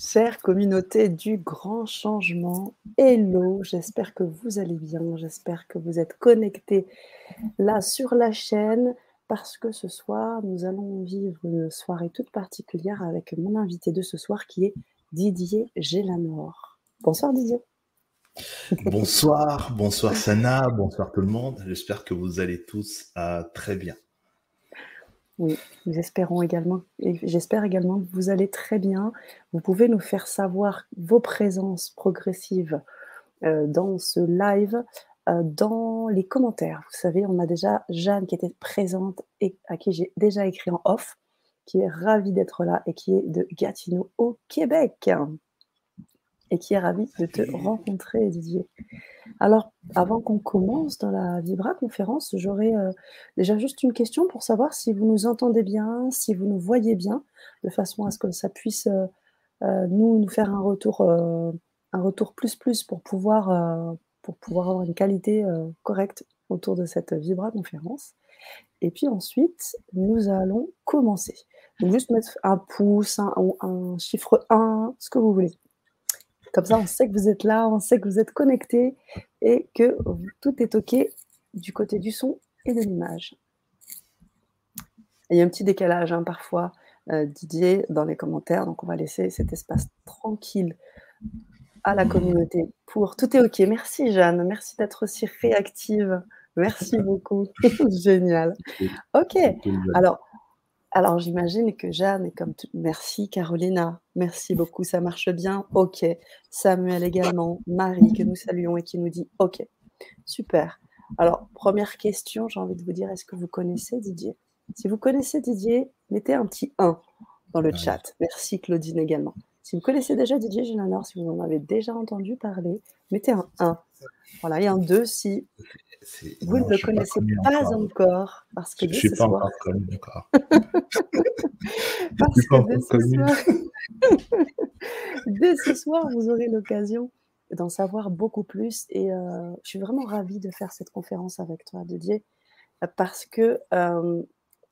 Chère communauté du grand changement, hello, j'espère que vous allez bien, j'espère que vous êtes connectés là sur la chaîne parce que ce soir, nous allons vivre une soirée toute particulière avec mon invité de ce soir qui est Didier Gélanor. Bonsoir Didier. Bonsoir, bonsoir Sana, bonsoir tout le monde. J'espère que vous allez tous euh, très bien. Oui, nous espérons également, et j'espère également que vous allez très bien. Vous pouvez nous faire savoir vos présences progressives euh, dans ce live, euh, dans les commentaires. Vous savez, on a déjà Jeanne qui était présente et à qui j'ai déjà écrit en off, qui est ravie d'être là et qui est de Gatineau au Québec et qui est ravie de te rencontrer, Didier. Alors, avant qu'on commence dans la Vibra conférence, j'aurais euh, déjà juste une question pour savoir si vous nous entendez bien, si vous nous voyez bien, de façon à ce que ça puisse euh, euh, nous, nous faire un retour, un retour plus plus pour pouvoir, pour pouvoir avoir une qualité correcte autour de cette Vibra conférence. Et puis ensuite, nous allons commencer. Donc juste mettre un pouce, un, un chiffre 1, ce que vous voulez. Comme ça, on sait que vous êtes là, on sait que vous êtes connectés et que tout est OK du côté du son et de l'image. Il y a un petit décalage hein, parfois, euh, Didier, dans les commentaires, donc on va laisser cet espace tranquille à la communauté pour tout est OK. Merci Jeanne, merci d'être aussi réactive. Merci beaucoup. Génial. OK. Alors, alors j'imagine que Jeanne est comme merci Carolina, merci beaucoup, ça marche bien. OK. Samuel également, Marie que nous saluons et qui nous dit OK. Super. Alors première question, j'ai envie de vous dire est-ce que vous connaissez Didier? Si vous connaissez Didier, mettez un petit 1 dans le chat. Merci Claudine également. Si vous connaissez déjà Didier Génanor, si vous en avez déjà entendu parler, mettez un 1. Voilà, et un 2 si vous ne le connaissez pas, encore. Parce que je ne suis pas encore connu d'accord. parce que dès ce, soir, vous aurez l'occasion d'en savoir beaucoup plus. Et euh, je suis vraiment ravie de faire cette conférence avec toi, Didier, parce que euh,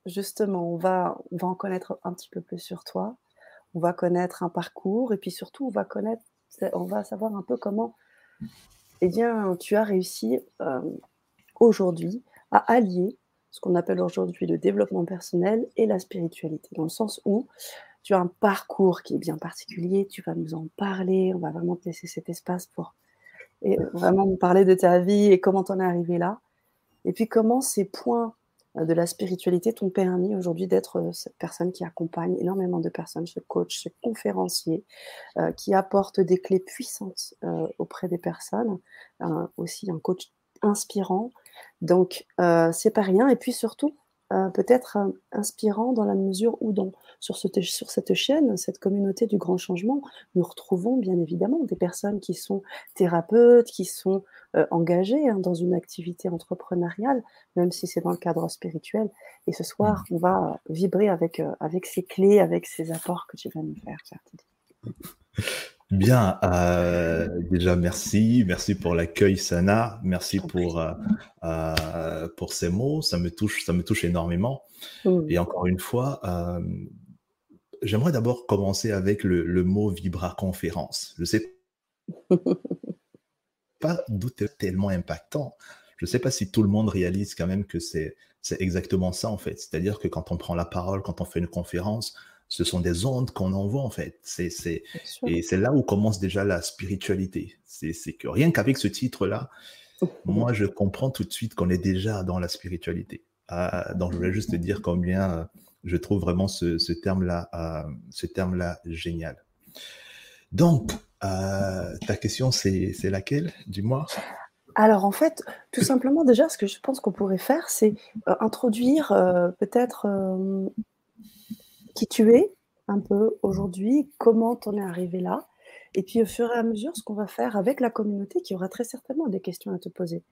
justement, on va, on va en connaître un petit peu plus sur toi. On va connaître un parcours et puis surtout, on va connaître, on va savoir un peu comment eh bien, tu as réussi euh, aujourd'hui à allier ce qu'on appelle aujourd'hui le développement personnel et la spiritualité, dans le sens où tu as un parcours qui est bien particulier, tu vas nous en parler, on va vraiment te laisser cet espace pour et vraiment nous parler de ta vie et comment tu en es arrivé là, et puis comment ces points de la spiritualité t'ont permis aujourd'hui d'être euh, cette personne qui accompagne énormément de personnes, ce coach, ce conférencier, euh, qui apporte des clés puissantes euh, auprès des personnes, aussi un coach inspirant. Donc, c'est pas rien. Et puis surtout, peut-être inspirant dans la mesure où dans, sur, sur, cette chaîne, cette communauté du grand changement, nous retrouvons bien évidemment des personnes qui sont thérapeutes, qui sont euh, engagées hein, dans une activité entrepreneuriale, même si c'est dans le cadre spirituel. Et ce soir, mmh. on va vibrer avec, euh, avec ces clés, avec ces apports que tu vas nous faire, Bien, euh, déjà merci, merci pour l'accueil Sana, merci pour euh, euh, pour ces mots, ça me touche, ça me touche énormément. Et encore une fois, j'aimerais d'abord commencer avec le, mot Vibra conférence. Je sais pas d'où c'est tellement impactant. Je ne sais pas si tout le monde réalise quand même que c'est c'est exactement ça en fait. C'est-à-dire que quand on prend la parole, quand on fait une conférence, ce sont des ondes qu'on envoie en fait. C'est, c'est, et c'est là où commence déjà la spiritualité. C'est, c'est que rien qu'avec ce titre-là, moi je comprends tout de suite qu'on est déjà dans la spiritualité. Ah, donc je voulais juste te dire combien euh, je trouve vraiment ce, ce terme-là, euh, ce terme-là génial. Donc, euh, ta question c'est, c'est laquelle? Dis-moi. Alors en fait, tout simplement déjà, ce que je pense qu'on pourrait faire, c'est introduire peut-être qui tu es un peu aujourd'hui, comment t'en es arrivé là. Et puis au fur et à mesure, ce qu'on va faire avec la communauté, qui aura très certainement des questions à te poser.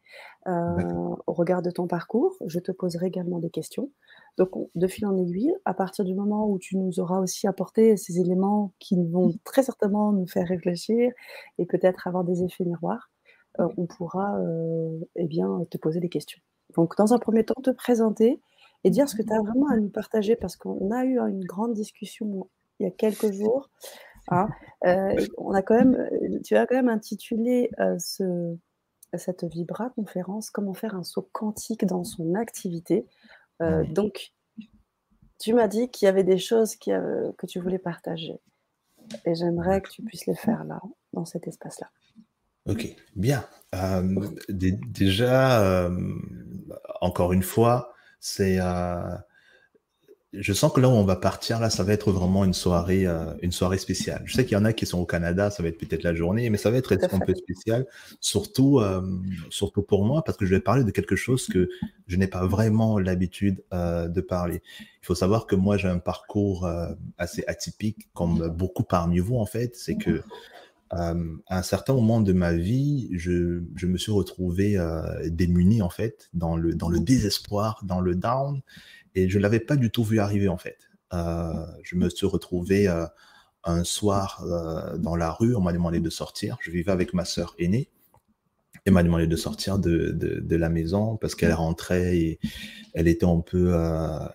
Euh, au regard de ton parcours, je te poserai également des questions. Donc de fil en aiguille, à partir du moment où tu nous auras aussi apporté ces éléments qui vont très certainement nous faire réfléchir et peut-être avoir des effets miroirs, euh, on pourra euh, eh bien, te poser des questions. Donc dans un premier temps, te présenter, et dire ce que tu as vraiment à nous partager parce qu'on a eu une grande discussion il y a quelques jours Hein. on a quand même, tu as quand même intitulé ce, cette Vibra conférence Comment faire un saut quantique dans son activité. Donc, tu m'as dit qu'il y avait des choses que tu voulais partager. Et j'aimerais que tu puisses les faire là, dans cet espace-là. Ok, bien. déjà, encore une fois, c'est je sens que là où on va partir, là, ça va être vraiment une soirée, euh, une soirée spéciale. Je sais qu'il y en a qui sont au Canada, ça va être peut-être la journée, mais ça va être un peu spécial, surtout, euh, surtout pour moi, parce que je vais parler de quelque chose que je n'ai pas vraiment l'habitude euh, de parler. Il faut savoir que moi, j'ai un parcours assez atypique, comme beaucoup parmi vous, en fait. C'est que à un certain moment de ma vie, je, je me suis retrouvé démuni, en fait, dans le, dans le désespoir, dans le down et je ne l'avais pas du tout vu arriver en fait. Euh, je me suis retrouvé euh, un soir euh, dans la rue, on m'a demandé de sortir. Je vivais avec ma sœur aînée. Elle m'a demandé de sortir de, de, la maison parce qu'elle rentrait et elle était un peu,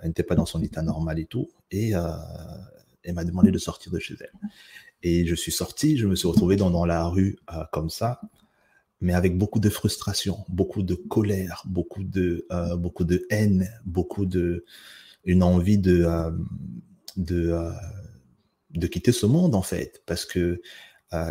elle n'était pas dans son état normal et tout. Et elle m'a demandé de sortir de chez elle. Et je suis sorti, je me suis retrouvé dans, dans la rue comme ça mais avec beaucoup de frustration, beaucoup de colère, beaucoup de, euh, beaucoup de haine, beaucoup de, une envie de, euh, de, euh, de quitter ce monde, en fait, parce que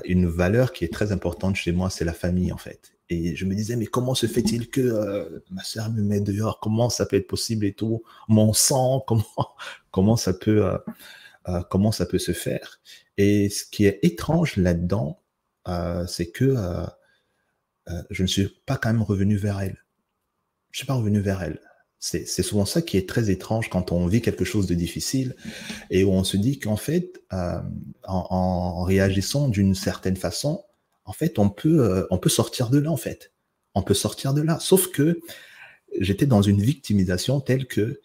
une valeur qui est très importante chez moi, c'est la famille, en fait. Et je me disais, mais comment se fait-il que ma sœur me met dehors? Comment ça peut être possible et tout? Mon sang, comment, comment, ça peut, comment ça peut se faire Et ce qui est étrange là-dedans, c'est que euh, je ne suis pas quand même revenu vers elle. Je ne suis pas revenu vers elle. C'est souvent ça qui est très étrange quand on vit quelque chose de difficile et où on se dit qu'en fait, euh, en, réagissant d'une certaine façon, en fait, on peut, euh, on peut sortir de là, en fait. On peut sortir de là. Sauf que j'étais dans une victimisation telle que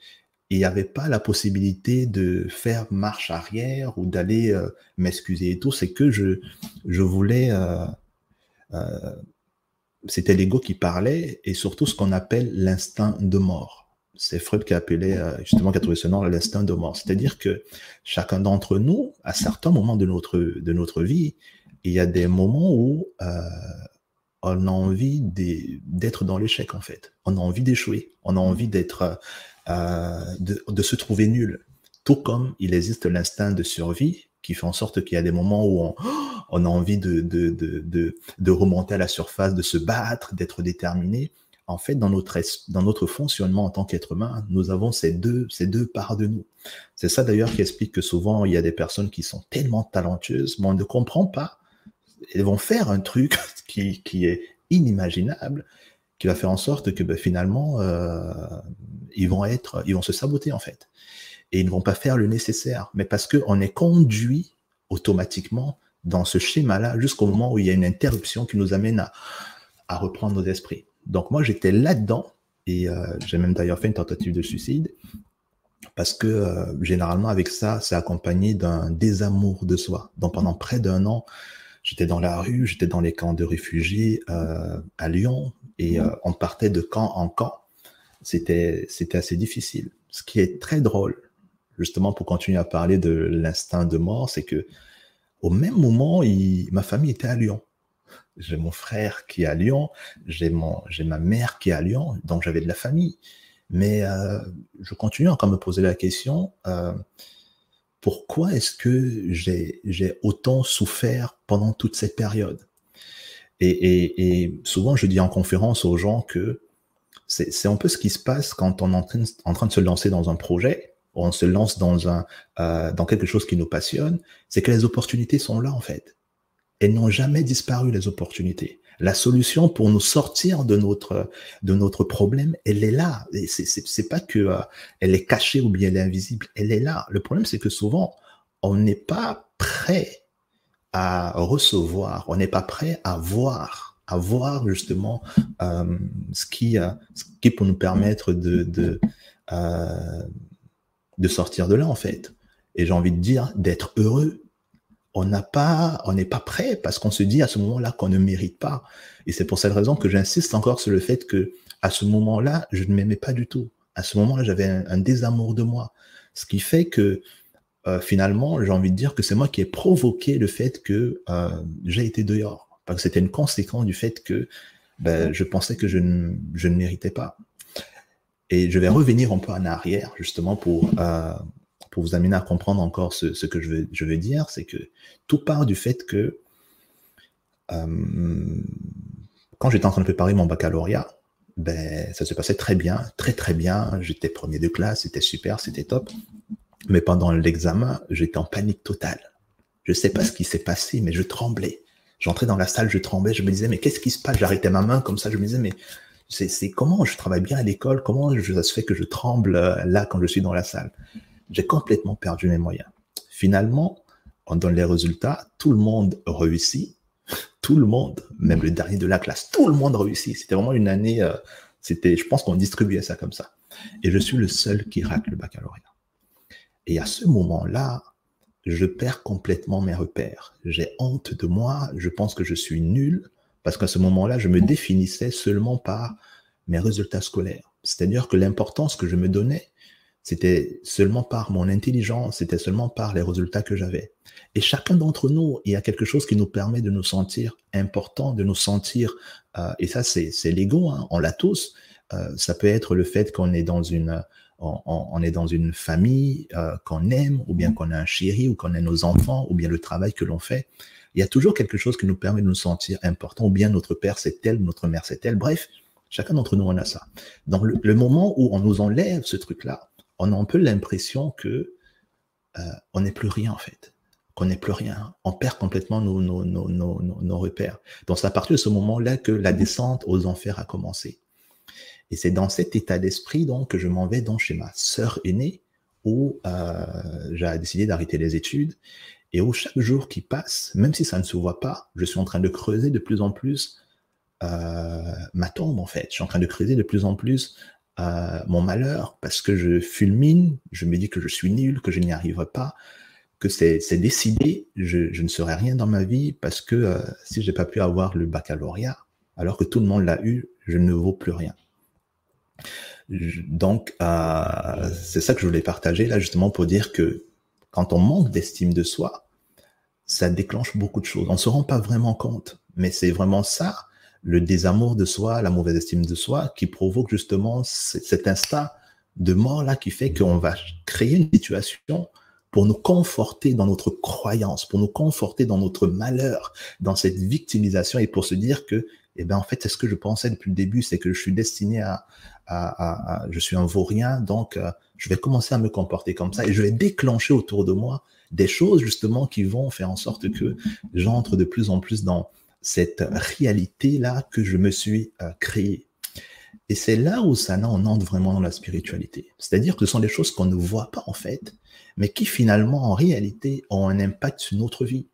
il n'y avait pas la possibilité de faire marche arrière ou d'aller m'excuser et tout. C'est que je, je voulais c'était l'ego qui parlait et surtout ce qu'on appelle l'instinct de mort. C'est Freud qui a appelé, euh, justement, qui a trouvé ce nom, l'instinct de mort. C'est-à-dire que chacun d'entre nous, à certains moments de notre, de notre vie, il y a des moments où euh, on a envie d'être dans l'échec, en fait. On a envie d'échouer. On a envie d'être, euh, de, se trouver nul. Tout comme il existe l'instinct de survie qui fait en sorte qu'il y a des moments où on, a envie de, remonter à la surface, de se battre, d'être déterminé. En fait, dans notre, fonctionnement en tant qu'être humain, nous avons ces deux, ces deux parts de nous. C'est ça d'ailleurs qui explique que souvent, il y a des personnes qui sont tellement talentueuses, mais on ne comprend pas. Elles vont faire un truc qui est inimaginable, qui va faire en sorte que ben, finalement, euh, ils, vont être, ils vont se saboter en fait. Et ils ne vont pas faire le nécessaire, mais parce qu'on est conduit automatiquement dans ce schéma-là jusqu'au moment où il y a une interruption qui nous amène à, reprendre nos esprits. Donc moi, j'étais là-dedans, et euh, j'ai même d'ailleurs fait une tentative de suicide, parce que euh, généralement avec ça, c'est accompagné d'un désamour de soi. Donc pendant près d'un an, j'étais dans la rue, j'étais dans les camps de réfugiés à Lyon, et on partait de camp en camp. C'était assez difficile. Ce qui est très drôle, justement pour continuer à parler de l'instinct de mort, c'est que au même moment, ma famille était à Lyon. J'ai mon frère qui est à Lyon, j'ai ma mère qui est à Lyon, donc j'avais de la famille. Mais euh, je continue encore à me poser la question, euh, pourquoi est-ce que j'ai autant souffert pendant toute cette période et, souvent, je dis en conférence aux gens que c'est un peu ce qui se passe quand on est en train de se lancer dans un projet on se lance euh, dans quelque chose qui nous passionne, c'est que les opportunités sont là en fait. Elles n'ont jamais disparu, les opportunités. La solution pour nous sortir de notre, de notre problème, elle est là. Et c'est pas que euh, elle est cachée ou bien elle est invisible, elle est là. Le problème, c'est que souvent, on n'est pas prêt à recevoir, on n'est pas prêt à voir, à voir justement euh, ce, qui, euh, ce qui peut nous permettre de, de euh, de sortir de là, en fait. Et j'ai envie de dire d'être heureux. On n'a pas, on n'est pas prêt parce qu'on se dit à ce moment-là qu'on ne mérite pas. Et c'est pour cette raison que j'insiste encore sur le fait que à ce moment-là, je ne m'aimais pas du tout. À ce moment-là, j'avais un, désamour de moi. Ce qui fait que euh, finalement, j'ai envie de dire que c'est moi qui ai provoqué le fait que euh, j'ai été dehors. Parce que c'était une conséquence du fait que ben, je pensais que je ne, je ne méritais pas. Et je vais revenir un peu en arrière, justement, pour, euh, pour vous amener à comprendre encore ce, ce que je veux, je veux dire. C'est que tout part du fait que quand j'étais en train de préparer mon baccalauréat, ben, ça se passait très bien, très très bien. J'étais premier de classe, c'était super, c'était top. Mais pendant l'examen, j'étais en panique totale. Je ne sais pas ce qui s'est passé, mais je tremblais. J'entrais dans la salle, je tremblais, je me disais, mais qu'est-ce qui se passe? J'arrêtais ma main comme ça, je me disais, mais c'est comment je travaille bien à l'école? Comment ça se fait que je tremble euh, là quand je suis dans la salle? J'ai complètement perdu mes moyens. Finalement, on donne les résultats, tout le monde réussit, tout le monde, même le dernier de la classe, tout le monde réussit. C'était vraiment une année, euh, c'était, je pense qu'on distribuait ça comme ça. Et je suis le seul qui rate le baccalauréat. Et à ce moment-là, je perds complètement mes repères. J'ai honte de moi, je pense que je suis nul, parce qu'à ce moment-là, je me définissais seulement par mes résultats scolaires. C'est-à-dire que l'importance que je me donnais, c'était seulement par mon intelligence, c'était seulement par les résultats que j'avais. Et chacun d'entre nous, il y a quelque chose qui nous permet de nous sentir important, de nous sentir, euh, et ça c'est l'ego, hein, on l'a tous. Euh, ça peut être le fait qu'on est dans une, on, est dans une famille euh, qu'on aime, ou bien qu'on a un chéri, ou qu'on a nos enfants, ou bien le travail que l'on fait. Il y a toujours quelque chose qui nous permet de nous sentir important, ou bien notre père c'est tel, notre mère c'est tel. Bref, chacun d'entre nous on a ça. Dans le, moment où on nous enlève ce truc-là, on a un peu l'impression que euh, on n'est plus rien en fait, qu'on n'est plus rien. On perd complètement nos, nos, nos, nos repères. Donc c'est à partir de ce moment-là que la descente aux enfers a commencé. Et c'est dans cet état d'esprit donc que je m'en vais donc chez ma sœur aînée où euh, j'ai décidé d'arrêter les études et où chaque jour qui passe, même si ça ne se voit pas, je suis en train de creuser de plus en plus euh, ma tombe en fait. Je suis en train de creuser de plus en plus euh, mon malheur parce que je fulmine, je me dis que je suis nul, que je n'y arriverai pas, que c'est décidé, je, je, ne serai rien dans ma vie parce que si j'ai pas pu avoir le baccalauréat, alors que tout le monde l'a eu, je ne vaux plus rien. Donc, euh, c'est ça que je voulais partager là, justement, pour dire que quand on manque d'estime de soi, ça déclenche beaucoup de choses. On ne se rend pas vraiment compte, mais c'est vraiment ça, le désamour de soi, la mauvaise estime de soi, qui provoque justement cet instat de mort là qui fait qu'on va créer une situation pour nous conforter dans notre croyance, pour nous conforter dans notre malheur, dans cette victimisation et pour se dire que, eh ben, en fait, c'est ce que je pensais depuis le début, c'est que je suis destiné à, je suis un vaurien, donc euh, je vais commencer à me comporter comme ça et je vais déclencher autour de moi des choses justement qui vont faire en sorte que j'entre de plus en plus dans cette réalité-là que je me suis euh, créée. Et c'est là où ça on entre vraiment dans la spiritualité. C'est-à-dire que ce sont des choses qu'on ne voit pas en fait, mais qui finalement en réalité ont un impact sur notre vie.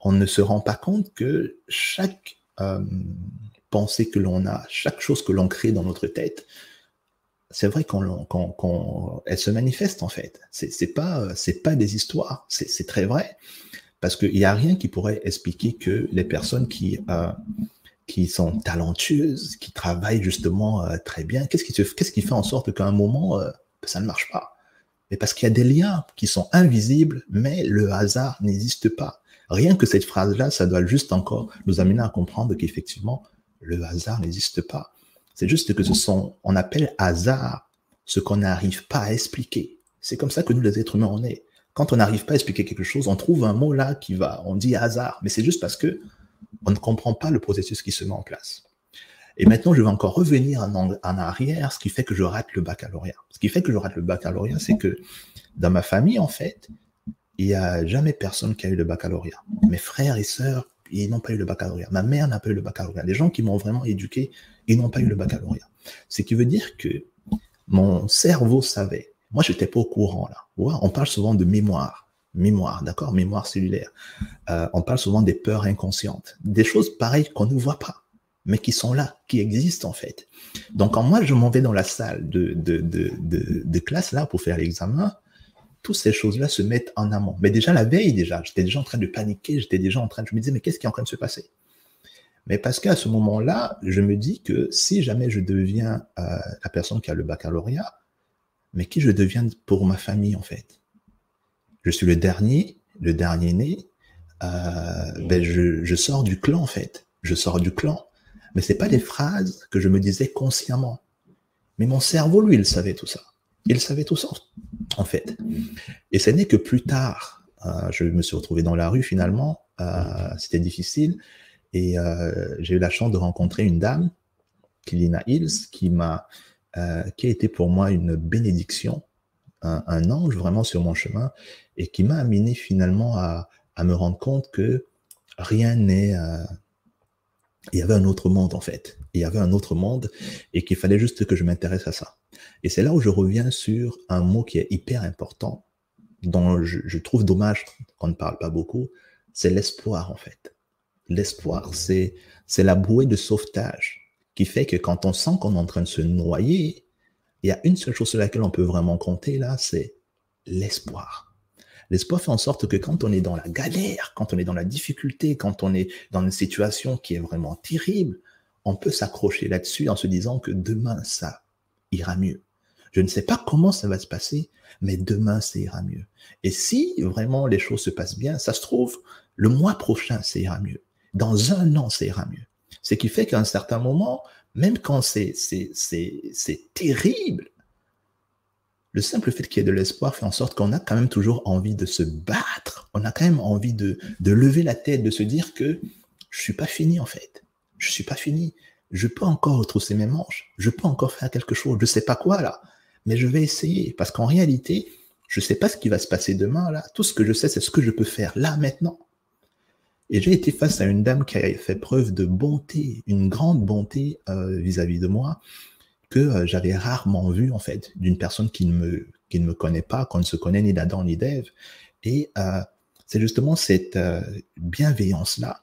On ne se rend pas compte que chaque euh, pensée que l'on a, chaque chose que l'on crée dans notre tête, c'est vrai qu'elle se manifeste en fait. C'est pas, c'est pas des histoires, c'est très vrai. Parce qu'il n'y a rien qui pourrait expliquer que les personnes qui, euh, sont talentueuses, qui travaillent justement euh, très bien, qu'est-ce qui, fait en sorte qu'à un moment, euh, ça ne marche pas? Mais parce qu'il y a des liens qui sont invisibles, mais le hasard n'existe pas. Rien que cette phrase-là, ça doit juste encore nous amener à comprendre qu'effectivement, le hasard n'existe pas. C'est juste que ce sont, on appelle hasard ce qu'on n'arrive pas à expliquer. C'est comme ça que nous, les êtres humains, on est. Quand on n'arrive pas à expliquer quelque chose, on trouve un mot là qui va, on dit hasard, mais c'est juste parce que on ne comprend pas le processus qui se met en place. Et maintenant, je vais encore revenir en, en arrière, ce qui fait que je rate le baccalauréat. Ce qui fait que je rate le baccalauréat, c'est que dans ma famille, en fait, il n'y a jamais personne qui a eu le baccalauréat. Mes frères et sœurs, ils n'ont pas eu le baccalauréat. Ma mère n'a pas eu le baccalauréat. Les gens qui m'ont vraiment éduqué, ils n'ont pas eu le baccalauréat. Ce qui veut dire que mon cerveau savait. Moi, je n'étais pas au courant là. on parle souvent de mémoire. Mémoire, d'accord? Mémoire cellulaire. Euh, on parle souvent des peurs inconscientes. Des choses pareilles qu'on ne voit pas, mais qui sont là, qui existent en fait. Donc, quand moi, je m'en vais dans la salle de, de, de, de classe là pour faire l'examen, toutes ces choses-là se mettent en amont. Mais déjà la veille, déjà, j'étais déjà en train de paniquer, j'étais déjà en train de, je me disais, mais qu'est-ce qui est en train de se passer? Mais parce qu'à ce moment-là, je me dis que si jamais je deviens euh, la personne qui a le baccalauréat, mais qui je deviens pour ma famille en fait? Je suis le dernier, le dernier né, euh, ben je, je, sors du clan en fait. Je sors du clan. Mais c'est pas des phrases que je me disais consciemment. Mais mon cerveau, lui, il savait tout ça. Il savait tout ça, en fait. Et ce n'est que plus tard, euh, je me suis retrouvé dans la rue finalement. Euh, C'était difficile. Et euh, j'ai eu la chance de rencontrer une dame, Kilina Hills, qui m'a, qui a été pour moi une bénédiction, un, ange vraiment sur mon chemin, et qui m'a amené finalement à, à, me rendre compte que rien n'est, il y avait un autre monde en fait. Il y avait un autre monde et qu'il fallait juste que je m'intéresse à ça. Et c'est là où je reviens sur un mot qui est hyper important, dont je, trouve dommage qu'on ne parle pas beaucoup, c'est l'espoir en fait. L'espoir, c'est, c'est la bouée de sauvetage qui fait que quand on sent qu'on est en train de se noyer, il y a une seule chose sur laquelle on peut vraiment compter là, c'est l'espoir. L'espoir fait en sorte que quand on est dans la galère, quand on est dans la difficulté, quand on est dans une situation qui est vraiment terrible, on peut s'accrocher là-dessus en se disant que demain, ça ira mieux. Je ne sais pas comment ça va se passer, mais demain, ça ira mieux. Et si vraiment les choses se passent bien, ça se trouve, le mois prochain, ça ira mieux. Dans un an, ça ira mieux. Ce qui fait qu'à un certain moment, même quand c'est, terrible, le simple fait qu'il y ait de l'espoir fait en sorte qu'on a quand même toujours envie de se battre. On a quand même envie de, de lever la tête, de se dire que je suis pas fini en fait. Je suis pas fini. Je peux encore retrousser mes manches. Je peux encore faire quelque chose. Je sais pas quoi là. Mais je vais essayer. Parce qu'en réalité, je sais pas ce qui va se passer demain là. Tout ce que je sais, c'est ce que je peux faire là maintenant. Et j'ai été face à une dame qui a fait preuve de bonté, une grande bonté euh, vis-à-vis de moi, que euh, j'avais rarement vu en fait d'une personne qui ne me qui ne me connaît pas, qu'on ne se connaît ni d'Adam ni d'Ève. Et euh, c'est justement cette euh, bienveillance là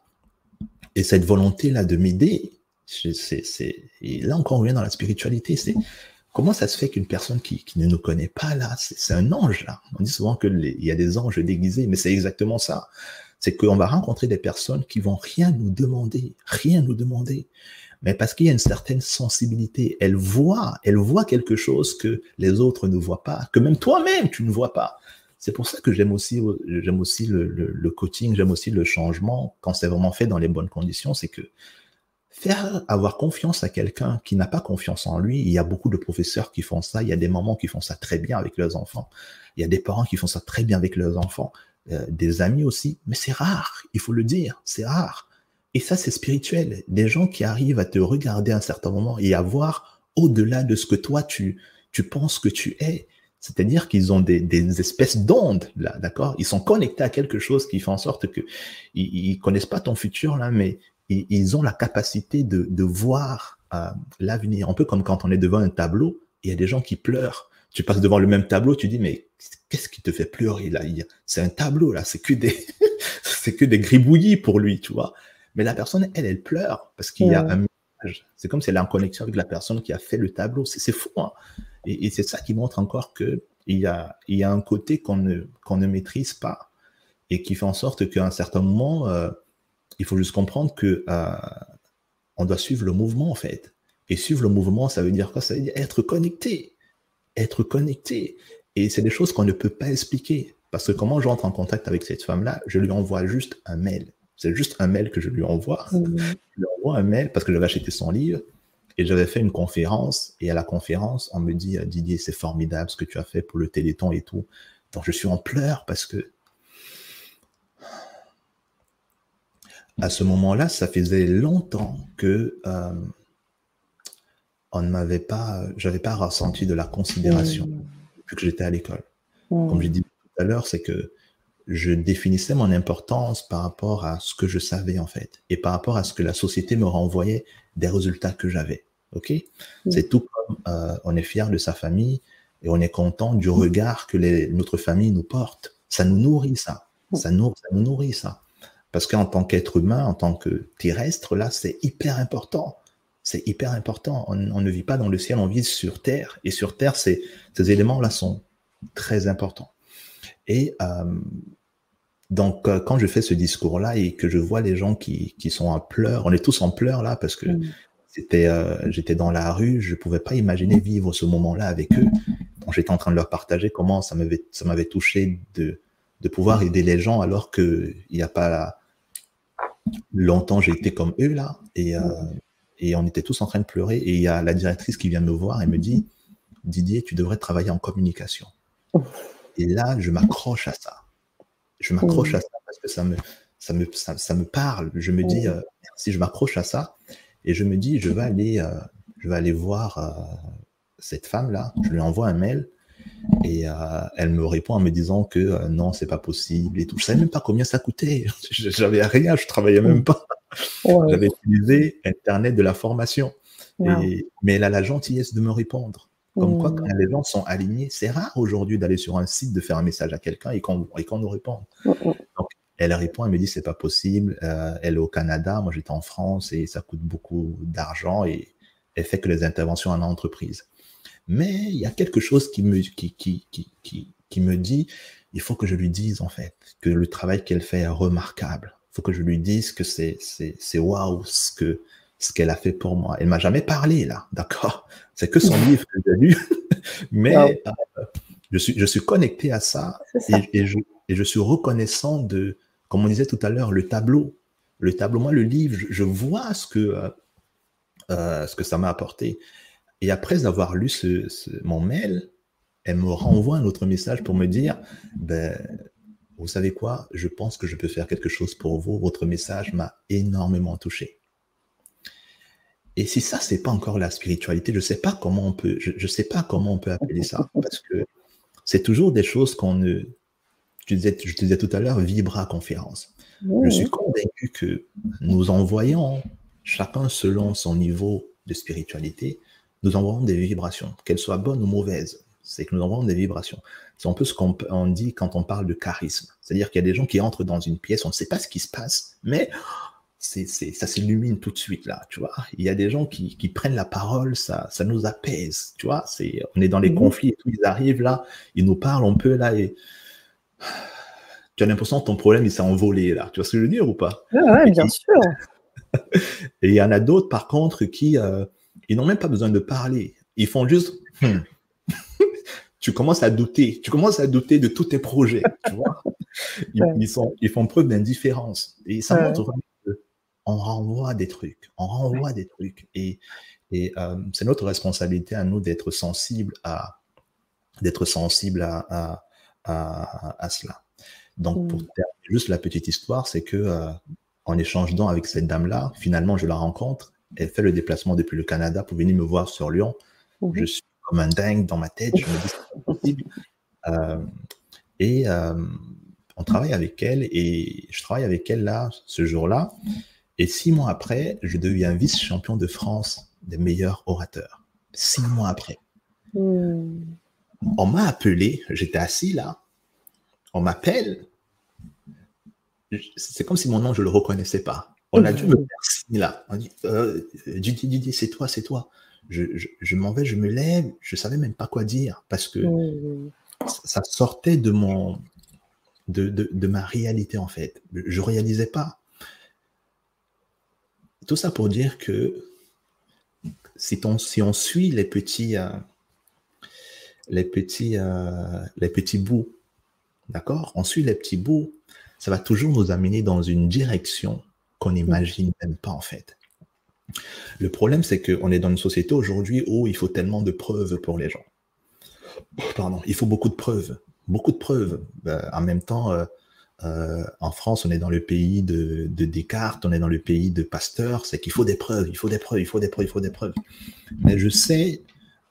et cette volonté là de m'aider. Et là encore on revient dans la spiritualité. C'est comment ça se fait qu'une personne qui, ne nous connaît pas là, c'est un ange là. On dit souvent que il y a des anges déguisés, mais c'est exactement ça. C'est qu'on va rencontrer des personnes qui vont rien nous demander, rien nous demander mais parce qu'il y a une certaine sensibilité. Elle voit, elle voit quelque chose que les autres ne voient pas, que même toi-même tu ne vois pas. C'est pour ça que j'aime aussi, aussi le, coaching, j'aime aussi le changement quand c'est vraiment fait dans les bonnes conditions. C'est que faire avoir confiance à quelqu'un qui n'a pas confiance en lui, il y a beaucoup de professeurs qui font ça, il y a des mamans qui font ça très bien avec leurs enfants, il y a des parents qui font ça très bien avec leurs enfants, euh, des amis aussi, mais c'est rare, il faut le dire, c'est rare. Et ça, c'est spirituel. Des gens qui arrivent à te regarder à un certain moment et à voir au-delà de ce que toi, tu penses que tu es. C'est-à-dire qu'ils ont des, des espèces d'ondes, là, d'accord? Ils sont connectés à quelque chose qui fait en sorte que ils, connaissent pas ton futur, là, mais ils, ils ont la capacité de, de voir euh, l'avenir. Un peu comme quand on est devant un tableau, il y a des gens qui pleurent. Tu passes devant le même tableau, tu dis, mais qu'est-ce qui te fait pleurer, là? C'est un tableau, là, c'est que des, c'est que des gribouillis pour lui, tu vois mais la personne, elle, elle pleure parce qu'il y a un message. C'est comme si elle est en connexion avec la personne qui a fait le tableau. C'est fou. Hein et, et c'est ça qui montre encore qu'il y a, il y a un côté qu'on ne, qu'on ne maîtrise pas et qui fait en sorte qu'à un certain moment, euh, il faut juste comprendre que euh, on doit suivre le mouvement en fait. Et suivre le mouvement, ça veut dire quoi? Ça veut dire être connecté. Être connecté. Et c'est des choses qu'on ne peut pas expliquer. Parce que comment j'entre en contact avec cette femme-là? Je lui envoie juste un mail. C'est juste un mail que je lui envoie. Mmh. Je lui envoie un mail parce que j'avais acheté son livre et j'avais fait une conférence. Et à la conférence, on me dit Didier, c'est formidable ce que tu as fait pour le Téléthon et tout. Donc je suis en pleurs parce que à ce moment-là, ça faisait longtemps que euh, on m'avait pas, j'avais pas ressenti de la considération mmh. depuis que j'étais à l'école. Mmh. Comme j'ai dit tout à l'heure, c'est que je définissais mon importance par rapport à ce que je savais en fait et par rapport à ce que la société me renvoyait des résultats que j'avais. Ok, mmh. c'est tout comme euh, on est fier de sa famille et on est content du regard que les, notre famille nous porte. Ça nous nourrit ça, ça nous, ça nous nourrit ça. Parce qu'en tant qu'être humain, en tant que terrestre, là, c'est hyper important. C'est hyper important. On, on, ne vit pas dans le ciel, on vit sur Terre. Et sur Terre, ces, ces éléments-là sont très importants. Et euh, donc, euh, quand je fais ce discours-là et que je vois les gens qui, qui sont en pleurs, on est tous en pleurs là parce que mmh. C'était, euh, j'étais dans la rue, je pouvais pas imaginer vivre ce moment-là avec eux. J'étais en train de leur partager comment ça m'avait, ça m'avait touché de, de pouvoir aider les gens alors qu'il n'y a pas longtemps, j'ai été comme eux là. Et, euh, et on était tous en train de pleurer. Et il y a la directrice qui vient me voir et me dit Didier, tu devrais travailler en communication. Et là, je m'accroche à ça. Je m'accroche à ça parce que ça me, ça me, ça, me parle. Je me dis, euh, si je m'accroche à ça, et je me dis, je vais aller, euh, je vais aller voir euh, cette femme-là. Je lui envoie un mail et elle me répond en me disant que non, c'est pas possible et tout. Je savais même pas combien ça coûtait. J'avais rien, je travaillais même pas. J'avais utilisé Internet de la formation. mais elle a la gentillesse de me répondre. Comme quoi, quand mmh. les gens sont alignés, c'est rare aujourd'hui d'aller sur un site, de faire un message à quelqu'un et qu'on nous réponde. Mmh, mmh. Elle répond, elle me dit c'est pas possible. Euh, elle est au Canada, moi j'étais en France et ça coûte beaucoup d'argent et elle fait que les interventions en entreprise. Mais il y a quelque chose qui me, qui, qui, qui, qui, me dit, il faut que je lui dise en fait que le travail qu'elle fait est remarquable. Il faut que je lui dise que c'est waouh ce que ce qu'elle a fait pour moi. Elle m'a jamais parlé là, d'accord? C'est que son livre que j'ai lu, mais euh, je, suis, je suis connecté à ça, Et, je, et, je, suis reconnaissant de, comme on disait tout à l'heure, le tableau. Le tableau, moi, le livre, je, vois ce que, euh, euh, ce que ça m'a apporté. Et après avoir lu mon mail, elle me renvoie un autre message pour me dire, ben, vous savez quoi, je pense que je peux faire quelque chose pour vous. Votre message m'a énormément touché. Et si ça, c'est pas encore la spiritualité, je sais pas comment on peut, je, sais pas comment on peut appeler ça, parce que c'est toujours des choses qu'on ne, je, disais, je te disais tout à l'heure, vibra conférence. Je suis convaincu que nous envoyons, chacun selon son niveau de spiritualité, nous envoyons des vibrations, qu'elles soient bonnes ou mauvaises. C'est que nous envoyons des vibrations. C'est un peu ce qu'on dit quand on parle de charisme. C'est-à-dire qu'il y a des gens qui entrent dans une pièce, on ne sait pas ce qui se passe, mais c'est, ça s'illumine tout de suite là, tu vois. Il y a des gens qui, qui prennent la parole, ça, ça nous apaise, tu vois. C'est, on est dans les mhm. conflits et tout, ils arrivent là, ils nous parlent, on peut là et tu as l'impression que ton problème il s'est envolé là. Tu vois ce que je veux dire ou pas? Oui, bien sûr. et il y en a d'autres par contre qui, euh, ils n'ont même pas besoin de parler, ils font juste. Hmm. tu commences à douter, tu commences à douter de tous tes projets, tu vois? Ils, sont, ils font preuve d'indifférence et ça montre on renvoie des trucs, on renvoie des trucs. Et, et euh, c'est notre responsabilité à nous d'être sensibles à d'être sensible à, à, cela. Donc, pour mm. terminer juste la petite histoire, c'est que euh, en échangeant avec cette dame-là, finalement, je la rencontre. Elle fait le déplacement depuis le Canada pour venir me voir sur Lyon. Mm-hmm. Je suis comme un dingue dans ma tête. Je me dis c'est possible. Euh, et on travaille avec elle et je travaille avec elle là ce jour-là. Et six mois après, je deviens vice-champion de France des meilleurs orateurs. Six mois après. Hmm. On m'a appelé, j'étais assis là. On m'appelle. C'est comme si mon nom, je ne le reconnaissais pas. On a dû me faire là. On dit euh, Didier, c'est toi, c'est toi. Je, m'en vais, je me lève, je ne savais même pas quoi dire parce que ça sortait de mon de, de, ma réalité en fait. Je ne réalisais pas. Tout ça pour dire que si, si on suit les petits, euh, les petits, euh, les petits bouts, d'accord? On suit les petits bouts, ça va toujours nous amener dans une direction qu'on n'imagine même pas en fait. Le problème, c'est qu'on est dans une société aujourd'hui où il faut tellement de preuves pour les gens. Pardon, il faut beaucoup de preuves, beaucoup de preuves. Ben, en même temps, euh, euh, en France, on est dans le pays de, Descartes, on est dans le pays de Pasteur, c'est qu'il faut des preuves, il faut des preuves, il faut des preuves, il faut des preuves. Mais je sais,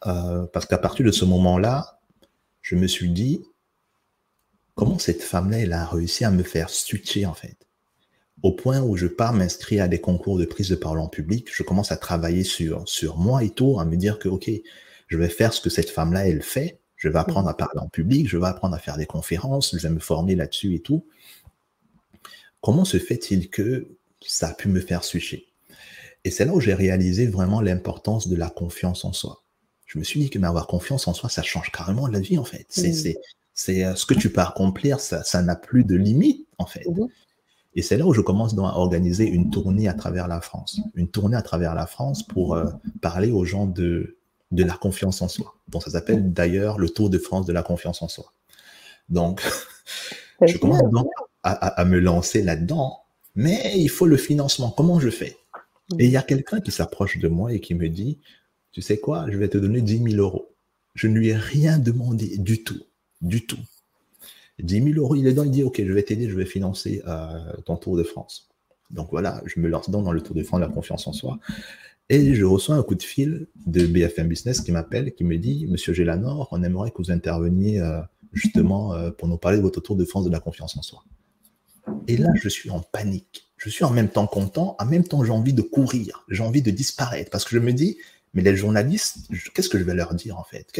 euh, parce qu'à partir de ce moment-là, je me suis dit, comment cette femme-là, elle a réussi à me faire switcher, en fait? Au point où je pars m'inscrire à des concours de prise de parole en public, je commence à travailler sur, sur moi et tout, à me dire que, OK, je vais faire ce que cette femme-là, elle fait, je vais apprendre à parler en public, je vais apprendre à faire des conférences, je vais me former là-dessus et tout. Comment se fait-il que ça a pu me faire switcher? Et c'est là où j'ai réalisé vraiment l'importance de la confiance en soi. Je me suis dit que avoir confiance en soi, ça change carrément la vie en fait. C'est c'est euh, ce que tu peux accomplir, ça n'a plus de limite en fait. Mhm. Et c'est là où je commence donc à organiser une tournée à travers la France. Une tournée à travers la France pour euh, parler aux gens de, de la confiance en soi. Donc ça s'appelle d'ailleurs le Tour de France de la confiance en soi. Donc Je commence donc à, me lancer là-dedans, mais il faut le financement. Comment je fais? Et il y a quelqu'un qui s'approche de moi et qui me dit, tu sais quoi, je vais te donner 10 000 euros. Je ne lui ai rien demandé du tout, du tout. 10 000 euros, il est dans, il dit, OK, je vais t'aider, je vais financer euh, ton Tour de France. Donc voilà, je me lance dans, le Tour de France, la confiance en soi. Et je reçois un coup de fil de BFM Business qui m'appelle, qui me dit, Monsieur Gélanor, on aimerait que vous interveniez euh, justement euh, pour nous parler de votre Tour de France de la confiance en soi. Et là, je suis en panique. Je suis en même temps content, en même temps j'ai envie de courir, j'ai envie de disparaître, parce que je me dis, mais les journalistes, qu'est-ce que je vais leur dire en fait?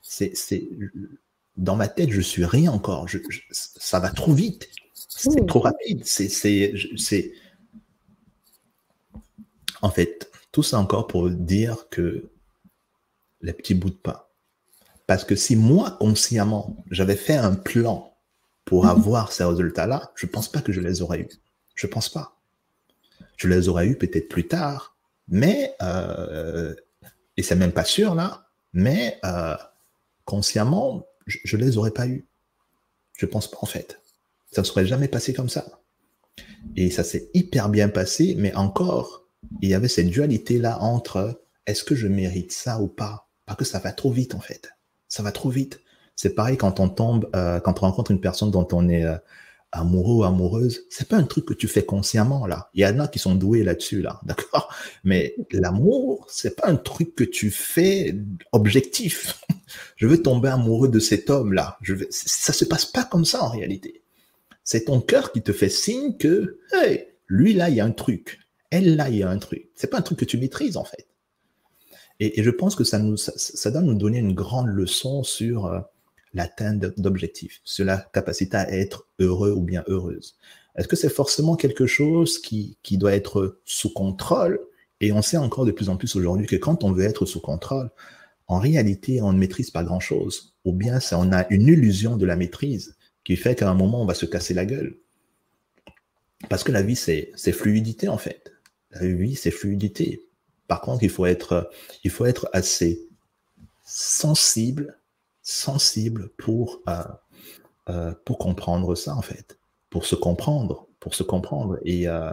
C'est, dans ma tête, je suis rien encore. ça va trop vite. C'est trop rapide. C'est, c'est, En fait, tout ça encore pour dire que les petits bouts de pain. Parce que si moi, consciemment, j'avais fait un plan pour mhm. avoir ces résultats-là, je ne pense pas que je les aurais eus. Je ne pense pas. Je les aurais eus peut-être plus tard, mais, euh, et c'est même pas sûr là, mais euh, consciemment, je ne les aurais pas eus. Je pense pas en fait. Ça ne serait jamais passé comme ça. Et ça s'est hyper bien passé, mais encore, il y avait cette dualité-là entre est-ce que je mérite ça ou pas? Parce que ça va trop vite en fait. Ça va trop vite. C'est pareil quand on tombe, euh, quand on rencontre une personne dont on est amoureux ou amoureuse, c'est pas un truc que tu fais consciemment là. Il y en a qui sont doués là-dessus là, d'accord? Mais l'amour, c'est pas un truc que tu fais objectif. Je veux tomber amoureux de cet homme là. Je veux... Ça se passe pas comme ça en réalité. C'est ton cœur qui te fait signe que, hey, lui là, il y a un truc. Elle là, il y a un truc. C'est pas un truc que tu maîtrises en fait. Et, je pense que ça nous, ça, ça, doit nous donner une grande leçon sur euh, l'atteinte d'objectifs, sur la capacité à être heureux ou bien heureuse. Est-ce que c'est forcément quelque chose qui, qui doit être sous contrôle? Et on sait encore de plus en plus aujourd'hui que quand on veut être sous contrôle, en réalité, on ne maîtrise pas grand-chose. Ou bien c'est on a une illusion de la maîtrise qui fait qu'à un moment, on va se casser la gueule. Parce que la vie, c'est fluidité, en fait. La vie, c'est fluidité. Par contre, il faut être, il faut être assez sensible sensible pour, euh, euh, pour comprendre ça, en fait, pour se comprendre, pour se comprendre. Et euh,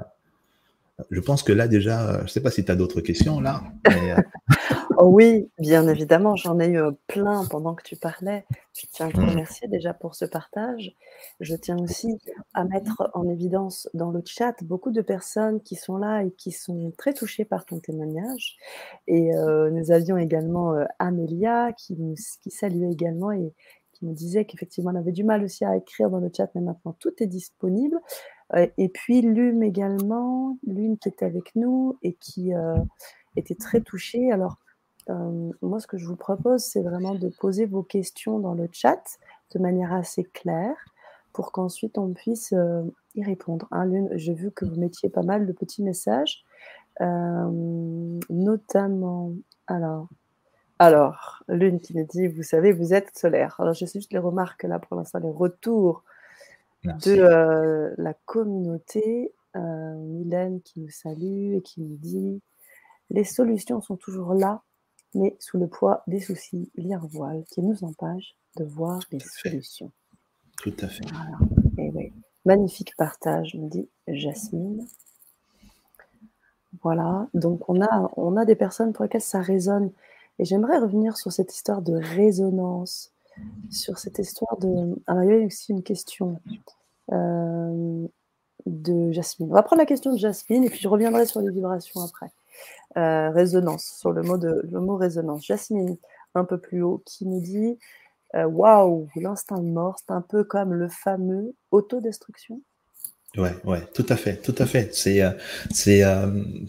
je pense que là, déjà, je ne sais pas si tu as d'autres questions, là. oh oui, bien évidemment, j'en ai eu plein pendant que tu parlais. Je tiens à te remercier déjà pour ce partage. Je tiens aussi à mettre en évidence dans le chat beaucoup de personnes qui sont là et qui sont très touchées par ton témoignage. Et nous avions également Amélia qui, nous, qui saluait également et qui nous disait qu'effectivement elle avait du mal aussi à écrire dans le chat, mais maintenant tout est disponible. Et puis Lume également, Lume qui était avec nous et qui était très touchée. Alors, moi, ce que je vous propose, c'est vraiment de poser vos questions dans le chat de manière assez claire pour qu'ensuite on puisse y répondre. Hein. j'ai vu que vous mettiez pas mal de petits messages, notamment, alors, alors, Lune qui me dit, vous savez, vous êtes solaire. Alors, je sais juste les remarques là pour l'instant, les retours de la communauté. Mylène qui nous salue et qui nous dit, les solutions sont toujours là mais sous le poids des soucis, lire voile qui nous empêche de voir les solutions. Tout à fait. Et eh Magnifique partage, me dit Jasmine. Voilà, donc on a, on a des personnes pour lesquelles ça résonne. Et j'aimerais revenir sur cette histoire de résonance, sur cette histoire de... Alors il y a aussi une question euh, de Jasmine. On va prendre la question de Jasmine et puis je reviendrai sur les vibrations après. Euh, résonance, sur le mot, de, le mot résonance. Jasmine, un peu plus haut, qui nous dit euh, Waouh, l'instinct de mort, c'est un peu comme le fameux autodestruction. Ouais, ouais, tout à fait, tout à fait. C'est c'est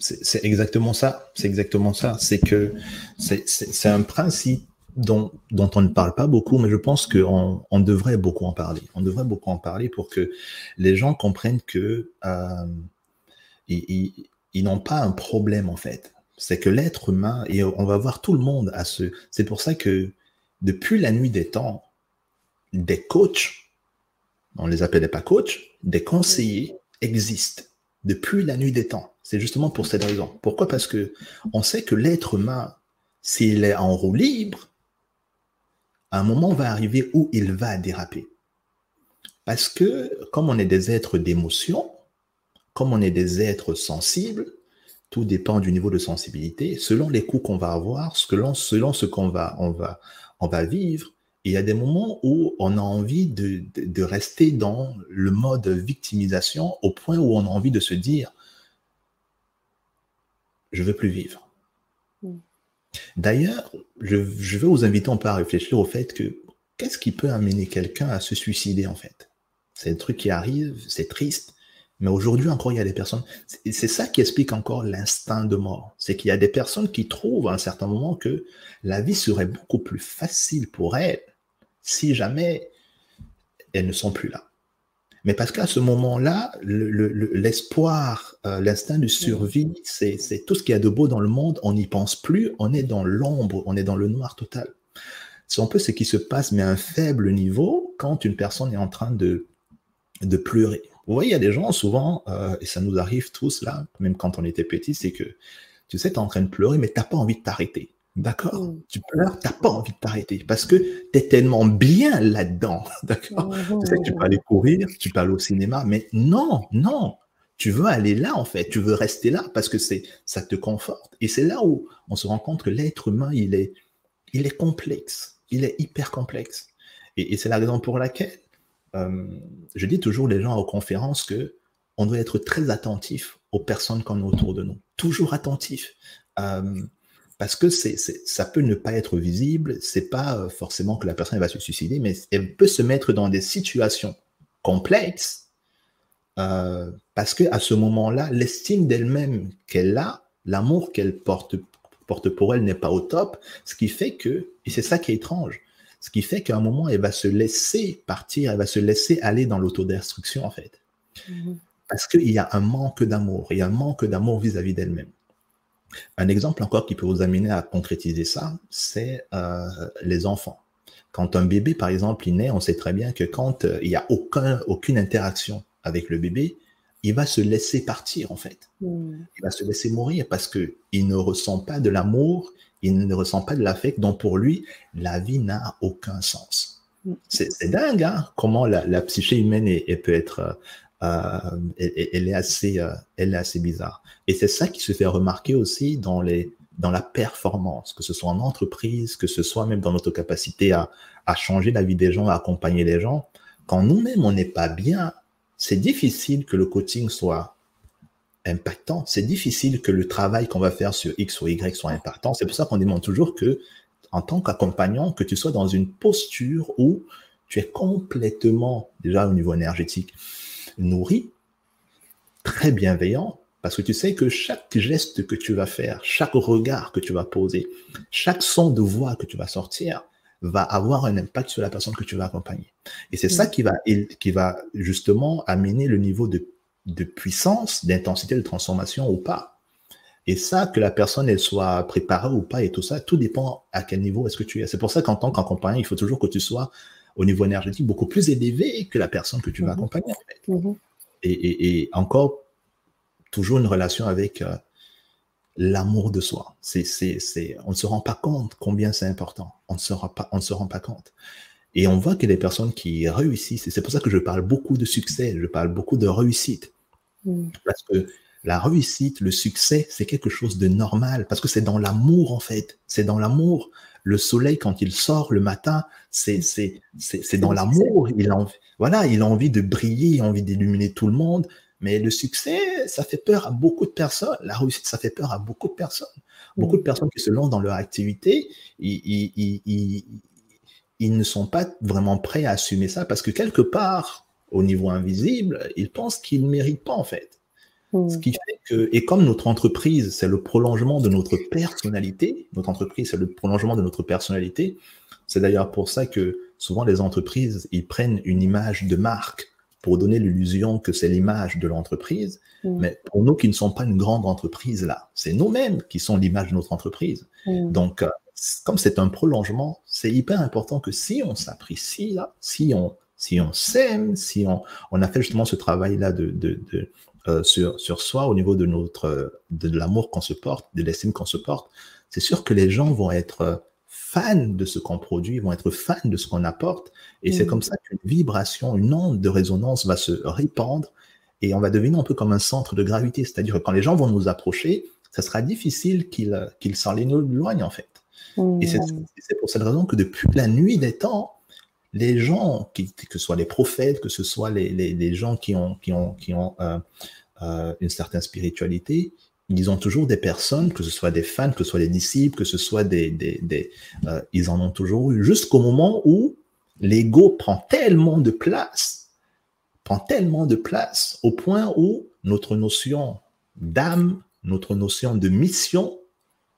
c'est exactement ça. C'est exactement ça. C'est que c'est un principe dont, on ne parle pas beaucoup, mais je pense qu'on on devrait beaucoup en parler. On devrait beaucoup en parler pour que les gens comprennent que euh, ils, n'ont pas un problème en fait. C'est que l'être humain, et on va voir tout le monde à ce... C'est pour ça que depuis la nuit des temps, des coachs, on les appelait pas coachs, des conseillers existent depuis la nuit des temps. C'est justement pour cette raison. Pourquoi? Parce que on sait que l'être humain, s'il est en roue libre, un moment va arriver où il va déraper. Parce que comme on est des êtres d'émotion, comme on est des êtres sensibles, tout dépend du niveau de sensibilité. Selon les coups qu'on va avoir, selon, selon ce qu'on va, on va, on va vivre, il y a des moments où on a envie de, de, rester dans le mode victimisation au point où on a envie de se dire, je veux plus vivre. D'ailleurs, je, je veux vous inviter un peu à réfléchir au fait que qu'est-ce qui peut amener quelqu'un à se suicider en fait? C'est un truc qui arrive, c'est triste, mais aujourd'hui encore, il y a des personnes, c'est ça qui explique encore l'instinct de mort. C'est qu'il y a des personnes qui trouvent à un certain moment que la vie serait beaucoup plus facile pour elles si jamais elles ne sont plus là. Mais parce qu'à ce moment-là, l'espoir, euh, l'instinct de survie, c'est tout ce qu'il y a de beau dans le monde, on n'y pense plus, on est dans l'ombre, on est dans le noir total. C'est un peu ce qui se passe, mais à un faible niveau, quand une personne est en train de, de pleurer. Vous voyez, il y a des gens souvent, euh, et ça nous arrive tous là, même quand on était petit, c'est que tu sais, tu es en train de pleurer, mais tu n'as pas envie de t'arrêter. D'accord mm. Tu pleures, tu n'as pas envie de t'arrêter parce que tu es tellement bien là-dedans. D'accord mm-hmm. Tu sais que tu peux aller courir, tu peux aller au cinéma, mais non, non. Tu veux aller là, en fait. Tu veux rester là parce que c'est ça te conforte. Et c'est là où on se rend compte que l'être humain, il est, il est complexe. Il est hyper complexe. Et, et c'est la raison pour laquelle euh, je dis toujours les gens aux conférences que on doit être très attentif aux personnes qu'on a autour de nous. Toujours attentif. Euh, parce que c'est, ça peut ne pas être visible, c'est pas euh, forcément que la personne va se suicider, mais elle peut se mettre dans des situations complexes parce que à ce moment-là, l'estime d'elle-même qu'elle a, l'amour qu'elle porte, porte pour elle n'est pas au top, ce qui fait que, et c'est ça qui est étrange, ce qui fait qu'à un moment, elle va se laisser partir, elle va se laisser aller dans l'autodestruction, en fait. Mhm. Parce qu'il y a un manque d'amour, il y a un manque d'amour vis-à-vis d'elle-même. Un exemple encore qui peut vous amener à concrétiser ça, c'est euh, les enfants. Quand un bébé, par exemple, il naît, on sait très bien que quand euh, il n'y a aucun, aucune interaction avec le bébé, il va se laisser partir, en fait. Mhm. Il va se laisser mourir parce qu'il ne ressent pas de l'amour, il ne ressent pas de l'affect, donc pour lui, la vie n'a aucun sens. Mm. C'est dingue, hein, comment la, psyché humaine est, peut être, euh, elle, est assez, euh, elle est assez bizarre. Et c'est ça qui se fait remarquer aussi dans les, dans la performance, que ce soit en entreprise, que ce soit même dans notre capacité à, à changer la vie des gens, à accompagner les gens. Quand nous-mêmes on n'est pas bien, c'est difficile que le coaching soit impactant. C'est difficile que le travail qu'on va faire sur X ou Y soit impactant. C'est pour ça qu'on demande toujours que, en tant qu'accompagnant, que tu sois dans une posture où tu es complètement, déjà au niveau énergétique, nourri, très bienveillant, parce que tu sais que chaque geste que tu vas faire, chaque regard que tu vas poser, chaque son de voix que tu vas sortir, va avoir un impact sur la personne que tu vas accompagner. Et c'est ça qui va, qui va justement amener le niveau de de puissance, d'intensité de transformation ou pas. Et ça, que la personne elle soit préparée ou pas et tout ça, tout dépend à quel niveau est-ce que tu es. C'est pour ça qu'en tant qu'accompagnant, il faut toujours que tu sois au niveau énergétique beaucoup plus élevé que la personne que tu vas mhm. accompagner. Mhm. et, encore, toujours une relation avec euh, l'amour de soi. C'est, c'est, on ne se rend pas compte combien c'est important. On ne se rend pas, on ne se rend pas compte. Et on voit que les personnes qui réussissent, et c'est pour ça que je parle beaucoup de succès, je parle beaucoup de réussite. Mm. Parce que la réussite, le succès, c'est quelque chose de normal, parce que c'est dans l'amour, en fait. C'est dans l'amour. Le soleil, quand il sort le matin, c'est, dans l'amour. Il a, voilà, il a envie de briller, il a envie d'illuminer tout le monde. Mais le succès, ça fait peur à beaucoup de personnes. La réussite, ça fait peur à beaucoup de personnes. Beaucoup de personnes qui se lancent dans leur activité, ils, ils, ils, ils ne sont pas vraiment prêts à assumer ça parce que quelque part, au niveau invisible, ils pensent qu'ils ne méritent pas en fait. Ce qui fait que, et comme notre entreprise, c'est le prolongement de notre personnalité, notre entreprise, c'est le prolongement de notre personnalité, c'est d'ailleurs pour ça que souvent les entreprises, ils prennent une image de marque pour donner l'illusion que c'est l'image de l'entreprise. Hmm. Mais pour nous qui ne sommes pas une grande entreprise là, c'est nous-mêmes qui sommes l'image de notre entreprise. Hmm. Donc, euh, comme c'est un prolongement, c'est hyper important que si on s'apprécie là, si on si on s'aime, si on, on a fait justement ce travail-là de, de, de euh, sur, sur soi au niveau de notre de l'amour qu'on se porte, de l'estime qu'on se porte, c'est sûr que les gens vont être fans de ce qu'on produit, vont être fans de ce qu'on apporte. Et c'est comme ça qu'une vibration, une onde de résonance va se répandre et on va devenir un peu comme un centre de gravité. C'est-à-dire que quand les gens vont nous approcher, ça sera difficile qu'ils qu'ils s'en éloignent en fait. Et c'est pour cette raison que depuis la nuit des temps, les gens, que ce soit les prophètes, que ce soit les, les, gens qui ont, qui ont, qui ont euh, euh, une certaine spiritualité, ils ont toujours des personnes, que ce soit des fans, que ce soit des disciples, que ce soit des... euh, ils en ont toujours eu, jusqu'au moment où l'ego prend tellement de place, prend tellement de place, au point où notre notion d'âme, notre notion de mission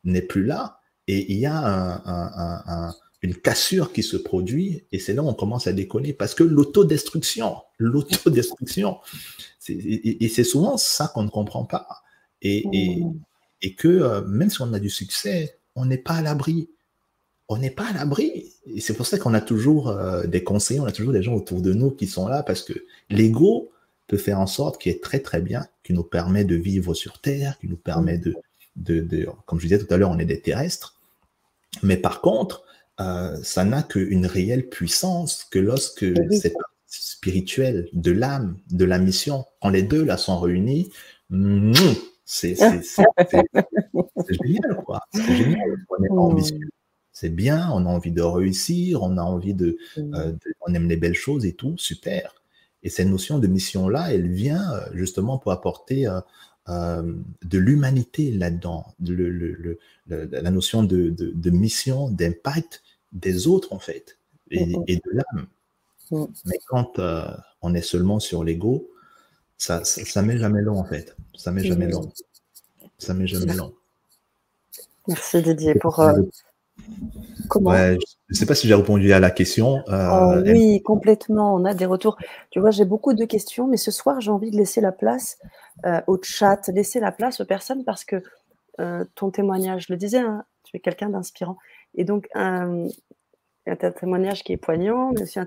n'est plus là, et il y a un, une cassure qui se produit, et c'est là où on commence à déconner, parce que l'autodestruction, l'autodestruction, et c'est souvent ça qu'on ne comprend pas. Et, mmh. et, que euh, même si on a du succès, on n'est pas à l'abri. On n'est pas à l'abri. Et c'est pour ça qu'on a toujours euh, des conseillers, on a toujours des gens autour de nous qui sont là parce que l'ego peut faire en sorte qu'il est très très bien, qui nous permet de vivre sur Terre, qui nous permet de, de, de comme je disais tout à l'heure, on est des terrestres. Mais par contre, euh, ça n'a qu'une réelle puissance que lorsque c'est spirituel de l'âme, de la mission, quand les deux là sont réunis, mmh, c'est génial, quoi. C'est génial. On est ambitieux. C'est bien, on a envie de réussir, on a envie de, euh, On aime les belles choses et tout, super. Et cette notion de mission-là, elle vient euh, justement pour apporter euh, de l'humanité là-dedans, la notion de, de, mission, d'impact des autres, en fait, et, de l'âme. Mais quand on est seulement sur l'ego, ça, ça, ça, met jamais long, en fait. Ça met jamais long. Ça met jamais long. Merci Didier pour. Euh, comment? Je ne sais pas si j'ai répondu à la question. Euh, oh, oui, complètement. On a des retours. Tu vois, j'ai beaucoup de questions, mais ce soir, j'ai envie de laisser la place euh, au chat, laisser la place aux personnes parce que ton témoignage, je le disais, hein, tu es quelqu'un d'inspirant. Et donc, un témoignage qui est poignant, mais aussi un,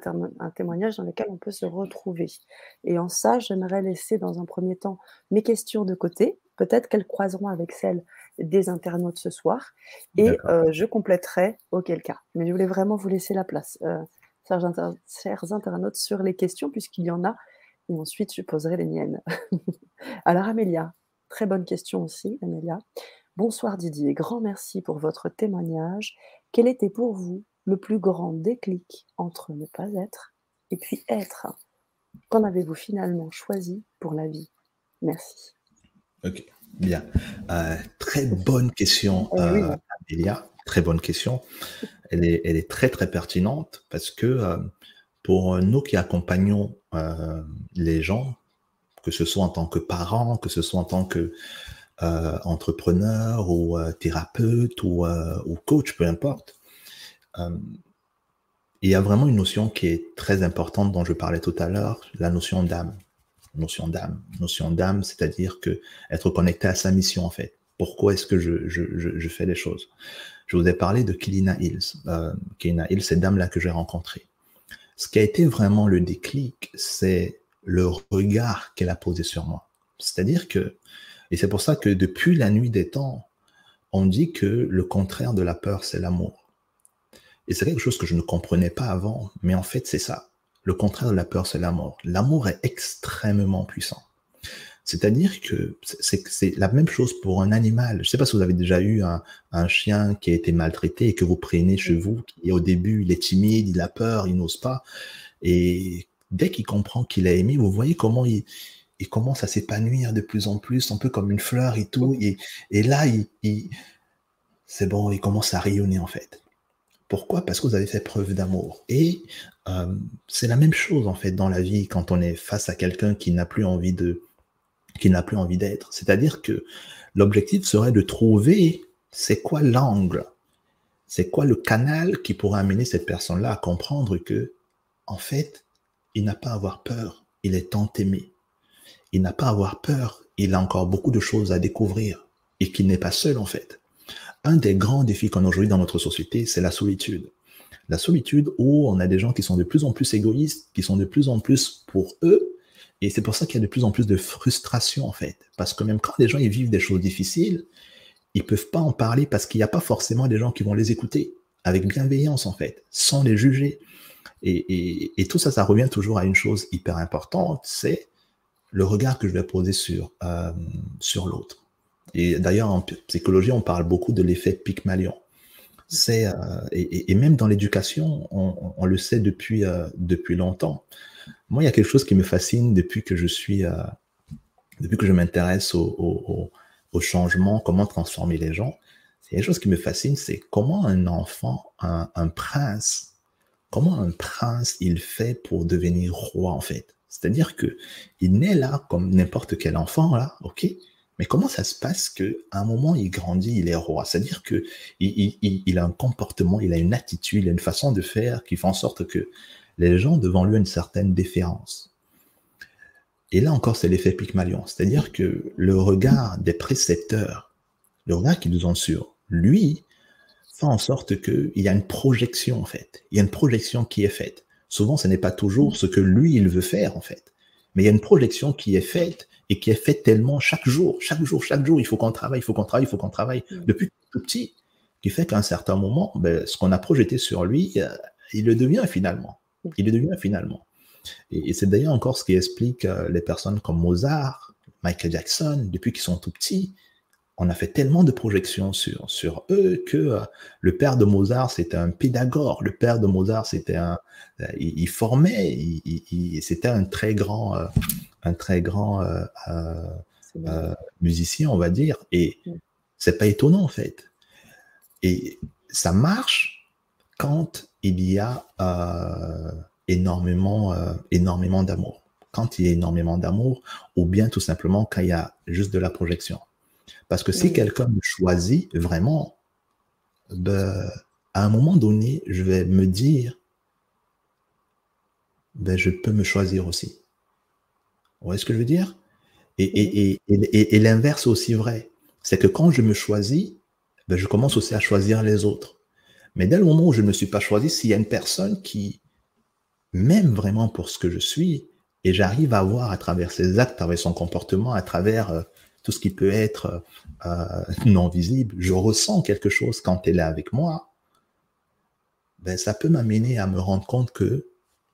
témoignage dans lequel on peut se retrouver. Et en ça, j'aimerais laisser dans un premier temps mes questions de côté. Peut-être qu'elles croiseront avec celles des internautes ce soir. Et euh, je compléterai auquel cas. Mais je voulais vraiment vous laisser la place, euh, chers, internautes, sur les questions, puisqu'il y en a. Et ensuite, je poserai les miennes. Alors, Amélia, très bonne question aussi, Amélia. Bonsoir Didier, grand merci pour votre témoignage. Quel était pour vous le plus grand déclic entre ne pas être et puis être Qu'en avez-vous finalement choisi pour la vie? Merci. Ok, bien. Euh, très bonne question, eh euh, Amélia. Très bonne question. Elle est, elle est très, très pertinente parce que euh, pour nous qui accompagnons les gens, que ce soit en tant que parents, que ce soit en tant que entrepreneur ou thérapeute ou, ou coach, peu importe, euh, il y a vraiment une notion qui est très importante dont je parlais tout à l'heure, la notion d'âme. Notion d'âme. Notion d'âme, c'est-à-dire que être connecté à sa mission, en fait. Pourquoi est-ce que je, fais les choses? Je vous ai parlé de Kilina Hills. Euh, Kilina Hills, cette dame-là que j'ai rencontrée. Ce qui a été vraiment le déclic, c'est le regard qu'elle a posé sur moi. C'est-à-dire que, et c'est pour ça que depuis la nuit des temps, on dit que le contraire de la peur, c'est l'amour. Et c'est quelque chose que je ne comprenais pas avant, mais en fait, c'est ça. Le contraire de la peur, c'est l'amour. L'amour est extrêmement puissant. C'est-à-dire que c'est la même chose pour un animal. Je ne sais pas si vous avez déjà eu un, chien qui a été maltraité et que vous prenez chez vous, qui au début, il est timide, il a peur, il n'ose pas. Et dès qu'il comprend qu'il a aimé, vous voyez comment il, commence à s'épanouir de plus en plus, un peu comme une fleur et tout. Et, et là, il c'est bon, il commence à rayonner en fait. Pourquoi? Parce que vous avez fait preuve d'amour. Et euh, c'est la même chose en fait dans la vie quand on est face à quelqu'un qui n'a plus envie de, qui n'a plus envie d'être. C'est-à-dire que l'objectif serait de trouver c'est quoi l'angle, c'est quoi le canal qui pourrait amener cette personne-là à comprendre que en fait, il n'a pas à avoir peur, il est tant aimé. Il n'a pas à avoir peur, il a encore beaucoup de choses à découvrir et qu'il n'est pas seul en fait un des grands défis qu'on a aujourd'hui dans notre société, c'est la solitude. La solitude où on a des gens qui sont de plus en plus égoïstes, qui sont de plus en plus pour eux, et c'est pour ça qu'il y a de plus en plus de frustration en fait. Parce que même quand les gens ils vivent des choses difficiles, ils peuvent pas en parler parce qu'il n'y a pas forcément des gens qui vont les écouter. avec bienveillance en fait, sans les juger. Et, tout ça, ça revient toujours à une chose hyper importante, c'est le regard que je vais poser sur, euh, sur l'autre. Et d'ailleurs, en psychologie, on parle beaucoup de l'effet Pygmalion. C'est, euh, et, même dans l'éducation, on, le sait depuis, euh, depuis longtemps. Moi, il y a quelque chose qui me fascine depuis que je suis, depuis que je m'intéresse au, au, changement, comment transformer les gens. C'est quelque chose qui me fascine, c'est comment un enfant, un, un prince, comment un prince il fait pour devenir roi en fait. C'est-à-dire que il naît là comme n'importe quel enfant là, ok? Mais comment ça se passe que à un moment il grandit, il est roi? C'est-à-dire que il, il, a un comportement, il a une attitude, il a une façon de faire qui fait en sorte que les gens devant lui ont une certaine déférence. Et là encore, c'est l'effet Pygmalion. C'est-à-dire que le regard des précepteurs, le regard qu'ils nous ont sur lui, fait en sorte qu'il y a une projection, en fait. Il y a une projection qui est faite. Souvent, ce n'est pas toujours ce que lui, il veut faire, en fait. Mais il y a une projection qui est faite et qui est faite tellement chaque jour, chaque jour, chaque jour, il faut qu'on travaille, il faut qu'on travaille, il faut qu'on travaille, mm. depuis tout petit, qui fait qu'à un certain moment, ben, ce qu'on a projeté sur lui, euh, il le devient finalement. Il le devient finalement. Et, c'est d'ailleurs encore ce qui explique euh, les personnes comme Mozart, Michael Jackson, depuis qu'ils sont tout petits, on a fait tellement de projections sur, sur eux que euh, le père de Mozart, c'était un pédagogue. Le père de Mozart, c'était un, euh, il, formait, il, c'était un très grand, un très grand musicien, on va dire. Et c'est pas étonnant en fait. Et ça marche quand il y a énormément, euh, énormément d'amour. Quand il y a énormément d'amour, ou bien tout simplement quand il y a juste de la projection. Parce que si quelqu'un me choisit vraiment, ben, à un moment donné, je vais me dire, ben, je peux me choisir aussi. Vous voyez ce que je veux dire? Et, et, et, et l'inverse aussi vrai. C'est que quand je me choisis, ben, je commence aussi à choisir les autres. Mais dès le moment où je ne me suis pas choisi, s'il y a une personne qui, même vraiment pour ce que je suis, et j'arrive à voir à travers ses actes, à travers son comportement, à travers euh, tout ce qui peut être euh, non visible, je ressens quelque chose quand elle est avec moi, ben, ça peut m'amener à me rendre compte que,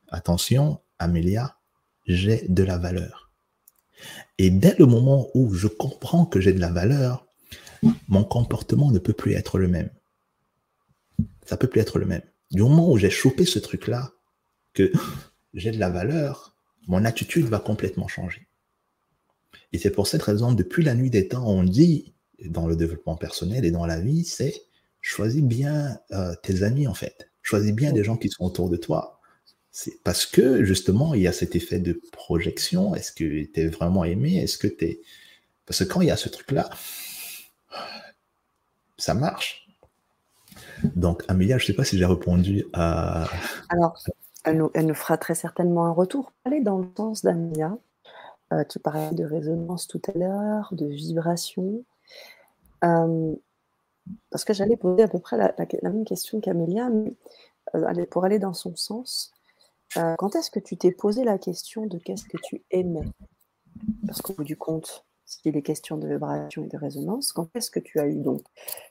attention, Amélia, j'ai de la valeur. Et dès le moment où je comprends que j'ai de la valeur, mon comportement ne peut plus être le même. Ça peut plus être le même. Du moment où j'ai chopé ce truc-là, que j'ai de la valeur, mon attitude va complètement changer. Et c'est pour cette raison, depuis la nuit des temps, on dit dans le développement personnel et dans la vie, c'est choisis bien euh, tes amis en fait. Choisis bien des gens qui sont autour de toi. C'est parce que justement, il y a cet effet de projection. Est-ce que tu es vraiment aimé? Est-ce que tu es. Parce que quand il y a ce truc-là, ça marche. Donc, Amélia, je ne sais pas si j'ai répondu à. Alors, elle nous, fera très certainement un retour. Aller dans le sens d'Amelia. Euh, tu parlais de résonance tout à l'heure, de vibration. Euh, parce que j'allais poser à peu près la, même question qu'Amélia, mais euh, pour aller dans son sens. quand est-ce que tu t'es posé la question de qu'est-ce que tu aimais? Parce qu'au bout du compte, s'il est question de vibration et de résonance, quand est-ce que tu as eu donc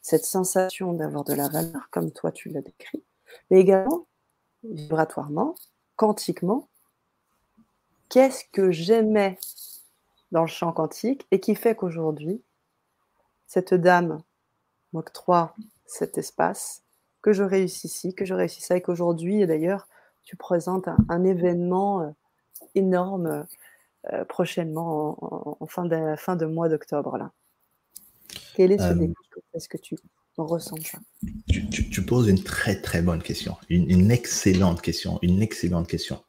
cette sensation d'avoir de la valeur, comme toi tu l'as décrit, mais également vibratoirement, quantiquement, qu'est-ce que j'aimais dans le champ quantique et qui fait qu'aujourd'hui, cette dame m'octroie cet espace, que je réussisse ici, que je avec aujourd'hui. Et d'ailleurs, tu présentes un, événement euh, énorme euh, prochainement en, fin, de, fin de mois d'octobre. là. Quel est ce euh, Est-ce que tu ressent ça tu, poses une très très bonne question, une, excellente question, une excellente question.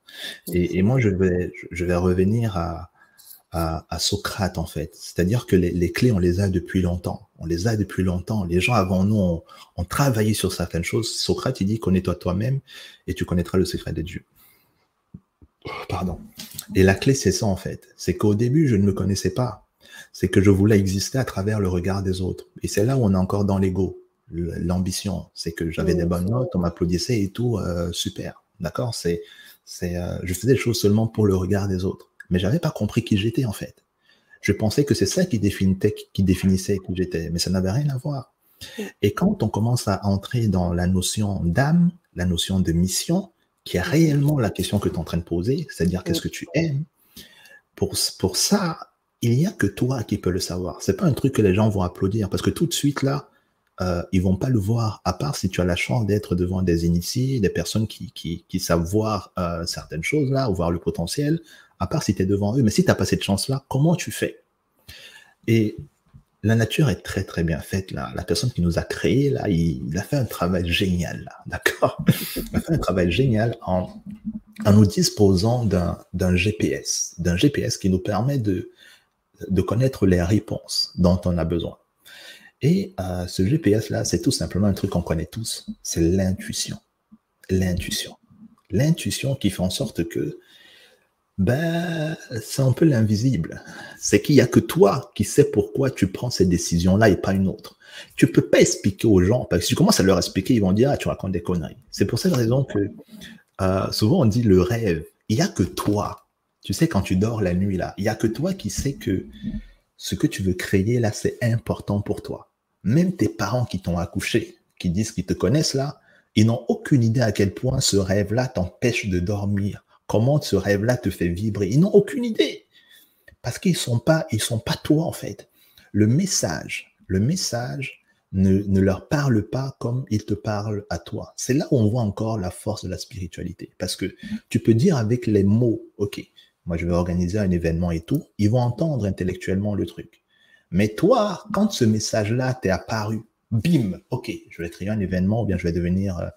Et, moi, je vais, je vais revenir à, à, Socrate en fait. C'est-à-dire que les, clés, on les a depuis longtemps. On les a depuis longtemps. Les gens avant nous ont, ont travaillé sur certaines choses. Socrate, il dit connais-toi toi-même et tu connaîtras le secret de Dieu. Pardon. Et la clé, c'est ça en fait. C'est qu'au début, je ne me connaissais pas c'est que je voulais exister à travers le regard des autres. Et c'est là où on est encore dans l'ego, l'ambition. C'est que j'avais des bonnes notes, on m'applaudissait et tout, euh, super. D'accord? C'est, c'est, euh, je faisais des choses seulement pour le regard des autres. Mais j'avais pas compris qui j'étais en fait. Je pensais que c'est ça qui définissait, qui définissait qui j'étais, mais ça n'avait rien à voir. Et quand on commence à entrer dans la notion d'âme, la notion de mission, qui est réellement la question que tu es en train de poser, c'est-à-dire qu'est-ce que tu aimes, pour, pour ça, il n'y a que toi qui peux le savoir. C'est pas un truc que les gens vont applaudir parce que tout de suite là, euh, ils vont pas le voir, à part si tu as la chance d'être devant des initiés, des personnes qui, savent voir euh, certaines choses là, ou voir le potentiel, à part si tu es devant eux. Mais si tu n'as pas cette chance-là, comment tu fais? Et la nature est très très bien faite là. La personne qui nous a créés là, il, a fait un travail génial là, d'accord? Il a fait un travail génial en nous disposant d'un GPS, d'un GPS qui nous permet de, de connaître les réponses dont on a besoin. Et euh, ce GPS-là, c'est tout simplement un truc qu'on connaît tous, c'est l'intuition. L'intuition. L'intuition qui fait en sorte que, ben, c'est un peu l'invisible. C'est qu'il n'y a que toi qui sais pourquoi tu prends cette décision-là et pas une autre. Tu peux pas expliquer aux gens, parce que si tu commences à leur expliquer, ils vont dire, ah, tu racontes des conneries. C'est pour cette raison que euh, souvent on dit le rêve. Il n'y a que toi. Tu sais, quand tu dors la nuit, là, il n'y a que toi qui sais que ce que tu veux créer là, c'est important pour toi. Même tes parents qui t'ont accouché, qui disent qu'ils te connaissent là, ils n'ont aucune idée à quel point ce rêve-là t'empêche de dormir. Comment ce rêve-là te fait vibrer. Ils n'ont aucune idée. Parce qu'ils sont pas, sont pas toi, en fait. Le message, le message ne, ne leur parle pas comme il te parle à toi. C'est là où on voit encore la force de la spiritualité. Parce que tu peux dire avec les mots, OK, moi je vais organiser un événement et tout, ils vont entendre intellectuellement le truc. Mais toi, quand ce message-là t'est apparu, bim, ok, je vais créer un événement, ou bien je vais devenir euh,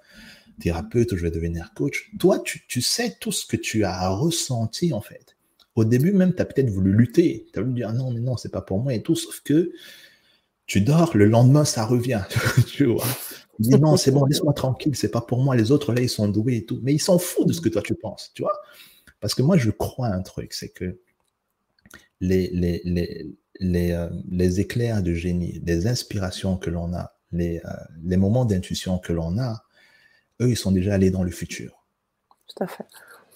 thérapeute, ou je vais devenir coach, toi, tu, sais tout ce que tu as ressenti en fait. Au début même, tu as peut-être voulu lutter, tu as voulu dire non, mais non, c'est pas pour moi et tout, sauf que tu dors, le lendemain, ça revient, tu vois. Dis non, c'est bon, laisse-moi tranquille, c'est pas pour moi, les autres là, ils sont doués et tout. Mais ils s'en foutent de ce que toi tu penses, tu vois. Parce que moi, je crois un truc, c'est que les, les, les, les, euh, les, éclairs de génie, les inspirations que l'on a, les, euh, les moments d'intuition que l'on a, eux, ils sont déjà allés dans le futur. Tout à fait.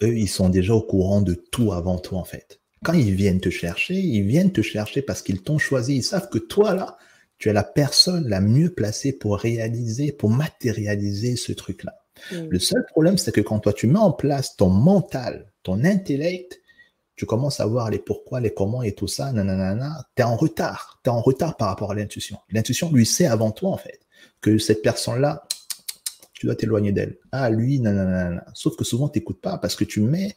Eux, ils sont déjà au courant de tout avant toi, en fait. Quand ils viennent te chercher, ils viennent te chercher parce qu'ils t'ont choisi. Ils savent que toi, là, tu es la personne la mieux placée pour réaliser, pour matérialiser ce truc-là. Mm. Le seul problème, c'est que quand toi, tu mets en place ton mental, ton intellect, tu commences à voir les pourquoi, les comment et tout ça, nanana, tu es en retard. Tu es en retard par rapport à l'intuition. L'intuition lui sait avant toi, en fait, que cette personne-là, tu dois t'éloigner d'elle. Ah, lui, nanana. Sauf que souvent, tu n'écoutes pas parce que tu mets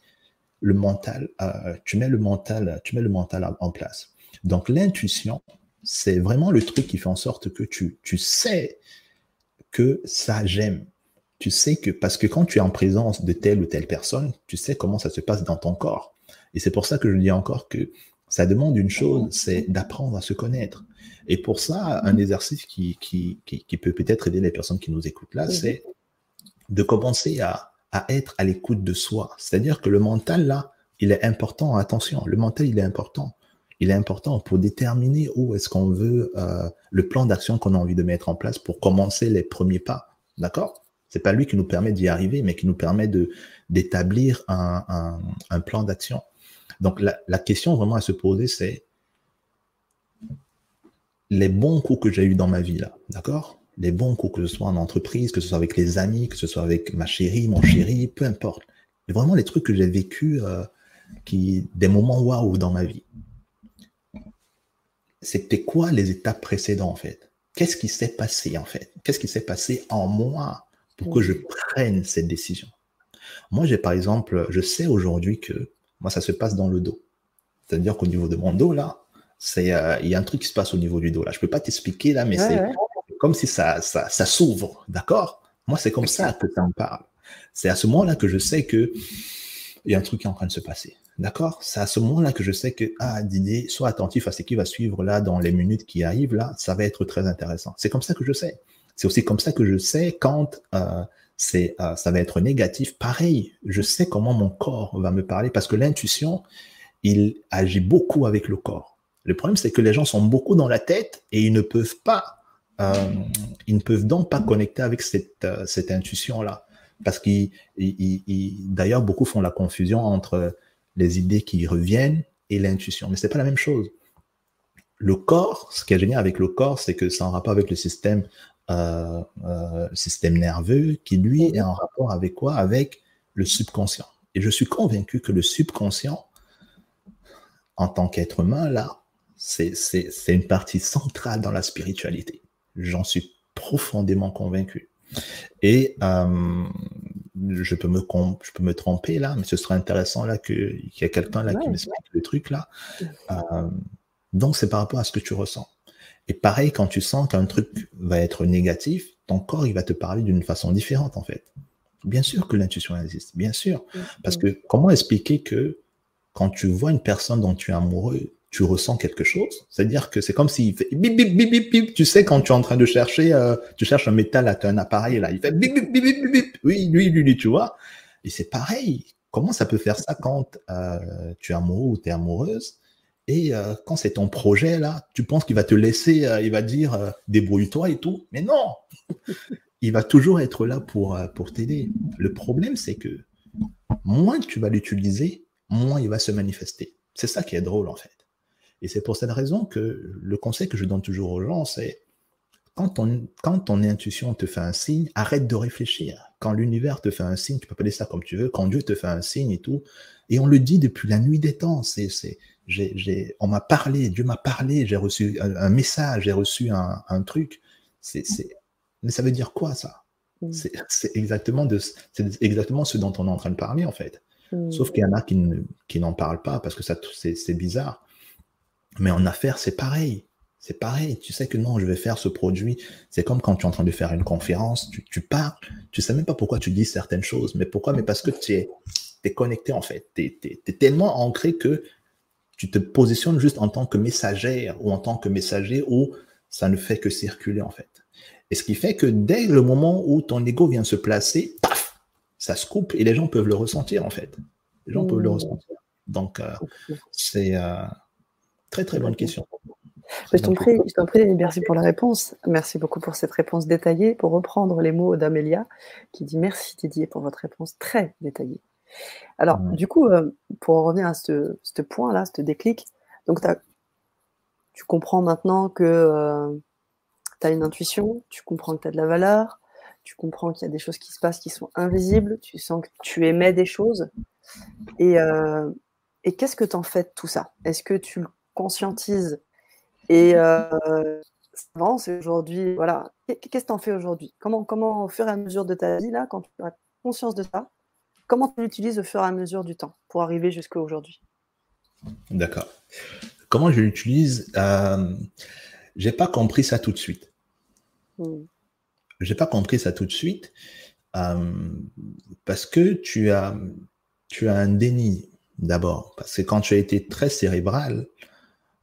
le mental, euh, tu mets le mental, tu mets le mental en place. Donc, l'intuition, c'est vraiment le truc qui fait en sorte que tu sais que ça j'aime. Tu sais que, parce que quand tu es en présence de telle ou telle personne, tu sais comment ça se passe dans ton corps. Et c'est pour ça que je dis encore que ça demande une chose, c'est d'apprendre à se connaître. Et pour ça, un exercice qui, qui, qui, peut peut-être aider les personnes qui nous écoutent là, c'est de commencer à, à être à l'écoute de soi. C'est-à-dire que le mental, là, il est important. Attention, le mental, il est important. Il est important pour déterminer où est-ce qu'on veut euh, le plan d'action qu'on a envie de mettre en place pour commencer les premiers pas. D'accord? C'est pas lui qui nous permet d'y arriver, mais qui nous permet d'établir un plan d'action. Donc la, question vraiment à se poser, c'est les bons coups que j'ai eus dans ma vie, là, d'accord? Les bons coups, que ce soit en entreprise, que ce soit avec les amis, que ce soit avec ma chérie, mon chéri, peu importe. Mais vraiment les trucs que j'ai vécu, euh, qui, des moments waouh dans ma vie. C'était quoi les étapes précédentes, en fait? Qu'est-ce qui s'est passé, en fait? Qu'est-ce qui s'est passé en moi? Pour que je prenne cette décision Moi, j'ai par exemple, je sais aujourd'hui que moi, ça se passe dans le dos. C'est-à-dire qu'au niveau de mon dos, là, euh, il y a un truc qui se passe au niveau du dos. Là. Je ne peux pas t'expliquer, là, mais c'est comme si ça, ça, ça s'ouvre. D'accord? Moi, c'est comme ça que ça me parle. C'est à ce moment-là que je sais que il y a un truc qui est en train de se passer. D'accord? C'est à ce moment-là que je sais que, ah, Didier, sois attentif à ce qui va suivre là dans les minutes qui arrivent là, ça va être très intéressant. C'est comme ça que je sais. C'est aussi comme ça que je sais quand euh, euh, ça va être négatif. Pareil, je sais comment mon corps va me parler parce que l'intuition, il agit beaucoup avec le corps. Le problème, c'est que les gens sont beaucoup dans la tête et ils ne peuvent pas, euh, ils ne peuvent donc pas connecter avec cette, intuition-là. Parce qu'ils, d'ailleurs, beaucoup font la confusion entre les idées qui reviennent et l'intuition. Mais c'est pas la même chose. le corps, ce qui est génial avec le corps, c'est que c'est en rapport avec le système, euh, euh, système nerveux qui, lui, est en rapport avec quoi? Avec le subconscient. Et je suis convaincu que le subconscient, en tant qu'être humain, là, c'est une partie centrale dans la spiritualité. J'en suis profondément convaincu. Et euh, je, peux me, je peux me tromper là, mais ce serait intéressant là qu'il y ait quelqu'un là qui m'explique le truc là. Donc c'est par rapport à ce que tu ressens. Et pareil, quand tu sens qu'un truc va être négatif, ton corps il va te parler d'une façon différente en fait. Bien sûr que l'intuition existe, bien sûr. Parce que comment expliquer que quand tu vois une personne dont tu es amoureux, tu ressens quelque chose? C'est-à-dire que c'est comme s'il fait bip, bip, bip, bip, bip. Tu sais, quand tu es en train de chercher, euh, tu cherches un métal à un appareil, là, il fait bip, bip, bip, bip, bip. Oui, lui, lui, lui, tu vois. Et c'est pareil. Comment ça peut faire ça quand euh, tu es amoureux ou tu es amoureuse et euh, quand c'est ton projet, là, tu penses qu'il va te laisser, il va dire débrouille-toi et tout. Mais non Il va toujours être là pour, t'aider. Le problème, c'est que moins tu vas l'utiliser, moins il va se manifester. C'est ça qui est drôle, en fait. Et c'est pour cette raison que le conseil que je donne toujours aux gens, c'est quand ton, quand ton intuition te fait un signe, arrête de réfléchir. Quand l'univers te fait un signe, tu peux appeler ça comme tu veux, quand Dieu te fait un signe et tout, et on le dit depuis la nuit des temps, c'est, j'ai, on m'a parlé, Dieu m'a parlé, j'ai reçu un, message, j'ai reçu un, un truc. C'est, c'est, mais ça veut dire quoi ça? Mm. c'est, exactement de, c'est exactement ce dont on est en train de parler en fait. Mm. Sauf qu'il y en a qui, ne, qui n'en parlent pas parce que ça, c'est, c'est bizarre. Mais en affaires, c'est pareil. C'est pareil. Tu sais que non, je vais faire ce produit. C'est comme quand tu es en train de faire une conférence, tu, tu parles, tu sais même pas pourquoi tu dis certaines choses. Mais pourquoi? Mais parce que tu es, es, connecté en fait. Tu es, tellement ancré que tu te positionnes juste en tant que messagère ou en tant que messager où ça ne fait que circuler en fait. Et ce qui fait que dès le moment où ton ego vient se placer, paf, ça se coupe et les gens peuvent le ressentir en fait. Les gens peuvent le mmh. ressentir. Donc, euh, c'est. Euh, Très très bonne question. Je t'en prie, je t'en prie, merci pour la réponse. Merci beaucoup pour cette réponse détaillée. Pour reprendre les mots d'Amélia, qui dit merci Didier pour votre réponse très détaillée. Alors, du coup, euh, pour en revenir à ce, point-là, ce déclic, donc tu comprends maintenant que euh, tu as une intuition, tu comprends que tu as de la valeur, tu comprends qu'il y a des choses qui se passent qui sont invisibles, tu sens que tu émets des choses. Et, euh, et qu'est-ce que tu en fais de tout ça? Est-ce que tu le conscientise et euh, avance aujourd'hui. Voilà. Qu'est-ce que tu en fais aujourd'hui? Comment, comment, au fur et à mesure de ta vie, là, quand tu as conscience de ça, comment tu l'utilises au fur et à mesure du temps pour arriver jusqu'à aujourd'hui? D'accord. Comment je l'utilise euh, J'ai pas compris ça tout de suite. Hmm. J'ai pas compris ça tout de suite euh, parce que tu as, tu as un déni d'abord. Parce que quand tu as été très cérébral,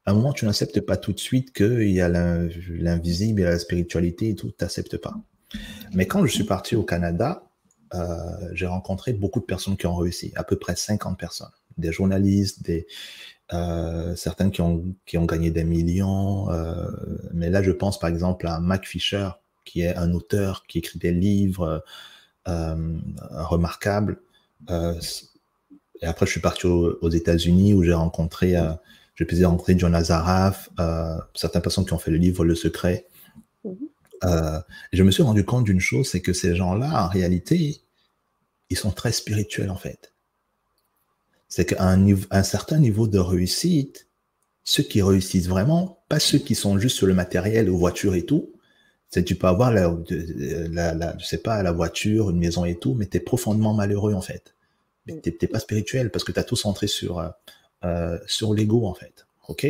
à un moment, tu n'acceptes pas tout de suite qu'il y a l'invisible, il y a la spiritualité et tout, tu n'acceptes pas. Mais quand je suis parti au Canada, euh, j'ai rencontré beaucoup de personnes qui ont réussi, à peu près 50 personnes, des journalistes, des, euh, certaines qui ont, qui ont gagné des millions. Euh, mais là, je pense par exemple à Mac Fisher, qui est un auteur qui écrit des livres remarquables. et après, je suis parti aux, États-Unis où j'ai rencontré j'ai pu rencontrer John Azaraf, certaines personnes qui ont fait le livre Le Secret. Mhm. Euh, je me suis rendu compte d'une chose, c'est que ces gens-là, en réalité, ils sont très spirituels en fait. C'est qu'à un, un, certain niveau de réussite, ceux qui réussissent vraiment, pas ceux qui sont juste sur le matériel, aux voitures et tout, c'est tu peux avoir la, la, la, je sais pas, la voiture, une maison et tout, mais tu es profondément malheureux en fait. Tu n'es pas spirituel parce que tu as tout centré sur, euh, euh, sur l'ego, en fait. OK?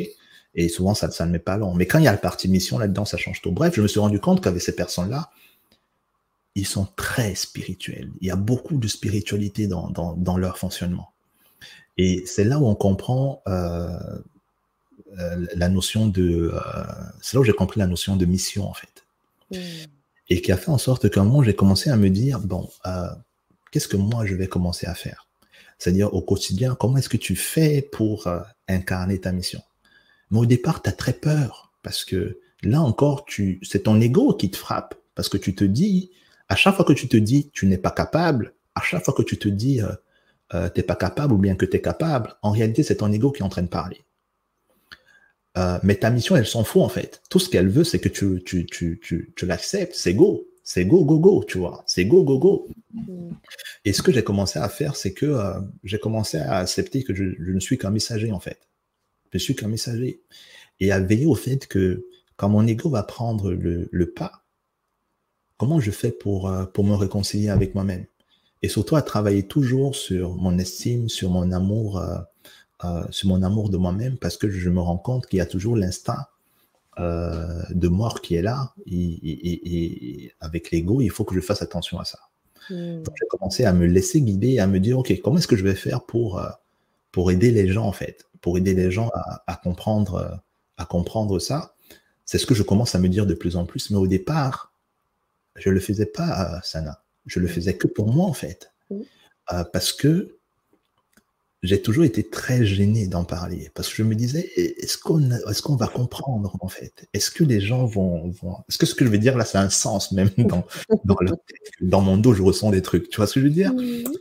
Et souvent, ça, ça ne met pas long. Mais quand il y a la partie mission là-dedans, ça change tout. Bref, je me suis rendu compte qu'avec ces personnes-là, ils sont très spirituels. Il y a beaucoup de spiritualité dans, dans, leur fonctionnement. Et c'est là où on comprend euh, euh, la notion de... c'est là où j'ai compris la notion de mission, en fait. Hmm. Et qui a fait en sorte qu'un moment, j'ai commencé à me dire, bon, qu'est-ce que moi, je vais commencer à faire? C'est-à-dire au quotidien, comment est-ce que tu fais pour euh, incarner ta mission? Mais au départ, tu as très peur parce que là encore, tu, c'est ton ego qui te frappe parce que tu te dis, à chaque fois que tu te dis tu n'es pas capable, à chaque fois que tu te dis euh, euh tu n'es pas capable ou bien que tu es capable, en réalité, c'est ton ego qui est en train de parler. Euh, mais ta mission, elle s'en fout en fait. Tout ce qu'elle veut, c'est que tu, tu, tu, tu, l'acceptes. C'est go. C'est go, go, go, tu vois. C'est go, go, go. Et ce que j'ai commencé à faire, c'est que euh, j'ai commencé à accepter que je, ne suis qu'un messager en fait. Je suis qu'un messager. Et à veiller au fait que quand mon ego va prendre le, le pas, comment je fais pour, euh, pour me réconcilier avec moi-même? Et surtout à travailler toujours sur mon estime, sur mon amour euh, sur mon amour de moi-même parce que je me rends compte qu'il y a toujours l'instinct euh, de mort qui est là et, avec l'ego, il faut que je fasse attention à ça. Hmm. Donc j'ai commencé à me laisser guider à me dire, OK, comment est-ce que je vais faire pour, euh, pour aider les gens en fait, pour aider les gens à, comprendre, à comprendre ça? C'est ce que je commence à me dire de plus en plus. Mais au départ, je ne le faisais pas, Sana. Je le hmm. faisais que pour moi en fait. Hmm. parce que j'ai toujours été très gêné d'en parler parce que je me disais, est-ce qu'on est qu'on va comprendre en fait? Est-ce que les gens vont, est-ce que ce que je vais dire là, ça a un sens même dans, dans, dans, mon dos, je ressens des trucs. Tu vois ce que je veux dire?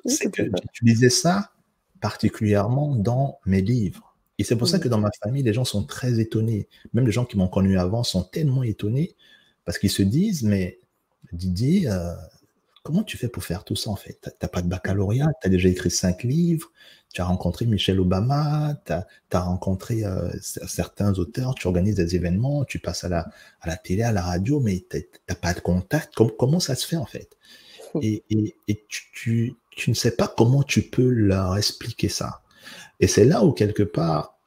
C'est que j'utilisais ça particulièrement dans mes livres. Et c'est pour ça que dans ma famille, les gens sont très étonnés. Même les gens qui m'ont connu avant sont tellement étonnés parce qu'ils se disent, mais Didier, euh, comment tu fais pour faire tout ça en fait? Tu n'as pas de baccalauréat, tu as déjà écrit cinq livres, tu as rencontré Michelle Obama, tu as, rencontré euh, certains auteurs, tu organises des événements, tu passes à la, à la télé, à la radio, mais tu n'as pas de contact. comment ça se fait en fait? Et, tu, ne sais pas comment tu peux leur expliquer ça. Et c'est là où quelque part,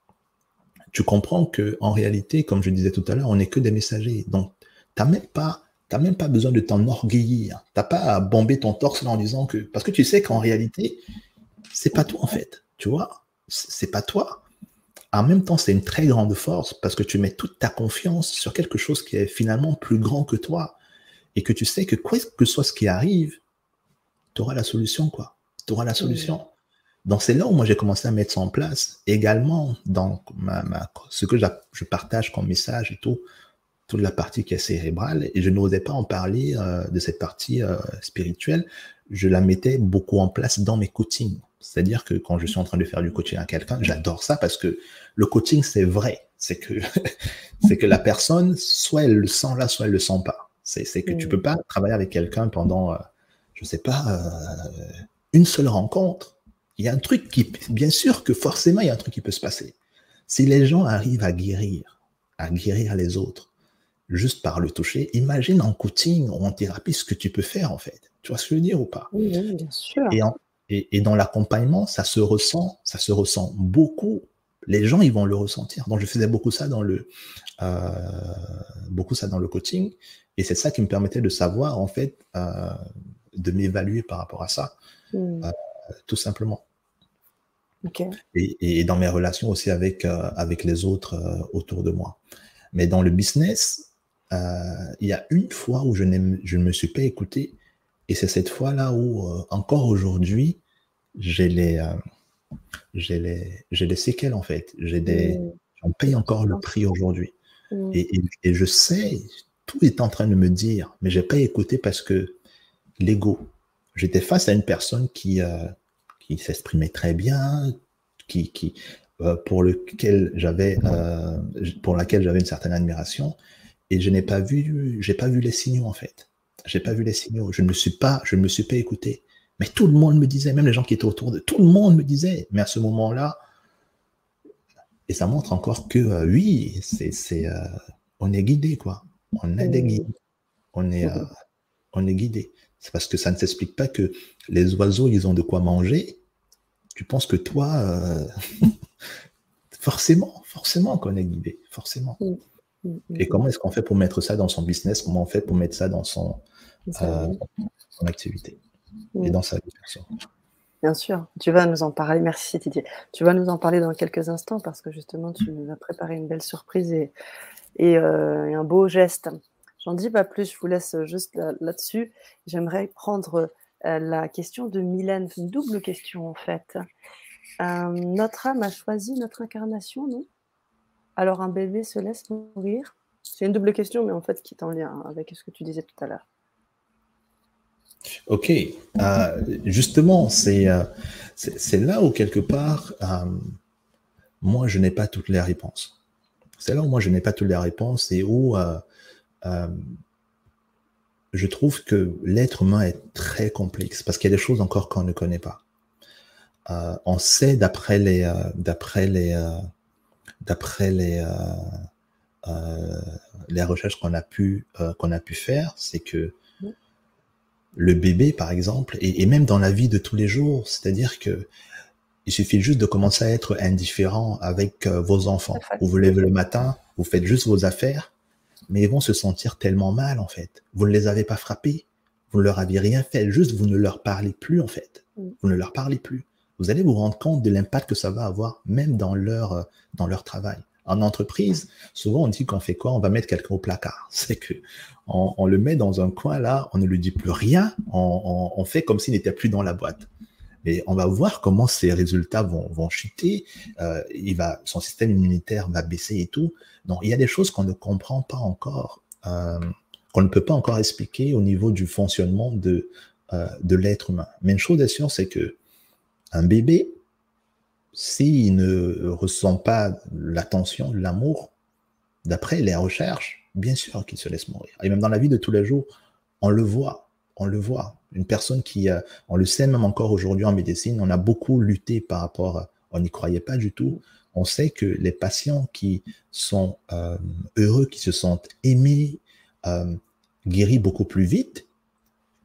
tu comprends que en réalité, comme je disais tout à l'heure, on n'est que des messagers. Donc, tu n'as même pas T'as même pas besoin de t'enorgueillir. T'as pas à bomber ton torse en disant que. Parce que tu sais qu'en réalité, c'est pas toi en fait. Tu vois C'est pas toi. En même temps, c'est une très grande force parce que tu mets toute ta confiance sur quelque chose qui est finalement plus grand que toi. Et que tu sais que quoi que soit ce qui arrive, tu auras la solution, quoi. Tu auras la solution. Donc c'est là où moi j'ai commencé à mettre ça en place. Également, dans ma, ce que je partage comme message et tout, toute la partie qui est cérébrale, et je n'osais pas en parler euh, de cette partie euh, spirituelle. Je la mettais beaucoup en place dans mes coachings. C'est-à-dire que quand je suis en train de faire du coaching à quelqu'un, j'adore ça parce que le coaching, c'est vrai. C'est que, c'est que la personne, soit elle le sent là, soit elle le sent pas. C'est, que tu mm. peux pas travailler avec quelqu'un pendant, euh, je sais pas, une seule rencontre. Il y a un truc qui, bien sûr que forcément, il y a un truc qui peut se passer. Si les gens arrivent à guérir, à guérir les autres, juste par le toucher. Imagine en coaching ou en thérapie ce que tu peux faire en fait. Tu vois ce que je veux dire ou pas? Oui, bien sûr. Et, et, dans l'accompagnement, ça se ressent, ça se ressent beaucoup. Les gens, ils vont le ressentir. Donc, je faisais beaucoup ça dans le, euh, beaucoup ça dans le coaching, et c'est ça qui me permettait de savoir en fait, euh, de m'évaluer par rapport à ça, hmm. euh, tout simplement. Et, et, dans mes relations aussi avec avec les autres autour de moi. Mais dans le business, euh, il y a une fois où je, je ne me suis pas écouté, et c'est cette fois-là où, euh, encore aujourd'hui, j'ai les, euh, j'ai les, les, séquelles en fait. Des, mmh. J'en paye encore le prix aujourd'hui. Mmh. Et, et, je sais, tout est en train de me dire, mais j'ai pas écouté parce que l'ego. J'étais face à une personne qui, qui s'exprimait très bien, qui, qui pour lequel j'avais, pour laquelle j'avais une certaine admiration, et je n'ai pas vu, j'ai pas vu les signaux en fait. J'ai pas vu les signaux. Je ne me suis pas, je ne me suis pas écouté. Mais tout le monde me disait, même les gens qui étaient autour de, tout le monde me disait. Mais à ce moment-là, et ça montre encore que euh, oui, c'est, euh, on est guidé quoi. On est des guides. On est, euh, on est guidé. C'est parce que ça ne s'explique pas que les oiseaux, ils ont de quoi manger. Tu penses que toi, forcément, forcément qu'on est guidé, forcément. Et comment est-ce qu'on fait pour mettre ça dans son business? Comment on fait pour mettre ça dans son, euh, son activité et dans sa vie Bien sûr, tu vas nous en parler. Merci Didier. Tu vas nous en parler dans quelques instants parce que justement, tu nous as préparé une belle surprise et, et, euh, un beau geste. J'en dis pas plus, je vous laisse juste là-dessus. J'aimerais prendre euh, la question de Mylène, une double question en fait. notre âme a choisi notre incarnation, non? Alors un bébé se laisse mourir C'est une double question, mais en fait qui est en lien avec ce que tu disais tout à l'heure. Ok, euh, justement, euh, c'est là où quelque part, euh, moi, je n'ai pas toutes les réponses. C'est là où moi je n'ai pas toutes les réponses et où je trouve que l'être humain est très complexe parce qu'il y a des choses encore qu'on ne connaît pas. On sait d'après les, d'après les, d'après les, les recherches qu'on a pu, qu'on a pu faire, c'est que le bébé, par exemple, et, même dans la vie de tous les jours, c'est-à-dire que il suffit juste de commencer à être indifférent avec euh, vos enfants. Vous vous levez le matin, vous faites juste vos affaires, mais ils vont se sentir tellement mal, en fait. Vous ne les avez pas frappés, vous ne leur avez rien fait, juste vous ne leur parlez plus, en fait. Vous ne leur parlez plus. Vous allez vous rendre compte de l'impact que ça va avoir, même dans leur, euh, dans leur travail. En entreprise, souvent on dit qu'on fait quoi? On va mettre quelqu'un au placard. C'est que on, le met dans un coin là, on ne lui dit plus rien, on fait comme s'il n'était plus dans la boîte. Et on va voir comment ces résultats vont, vont chuter. Euh, il va, son système immunitaire va baisser et tout. Donc, il y a des choses qu'on ne comprend pas encore, euh, qu'on ne peut pas encore expliquer au niveau du fonctionnement de, de l'être humain. Mais une chose est sûre, c'est que un bébé, s'il ne ressent pas l'attention, l'amour, d'après les recherches, bien sûr qu'il se laisse mourir. Et même dans la vie de tous les jours, on le voit, on le voit. Une personne qui, euh, on le sait même encore aujourd'hui en médecine, on a beaucoup lutté par rapport, on n'y croyait pas du tout. On sait que les patients qui sont euh, heureux, qui se sentent aimés, euh, guéris beaucoup plus vite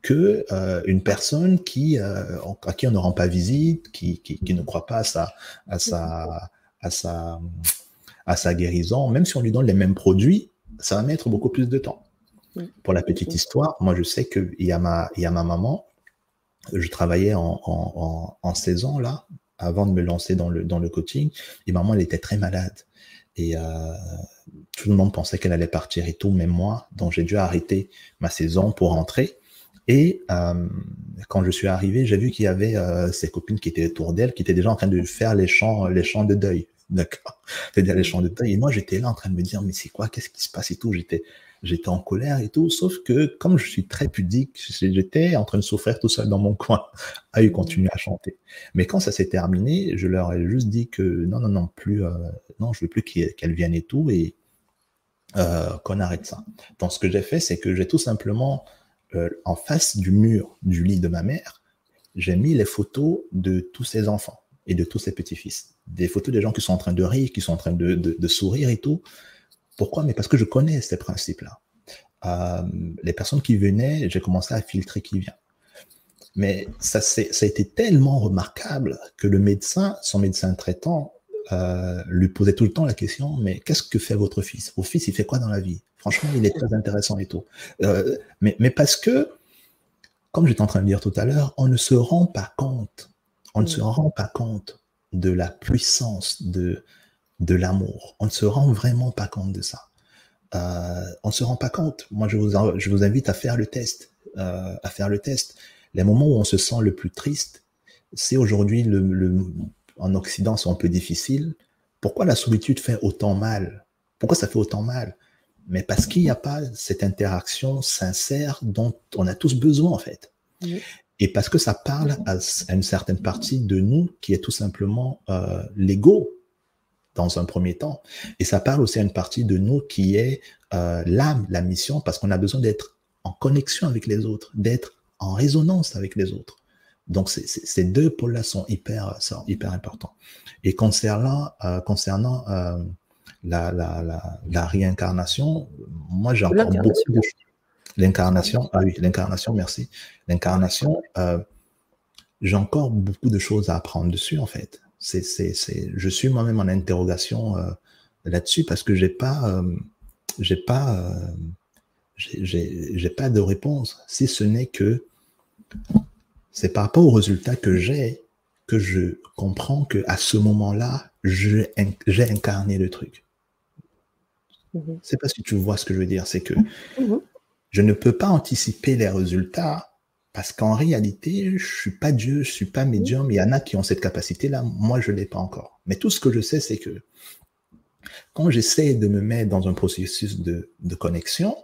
que une personne qui, à qui on ne rend pas visite, qui, qui, ne croit pas à sa, à sa, à sa, à sa guérison. Même si on lui donne les mêmes produits, ça va mettre beaucoup plus de temps. Pour la petite histoire, moi je sais qu'il y, a ma, il y a ma maman, je travaillais en, en, en, saison là, avant de me lancer dans le, dans le coaching, et maman elle était très malade. Et euh, tout le monde pensait qu'elle allait partir et tout, même moi. Donc j'ai dû arrêter ma saison pour rentrer. Et euh, quand je suis arrivé, j'ai vu qu'il y avait euh, ses copines qui étaient autour d'elle, qui étaient déjà en train de faire les chants, les chants de deuil. D'accord C'est-à-dire les chants de deuil. Et moi, j'étais là en train de me dire, mais c'est quoi? Qu'est-ce qui se passe et tout? J'étais j'étais en colère et tout, sauf que comme je suis très pudique, j'étais en train de souffrir tout seul dans mon coin, à eu continuer à chanter. Mais quand ça s'est terminé, je leur ai juste dit que non, non, non, plus, euh, non, je veux plus qu'elles viennent et tout, et euh, qu'on arrête ça. Donc ce que j'ai fait, c'est que j'ai tout simplement, euh, en face du mur du lit de ma mère, j'ai mis les photos de tous ses enfants et de tous ses petits-fils. Des photos des gens qui sont en train de rire, qui sont en train de, sourire et tout, pourquoi? Mais parce que je connais ces principes-là. Euh, les personnes qui venaient, j'ai commencé à filtrer qui vient. Mais ça, ça a été tellement remarquable que le médecin, son médecin traitant, euh, lui posait tout le temps la question, mais qu'est-ce que fait votre fils? Votre fils, il fait quoi dans la vie? Franchement, il est très intéressant et tout. Euh, mais, mais parce que, comme j'étais en train de dire tout à l'heure, on ne se rend pas compte, on ne se rend pas compte de la puissance de, de l'amour. On ne se rend vraiment pas compte de ça. Euh, on ne se rend pas compte. Moi, je vous, je vous invite à faire le test. Euh, à faire le test. Les moments où on se sent le plus triste, c'est aujourd'hui le, en Occident, c'est un peu difficile. Pourquoi la solitude fait autant mal? Pourquoi ça fait autant mal? Mais parce qu'il n'y a pas cette interaction sincère dont on a tous besoin, en fait. Et parce que ça parle à, une certaine partie de nous qui est tout simplement euh, l'ego dans un premier temps. Et ça parle aussi à une partie de nous qui est euh, l'âme, la mission, parce qu'on a besoin d'être en connexion avec les autres, d'être en résonance avec les autres. Donc ces deux pôles-là sont hyper, sont hyper importants. Et concernant, euh, concernant euh, la, la, la, la, réincarnation, moi j'ai encore beaucoup de L'incarnation, ah oui, l'incarnation, merci. L'incarnation, euh, j'ai encore beaucoup de choses à apprendre dessus en fait c'est, c'est, c'est, je suis moi-même en interrogation euh, là-dessus parce que j'ai pas, euh, j'ai pas, euh, j'ai, j'ai pas de réponse. Si ce n'est que c'est par rapport aux résultats que j'ai que je comprends que à ce moment-là, j'ai incarné le truc. Mm-hmm. C'est pas si tu vois ce que je veux dire, c'est que mm-hmm. je ne peux pas anticiper les résultats parce qu'en réalité, je suis pas Dieu, je suis pas médium. Il y en a qui ont cette capacité-là. Moi, je l'ai pas encore. Mais tout ce que je sais, c'est que quand j'essaie de me mettre dans un processus de, connexion,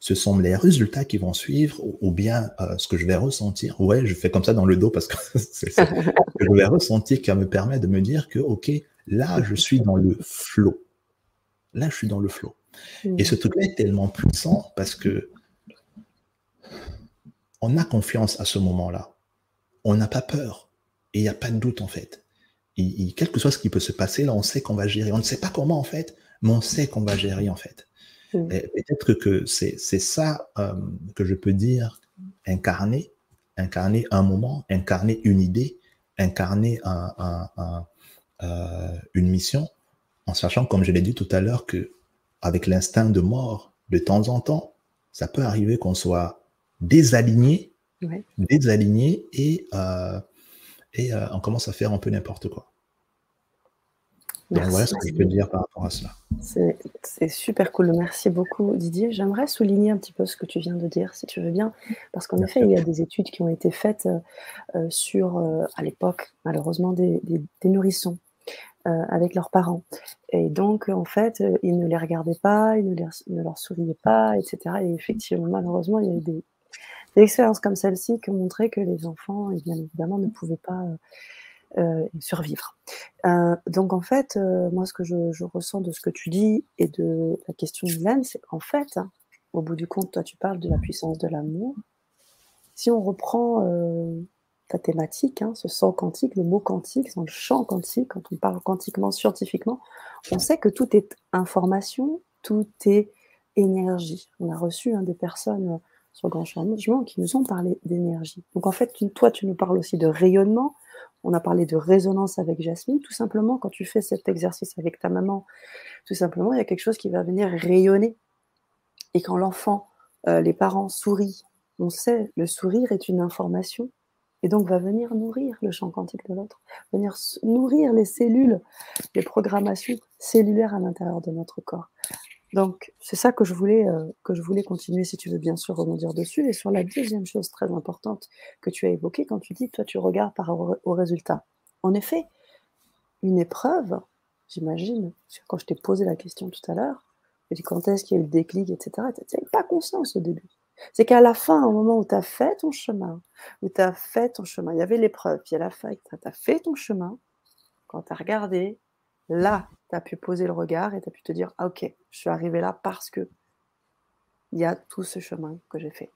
ce sont les résultats qui vont suivre ou, bien euh, ce que je vais ressentir. Ouais, je fais comme ça dans le dos parce que c'est ce que je vais ressentir qui va me permettre de me dire que, OK, là, je suis dans le flow. Là, je suis dans le flow. Et ce truc-là est tellement puissant parce que on a confiance à ce moment-là. On n'a pas peur. Et il n'y a pas de doute, en fait. Et, quel que soit ce qui peut se passer, là, on sait qu'on va gérer. On ne sait pas comment, en fait, mais on sait qu'on va gérer, en fait. Peut-être que c'est ça euh, que je peux dire, incarner, incarner un moment, incarner une idée, incarner un, euh, une mission, en sachant, comme je l'ai dit tout à l'heure, que avec l'instinct de mort, de temps en temps, ça peut arriver qu'on soit désaligné, désaligné et, euh, et euh, on commence à faire un peu n'importe quoi. Donc voilà ce que je peux dire par rapport à cela. C'est super cool. Merci beaucoup Didier. J'aimerais souligner un petit peu ce que tu viens de dire, si tu veux bien, parce qu'en effet, il y a des études qui ont été faites euh, sur, à l'époque, malheureusement, des, nourrissons. Avec leurs parents. Et donc, en fait, ils ne les regardaient pas, ils ne, leur souriaient pas, etc. Et effectivement, malheureusement, il y a eu des, expériences comme celle-ci qui ont montré que les enfants, et bien évidemment, ne pouvaient pas euh, euh, survivre. Euh, donc en fait, moi, ce que je, ressens de ce que tu dis et de la question de c'est qu'en fait, hein, au bout du compte, toi, tu parles de la puissance de l'amour. Si on reprend ta thématique, hein, ce sens quantique, le mot quantique, dans le champ quantique, quand on parle quantiquement, scientifiquement, on sait que tout est information, tout est énergie. On a reçu hein, des personnes sur Grand Changement qui nous ont parlé d'énergie. Donc en fait, toi, tu nous parles aussi de rayonnement. On a parlé de résonance avec Jasmine. Tout simplement, quand tu fais cet exercice avec ta maman, tout simplement, il y a quelque chose qui va venir rayonner. Et quand l'enfant, euh, les parents sourient, on sait, le sourire est une information et donc va venir nourrir le champ quantique de l'autre, venir nourrir les cellules, les programmations cellulaires à l'intérieur de notre corps. Donc, c'est ça que je, voulais, euh, que je voulais continuer, si tu veux bien sûr rebondir dessus. Et sur la deuxième chose très importante que tu as évoquée, quand tu dis, toi, tu regardes par rapport au résultat. En effet, une épreuve, j'imagine, quand je t'ai posé la question tout à l'heure, je dis quand est-ce qu'il y a eu le déclic, etc., tu n'avais pas conscience au début. C'est qu'à la fin, au moment où tu as fait ton chemin, où tu as fait ton chemin, il y avait l'épreuve, puis à la fin, tu as fait ton chemin, quand tu as regardé, là, tu as pu poser le regard et tu as pu te dire, ah, ok, je suis arrivé là parce que il y a tout ce chemin que j'ai fait.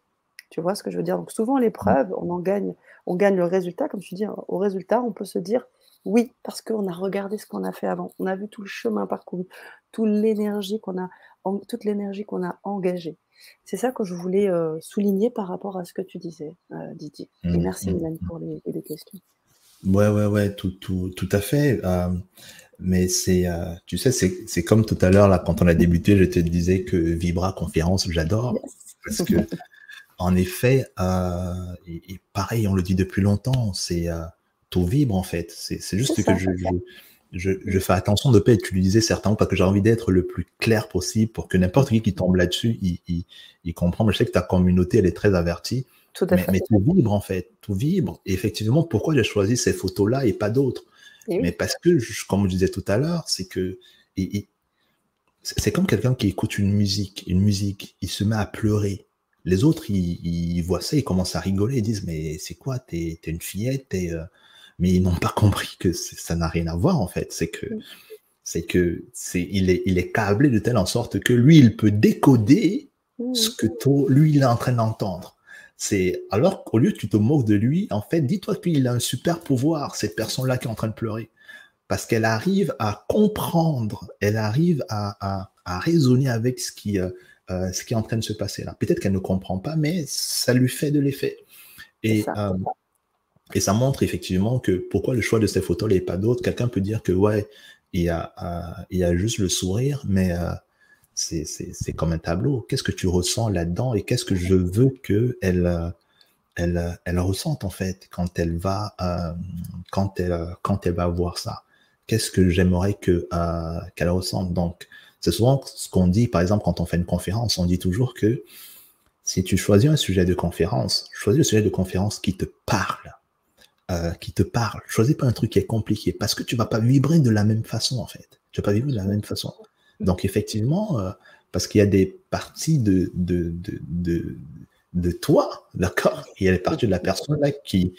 Tu vois ce que je veux dire? Donc souvent l'épreuve, on en gagne, on gagne le résultat, comme tu dis, au résultat, on peut se dire oui, parce qu'on a regardé ce qu'on a fait avant, on a vu tout le chemin parcouru, toute l'énergie qu'on a engagée. C'est ça que je voulais euh, souligner par rapport à ce que tu disais, euh, Didier. Et mmh, merci, Mélanie, mmh, mmh. pour les, les, questions. Ouais, ouais, ouais, tout, tout, tout à fait. Euh, mais c'est, tu sais, c'est comme tout à l'heure, là, quand on a débuté, je te disais que Vibra Conférence, j'adore. Parce que, en effet, et, pareil, on le dit depuis longtemps, c'est tout vibre, en fait. C'est juste que je, je, je, fais attention de ne pas utiliser certains mots parce que j'ai envie d'être le plus clair possible pour que n'importe qui qui tombe là-dessus, il, il, il, comprend. Mais je sais que ta communauté, elle est très avertie. Tout à mais, fait. mais tout vibre, en fait. Tout vibre. Et effectivement, pourquoi j'ai choisi ces photos-là et pas d'autres? Mais parce que, comme je disais tout à l'heure, c'est que c'est comme quelqu'un qui écoute une musique, une musique, il se met à pleurer. Les autres, ils, voient ça, ils commencent à rigoler, ils disent mais c'est quoi, t'es es une fillette, euh, mais ils n'ont pas compris que ça n'a rien à voir en fait. C'est que c'est que c'est il est il est câblé de telle en sorte que lui il peut décoder ce que toi, lui il est en train d'entendre. C'est alors qu'au lieu que tu te moques de lui, en fait, dis-toi qu'il a un super pouvoir, cette personne-là qui est en train de pleurer. Parce qu'elle arrive à comprendre, elle arrive à, raisonner avec ce qui, euh, euh, ce qui est en train de se passer là. Peut-être qu'elle ne comprend pas, mais ça lui fait de l'effet. Et. Euh, et ça montre effectivement que pourquoi le choix de ces photos et pas d'autres. Quelqu'un peut dire que ouais, il y a, il y a juste le sourire, mais c'est comme un tableau. Qu'est-ce que tu ressens là-dedans et qu'est-ce que je veux que elle, elle, elle ressente en fait quand elle va, euh, quand elle, quand elle va voir ça? Qu'est-ce que j'aimerais que euh, qu'elle ressente? Donc, c'est souvent ce qu'on dit, par exemple, quand on fait une conférence, on dit toujours que si tu choisis un sujet de conférence, choisis le sujet de conférence qui te parle. Euh, qui te parle. Choisis pas un truc qui est compliqué parce que tu vas pas vibrer de la même façon en fait. Tu vas pas vibrer de la même façon. Donc effectivement, euh, parce qu'il y a des parties de, de, de, de, toi, d'accord? Il y a des parties de la personne là qui,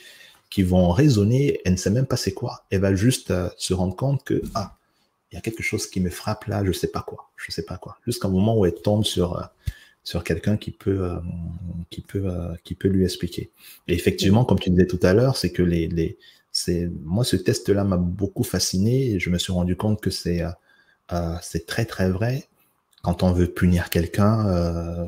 qui vont raisonner, elle ne sait même pas c'est quoi. Elle va juste euh, se rendre compte que, ah, il y a quelque chose qui me frappe là, je sais pas quoi, je sais pas quoi. Jusqu'à un moment où elle tombe sur, sur quelqu'un qui peut, euh, qui peut, euh, qui peut lui expliquer. Et effectivement, comme tu disais tout à l'heure, c'est que les, les, c'est, moi, ce test-là m'a beaucoup fasciné et je me suis rendu compte que c'est, c'est très, très vrai. Quand on veut punir quelqu'un,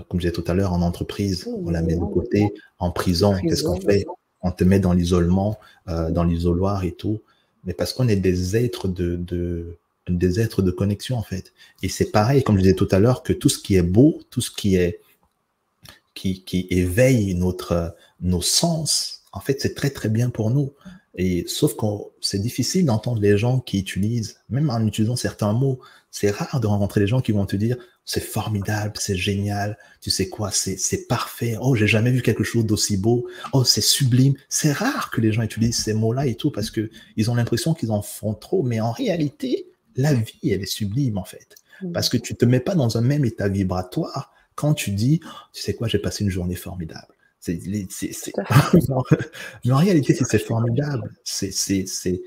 comme je disais tout à l'heure, en entreprise, on la met de côté, en prison, qu'est-ce qu'on fait? On te met dans l'isolement, dans l'isoloir et tout. Mais parce qu'on est des êtres de, de, des êtres de connexion en fait. Et c'est pareil, comme je disais tout à l'heure, que tout ce qui est beau, tout ce qui est qui, qui éveille notre nos sens, en fait, c'est très très bien pour nous. Et sauf que c'est difficile d'entendre les gens qui utilisent, même en utilisant certains mots, c'est rare de rencontrer des gens qui vont te dire c'est formidable, c'est génial, tu sais quoi, c'est parfait, oh j'ai jamais vu quelque chose d'aussi beau, oh c'est sublime. C'est rare que les gens utilisent ces mots-là et tout parce que ils ont l'impression qu'ils en font trop, mais en réalité, la vie, elle est sublime en fait. Mm. Parce que tu te mets pas dans un même état vibratoire quand tu dis, tu sais quoi, j'ai passé une journée formidable. C'est, mais en réalité, c'est formidable, c'est, c'est,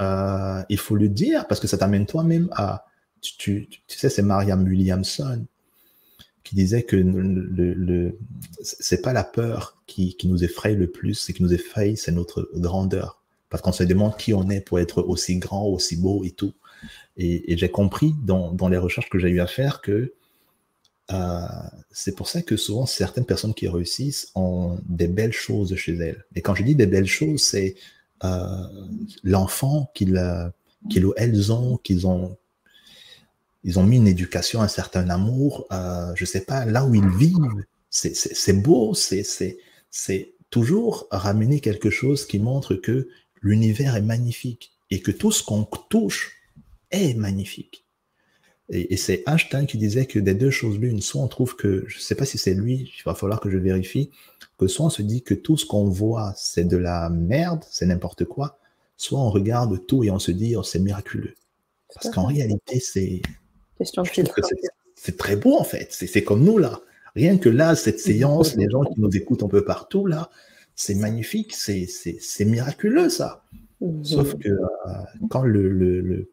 euh, il faut le dire parce que ça t'amène toi-même à, tu, tu, sais, c'est Mariam Williamson qui disait que le, le, c'est pas la peur qui, qui nous effraie le plus, c'est qui nous effraie, c'est notre grandeur. Parce qu'on se demande qui on est pour être aussi grand, aussi beau et tout. Et, j'ai compris dans, les recherches que j'ai eu à faire que euh, c'est pour ça que souvent certaines personnes qui réussissent ont des belles choses chez elles. Et quand je dis des belles choses, c'est euh, l'enfant qu'ils ou elles ont, qu'ils ont, ils ont mis une éducation, un certain amour, euh, je sais pas, là où ils vivent. C'est beau, c'est toujours ramener quelque chose qui montre que l'univers est magnifique et que tout ce qu'on touche est magnifique. Et, c'est Einstein qui disait que des deux choses l'une, soit on trouve que, je ne sais pas si c'est lui, il va falloir que je vérifie, que soit on se dit que tout ce qu'on voit, c'est de la merde, c'est n'importe quoi, soit on regarde tout et on se dit, oh, c'est miraculeux. Parce qu'en réalité, c'est. C'est très beau, en fait. C'est comme nous, là. Rien que là, cette séance, les gens qui nous écoutent un peu partout, là, c'est magnifique, c'est miraculeux, ça. Mhm. Sauf que euh, quand le, le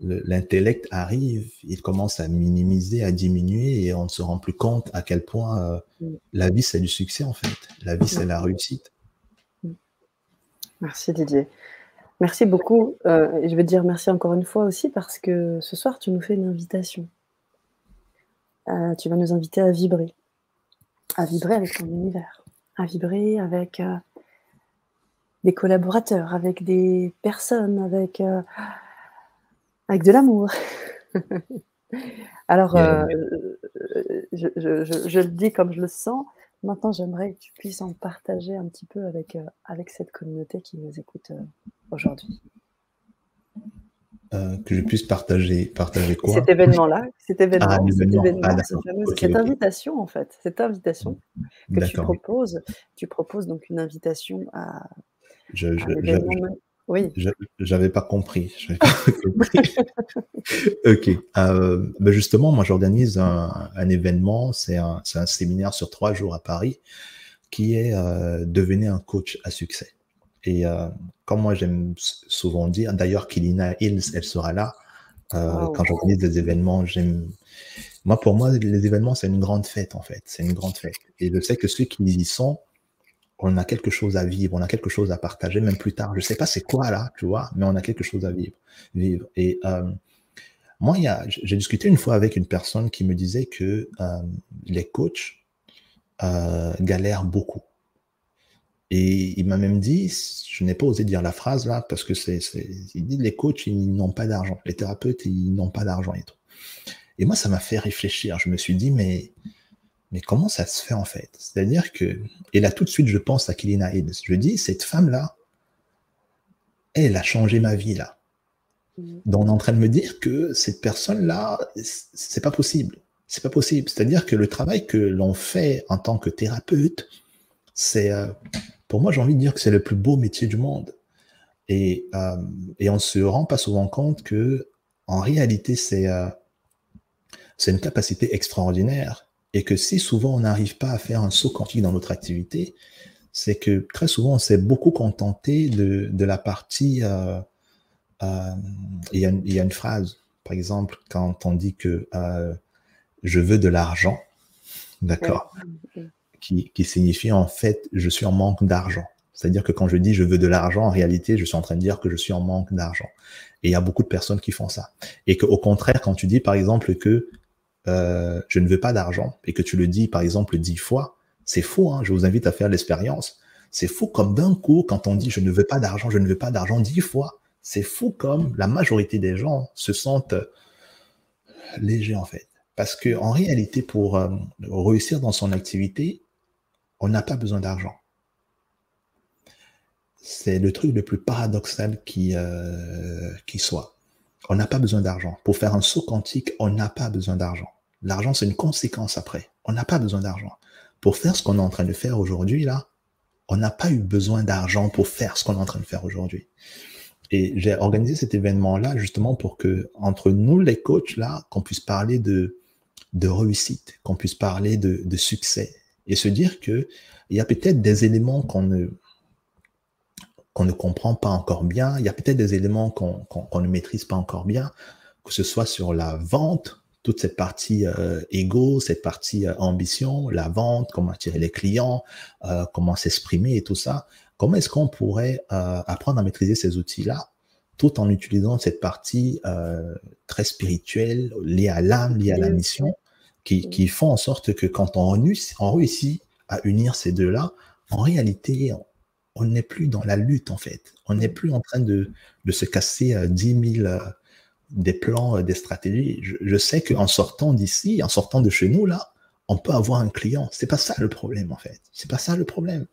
l'intellect arrive, il commence à minimiser, à diminuer et on ne se rend plus compte à quel point euh, mm. la vie c'est du succès en fait. La vie c'est la réussite. Mm. Merci Didier. Merci beaucoup. Euh, je veux dire merci encore une fois aussi parce que ce soir tu nous fais une invitation. Euh, tu vas nous inviter à vibrer. À vibrer avec ton univers. À vibrer avec des collaborateurs, avec des personnes, avec, euh, avec de l'amour. Alors, euh, je, je, le dis comme je le sens. Maintenant, j'aimerais que tu puisses en partager un petit peu avec, euh, avec cette communauté qui nous écoute aujourd'hui. que je puisse partager, partager quoi? Cet événement-là, cet événement, ah, cet événement ah, cette invitation en fait, cette invitation que tu proposes. Tu proposes donc une invitation à, je, oui. J'avais pas compris. ok. Euh, ben justement, moi, j'organise un, événement. C'est un, un, séminaire sur trois jours à Paris qui est euh, devenir un coach à succès. Et euh, comme moi, j'aime souvent dire, d'ailleurs, Kilina Hills, elle sera là. Euh, quand j'organise des événements, j'aime. Moi, pour moi, les événements, c'est une grande fête, en fait. C'est une grande fête. Et je sais que ceux qui y sont, on a quelque chose à vivre, on a quelque chose à partager, même plus tard. Je sais pas c'est quoi là, tu vois, mais on a quelque chose à vivre. vivre. Et euh, moi, j'ai discuté une fois avec une personne qui me disait que euh, les coachs euh, galèrent beaucoup. Et il m'a même dit, je n'ai pas osé dire la phrase là, parce que c'est, il dit les coachs, ils n'ont pas d'argent. Les thérapeutes, ils n'ont pas d'argent et tout. Et moi, ça m'a fait réfléchir. Je me suis dit, mais mais comment ça se fait en fait? C'est-à-dire que, et là tout de suite je pense à Kilina Hills, je dis, cette femme-là, elle a changé ma vie là. Mm. Donc on est en train de me dire que cette personne-là, c'est pas possible. C'est pas possible. C'est-à-dire que le travail que l'on fait en tant que thérapeute, c'est, euh, pour moi j'ai envie de dire que c'est le plus beau métier du monde. Et, euh, et on se rend pas souvent compte que en réalité c'est euh, c'est une capacité extraordinaire et que si souvent on n'arrive pas à faire un saut quantique dans notre activité, c'est que très souvent on s'est beaucoup contenté de, de la partie, euh, il, y a, une phrase, par exemple, quand on dit que je veux de l'argent, d'accord, qui, qui signifie en fait je suis en manque d'argent. C'est-à-dire que quand je dis je veux de l'argent, en réalité, je suis en train de dire que je suis en manque d'argent. Et il y a beaucoup de personnes qui font ça. Et qu'au contraire, quand tu dis par exemple que euh, je ne veux pas d'argent et que tu le dis par exemple dix fois, c'est faux. Hein, je vous invite à faire l'expérience. C'est fou comme d'un coup, quand on dit je ne veux pas d'argent, je ne veux pas d'argent dix fois, c'est fou comme la majorité des gens se sentent légers en fait. Parce que en réalité, pour euh, réussir dans son activité, on n'a pas besoin d'argent. C'est le truc le plus paradoxal euh, qui soit. On n'a pas besoin d'argent. Pour faire un saut quantique, on n'a pas besoin d'argent. L'argent, c'est une conséquence après. On n'a pas besoin d'argent. Pour faire ce qu'on est en train de faire aujourd'hui, là, on n'a pas eu besoin d'argent pour faire ce qu'on est en train de faire aujourd'hui. Et j'ai organisé cet événement-là justement pour que, entre nous, les coachs, là, qu'on puisse parler de, réussite, qu'on puisse parler de, succès et se dire que il y a peut-être des éléments qu'on ne comprend pas encore bien. Il y a peut-être des éléments qu'on ne maîtrise pas encore bien, que ce soit sur la vente, toute cette partie euh, ego, cette partie euh, ambition, la vente, comment attirer les clients, euh, comment s'exprimer et tout ça. Comment est-ce qu'on pourrait apprendre à maîtriser ces outils-là tout en utilisant cette partie très spirituelle, liée à l'âme, liée à la mission, qui, qui, font en sorte que quand on, on réussit à unir ces deux-là, en réalité, on n'est plus dans la lutte, en fait. On n'est plus en train de, se casser à 10 000 des plans, euh, des stratégies. Je, sais qu'en sortant d'ici, en sortant de chez nous, là, on peut avoir un client. C'est pas ça le problème, en fait. C'est pas ça le problème.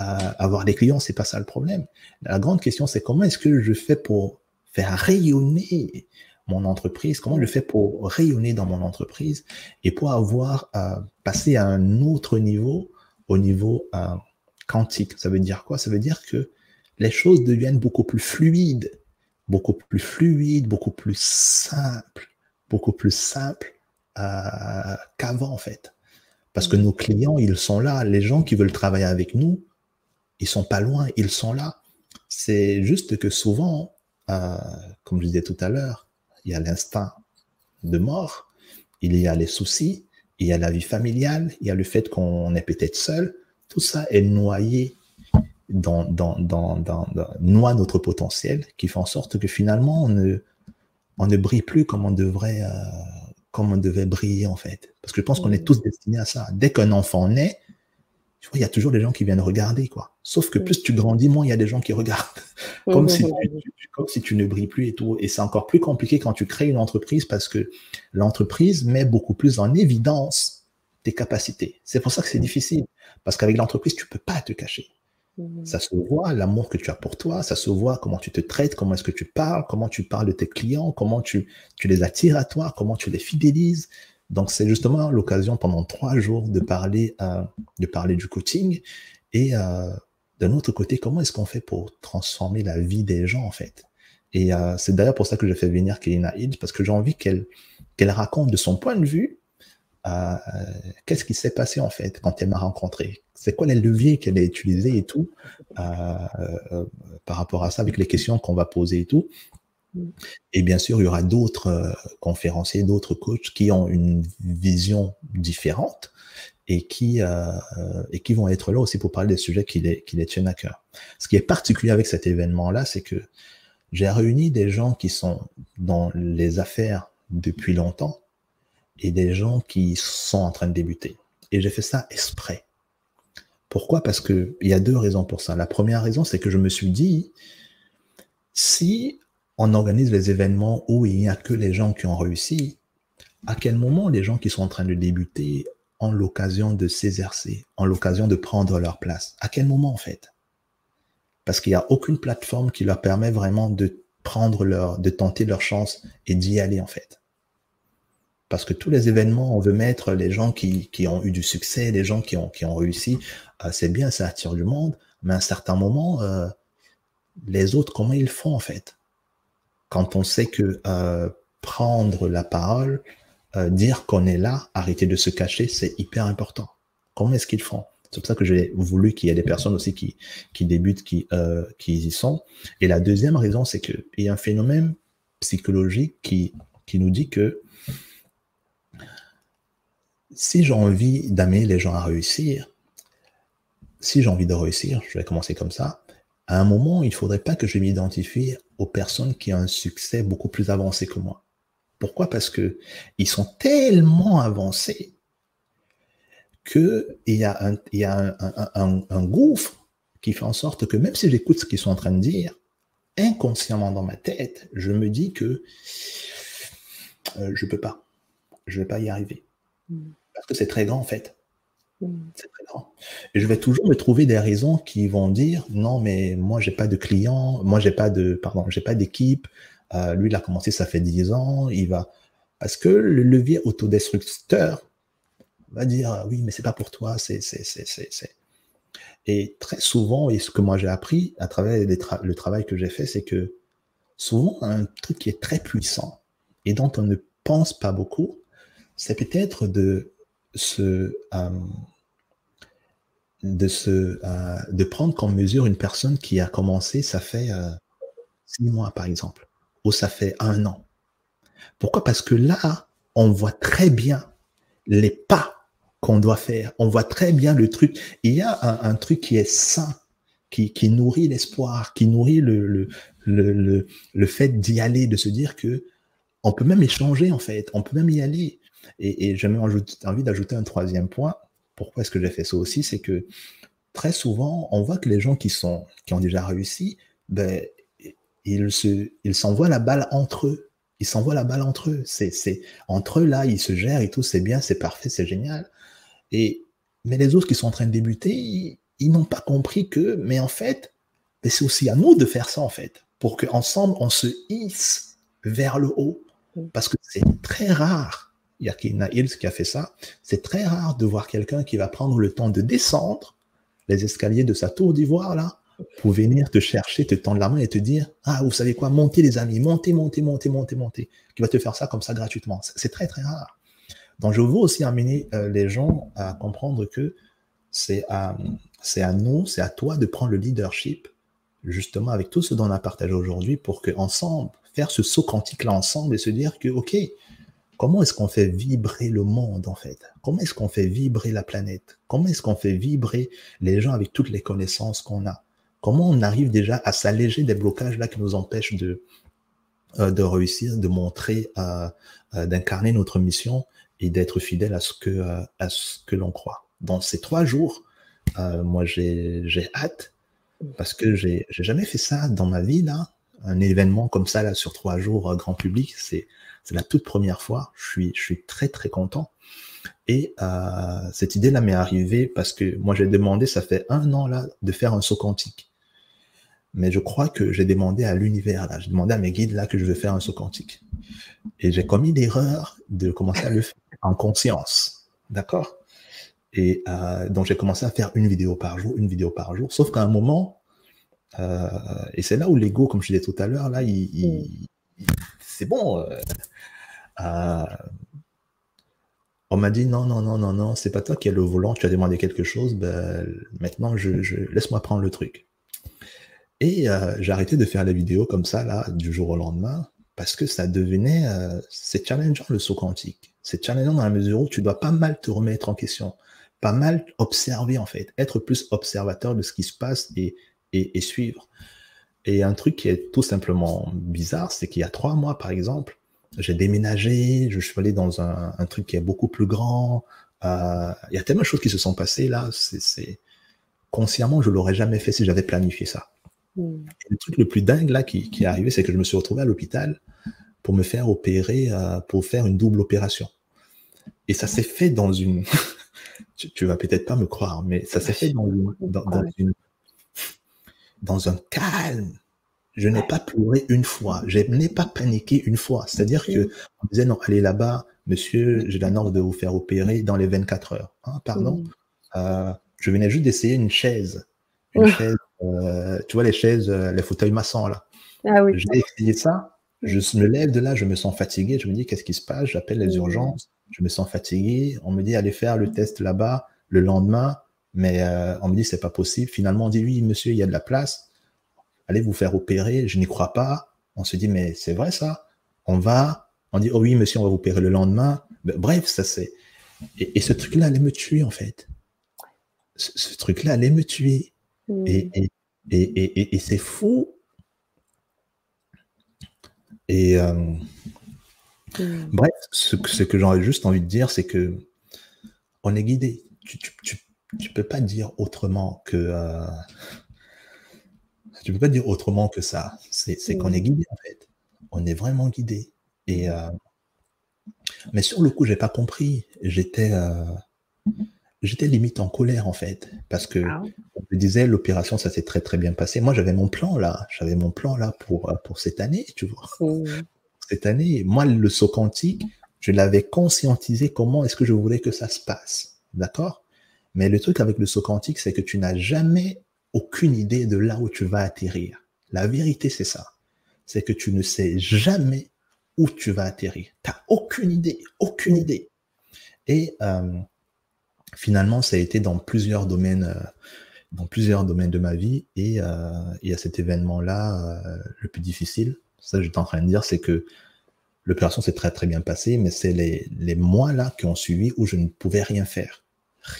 Euh, avoir des clients, c'est pas ça le problème. La grande question, c'est comment est-ce que je fais pour faire rayonner mon entreprise, comment je fais pour rayonner dans mon entreprise et pour avoir euh, passé à un autre niveau, au niveau quantique? Ça veut dire quoi? Ça veut dire que les choses deviennent beaucoup plus fluides, beaucoup plus fluides, beaucoup plus simples, beaucoup plus simples euh, qu'avant en fait. Parce que nos clients, ils sont là. Les gens qui veulent travailler avec nous, ils sont pas loin, ils sont là. C'est juste que souvent, euh, comme je disais tout à l'heure, il y a l'instinct de mort, il y a les soucis, il y a la vie familiale, il y a le fait qu'on est peut-être seul, tout ça est noyé dans, dans, dans, dans, noie notre potentiel, qui fait en sorte que finalement, on ne, on ne brille plus comme on devrait, euh, comme on devait briller, en fait. Parce que je pense qu'on est tous destinés à ça. Dès qu'un enfant naît, tu vois, il y a toujours des gens qui viennent regarder, quoi. Sauf que plus tu grandis, moins il y a des gens qui regardent. comme, si tu, comme si tu ne brilles plus et tout. Et c'est encore plus compliqué quand tu crées une entreprise parce que l'entreprise met beaucoup plus en évidence tes capacités. C'est pour ça que c'est difficile. Parce qu'avec l'entreprise, tu peux pas te cacher. Ça se voit, l'amour que tu as pour toi, ça se voit comment tu te traites, comment est-ce que tu parles, comment tu parles de tes clients, comment tu, tu les attires à toi, comment tu les fidélises. Donc, c'est justement l'occasion pendant trois jours de parler, euh, de parler du coaching et euh, d'un autre côté, comment est-ce qu'on fait pour transformer la vie des gens, en fait? Et euh, c'est d'ailleurs pour ça que j'ai fait venir Kelina Hills, parce que j'ai envie qu'elle qu'elle raconte de son point de vue euh, qu'est-ce qui s'est passé en fait quand elle m'a rencontré? C'est quoi les leviers qu'elle a utilisés et tout euh, euh, par rapport à ça avec les questions qu'on va poser et tout? Et bien sûr, il y aura d'autres conférenciers, d'autres coachs qui ont une vision différente et qui, et qui vont être là aussi pour parler des sujets qui les, qui les tiennent à cœur. Ce qui est particulier avec cet événement-là, c'est que j'ai réuni des gens qui sont dans les affaires depuis longtemps, et des gens qui sont en train de débuter. Et j'ai fait ça exprès. Pourquoi? Parce qu'il y a deux raisons pour ça. La première raison, c'est que je me suis dit, si on organise les événements où il n'y a que les gens qui ont réussi, à quel moment les gens qui sont en train de débuter ont l'occasion de s'exercer, ont l'occasion de prendre leur place? À quel moment en fait? Parce qu'il n'y a aucune plateforme qui leur permet vraiment de prendre leur, de tenter leur chance et d'y aller en fait. Parce que tous les événements, on veut mettre les gens qui, qui ont eu du succès, les gens qui ont, qui ont réussi. Euh, c'est bien, ça attire du monde. Mais à un certain moment, euh, les autres, comment ils font en fait? Quand on sait que euh, prendre la parole, dire qu'on est là, arrêter de se cacher, c'est hyper important. Comment est-ce qu'ils font? C'est pour ça que j'ai voulu qu'il y ait des personnes aussi qui, qui débutent, qui, qui y sont. Et la deuxième raison, c'est qu'il y a un phénomène psychologique qui, qui nous dit que si j'ai envie d'amener les gens à réussir, si j'ai envie de réussir, je vais commencer comme ça, à un moment, il ne faudrait pas que je m'identifie aux personnes qui ont un succès beaucoup plus avancé que moi. Pourquoi? Parce que ils sont tellement avancés qu'il y a, un, gouffre qui fait en sorte que même si j'écoute ce qu'ils sont en train de dire, inconsciemment dans ma tête, je me dis que euh, je ne peux pas. Je ne vais pas y arriver. Parce que c'est très grand en fait. Mm. C'est très grand. Et je vais toujours me trouver des raisons qui vont dire non, mais moi j'ai pas de clients, moi j'ai pas de pardon, j'ai pas d'équipe. Euh, lui il a commencé ça fait 10 ans, il va parce que le levier autodestructeur va dire ah oui, mais c'est pas pour toi, c'est c'est c'est et très souvent et ce que moi j'ai appris à travers le travail que j'ai fait, c'est que souvent un truc qui est très puissant et dont on ne pense pas beaucoup, c'est peut-être euh, euh, de prendre comme mesure une personne qui a commencé, ça fait euh, six mois par exemple, ou ça fait un an. Pourquoi? Parce que là, on voit très bien les pas qu'on doit faire. On voit très bien le truc. Il y a un, truc qui est sain, qui, nourrit l'espoir, qui nourrit le fait d'y aller, de se dire que on peut même échanger en fait, on peut même y aller. Et, j'ai même envie d'ajouter un troisième point. Pourquoi est-ce que j'ai fait ça aussi? C'est que très souvent, on voit que les gens qui, sont, qui ont déjà réussi, ben, ils, se, ils s'envoient la balle entre eux. Ils s'envoient la balle entre eux. C'est, c'est, entre eux, là, ils se gèrent et tout, c'est bien, c'est parfait, c'est génial. Et, mais les autres qui sont en train de débuter, ils, n'ont pas compris que, mais en fait, c'est aussi à nous de faire ça, en fait, pour qu'ensemble, on se hisse vers le haut. Parce que c'est très rare il y a Kina Hills qui a fait ça. C'est très rare de voir quelqu'un qui va prendre le temps de descendre les escaliers de sa tour d'ivoire, là, pour venir te chercher, te tendre la main et te dire Ah, vous savez quoi, montez les amis, montez, montez, montez, montez, montez. Qui va te faire ça comme ça gratuitement. C'est très, très rare. Donc, je veux aussi amener euh, les gens à comprendre que c'est à, c'est à nous, c'est à toi de prendre le leadership, justement, avec tout ce dont on a partagé aujourd'hui, pour qu'ensemble, faire ce saut quantique-là ensemble et se dire que, OK, Comment est-ce qu'on fait vibrer le monde en fait? Comment est-ce qu'on fait vibrer la planète? Comment est-ce qu'on fait vibrer les gens avec toutes les connaissances qu'on a? Comment on arrive déjà à s'alléger des blocages là qui nous empêchent de, euh, réussir, de montrer, euh, euh, d'incarner notre mission et d'être fidèle à ce que, à ce que l'on croit? Dans ces trois jours, moi j'ai hâte parce que j'ai jamais fait ça dans ma vie là. Un événement comme ça là sur trois jours grand public, c'est c'est la toute première fois. Je suis, très très content. Et euh, cette idée-là m'est arrivée parce que moi j'ai demandé, ça fait un an là, de faire un saut quantique. Mais je crois que j'ai demandé à l'univers là, j'ai demandé à mes guides là que je veux faire un saut quantique. Et j'ai commis l'erreur de commencer à le faire en conscience. D'accord? Et euh, donc j'ai commencé à faire une vidéo par jour, une vidéo par jour. Sauf qu'à un moment, euh, et c'est là où l'ego, comme je disais tout à l'heure, là, il, c'est bon. Euh, euh, on m'a dit non, non, non, non, non, c'est pas toi qui as le volant, tu as demandé quelque chose, ben, maintenant je, laisse-moi prendre le truc. Et euh, j'ai arrêté de faire les vidéos comme ça, là, du jour au lendemain, parce que ça devenait, c'est challengeant le saut quantique. C'est challengeant dans la mesure où tu dois pas mal te remettre en question, pas mal observer en fait, être plus observateur de ce qui se passe et suivre. Et un truc qui est tout simplement bizarre, c'est qu'il y a trois mois, par exemple, j'ai déménagé, je suis allé dans un, truc qui est beaucoup plus grand. Euh, il y a tellement de choses qui se sont passées là. C'est consciemment, je l'aurais jamais fait si j'avais planifié ça. Hmm. Le truc le plus dingue là qui, est arrivé, c'est que je me suis retrouvé à l'hôpital pour me faire opérer, euh, pour faire une double opération. Et ça s'est fait dans une. tu, tu, vas peut-être pas me croire, mais ça s'est fait dans une dans un calme. Je n'ai pas pleuré une fois. Je n'ai pas paniqué une fois. C'est-à-dire que on disait non, allez là-bas, monsieur, j'ai la norme de vous faire opérer dans les 24 heures. Hein, pardon. Euh, je venais juste d'essayer une chaise. Une chaise, euh, tu vois les chaises, euh, les fauteuils maçons là. Ah oui. J'ai essayé ça. Je me lève de là, je me sens fatigué. Je me dis qu'est-ce qui se passe? J'appelle les urgences. Je me sens fatigué. On me dit allez faire le test là-bas. Le lendemain, Mais euh, on me dit, c'est pas possible. Finalement, on dit, oui, monsieur, il y a de la place. Allez vous faire opérer. Je n'y crois pas. On se dit, mais c'est vrai ça. On va. On dit, oh oui, monsieur, on va vous opérer le lendemain. Bref, ça c'est. Et, ce truc-là allait me tuer, en fait. Ce, truc-là allait me tuer. Hmm. Et, et, et c'est fou. Et. Euh, hmm. Bref, ce, ce que j'aurais juste envie de dire, c'est que on est guidé. Tu, tu, tu, peux pas dire autrement que. Euh, tu peux pas dire autrement que ça. C'est qu'on est guidé en fait. On est vraiment guidé. Et euh, mais sur le coup, j'ai pas compris. J'étais euh, j'étais limite en colère en fait parce que ah on me disait l'opération ça s'est très très bien passé. Moi j'avais mon plan là, j'avais mon plan là pour pour cette année, tu vois. Mmh. Cette année, moi le saut quantique, je l'avais conscientisé comment est-ce que je voulais que ça se passe. D'accord? Mais le truc avec le saut quantique, c'est que tu n'as jamais aucune idée de là où tu vas atterrir. La vérité, c'est ça. C'est que tu ne sais jamais où tu vas atterrir. Tu n'as aucune idée, aucune idée. Et euh, finalement, ça a été dans plusieurs domaines, euh, dans plusieurs domaines de ma vie. Et euh, il y a cet événement-là, le plus difficile. Ça, j'étais en train de dire, c'est que L'opération s'est très très bien passée, mais c'est les, les mois là qui ont suivi où je ne pouvais rien faire.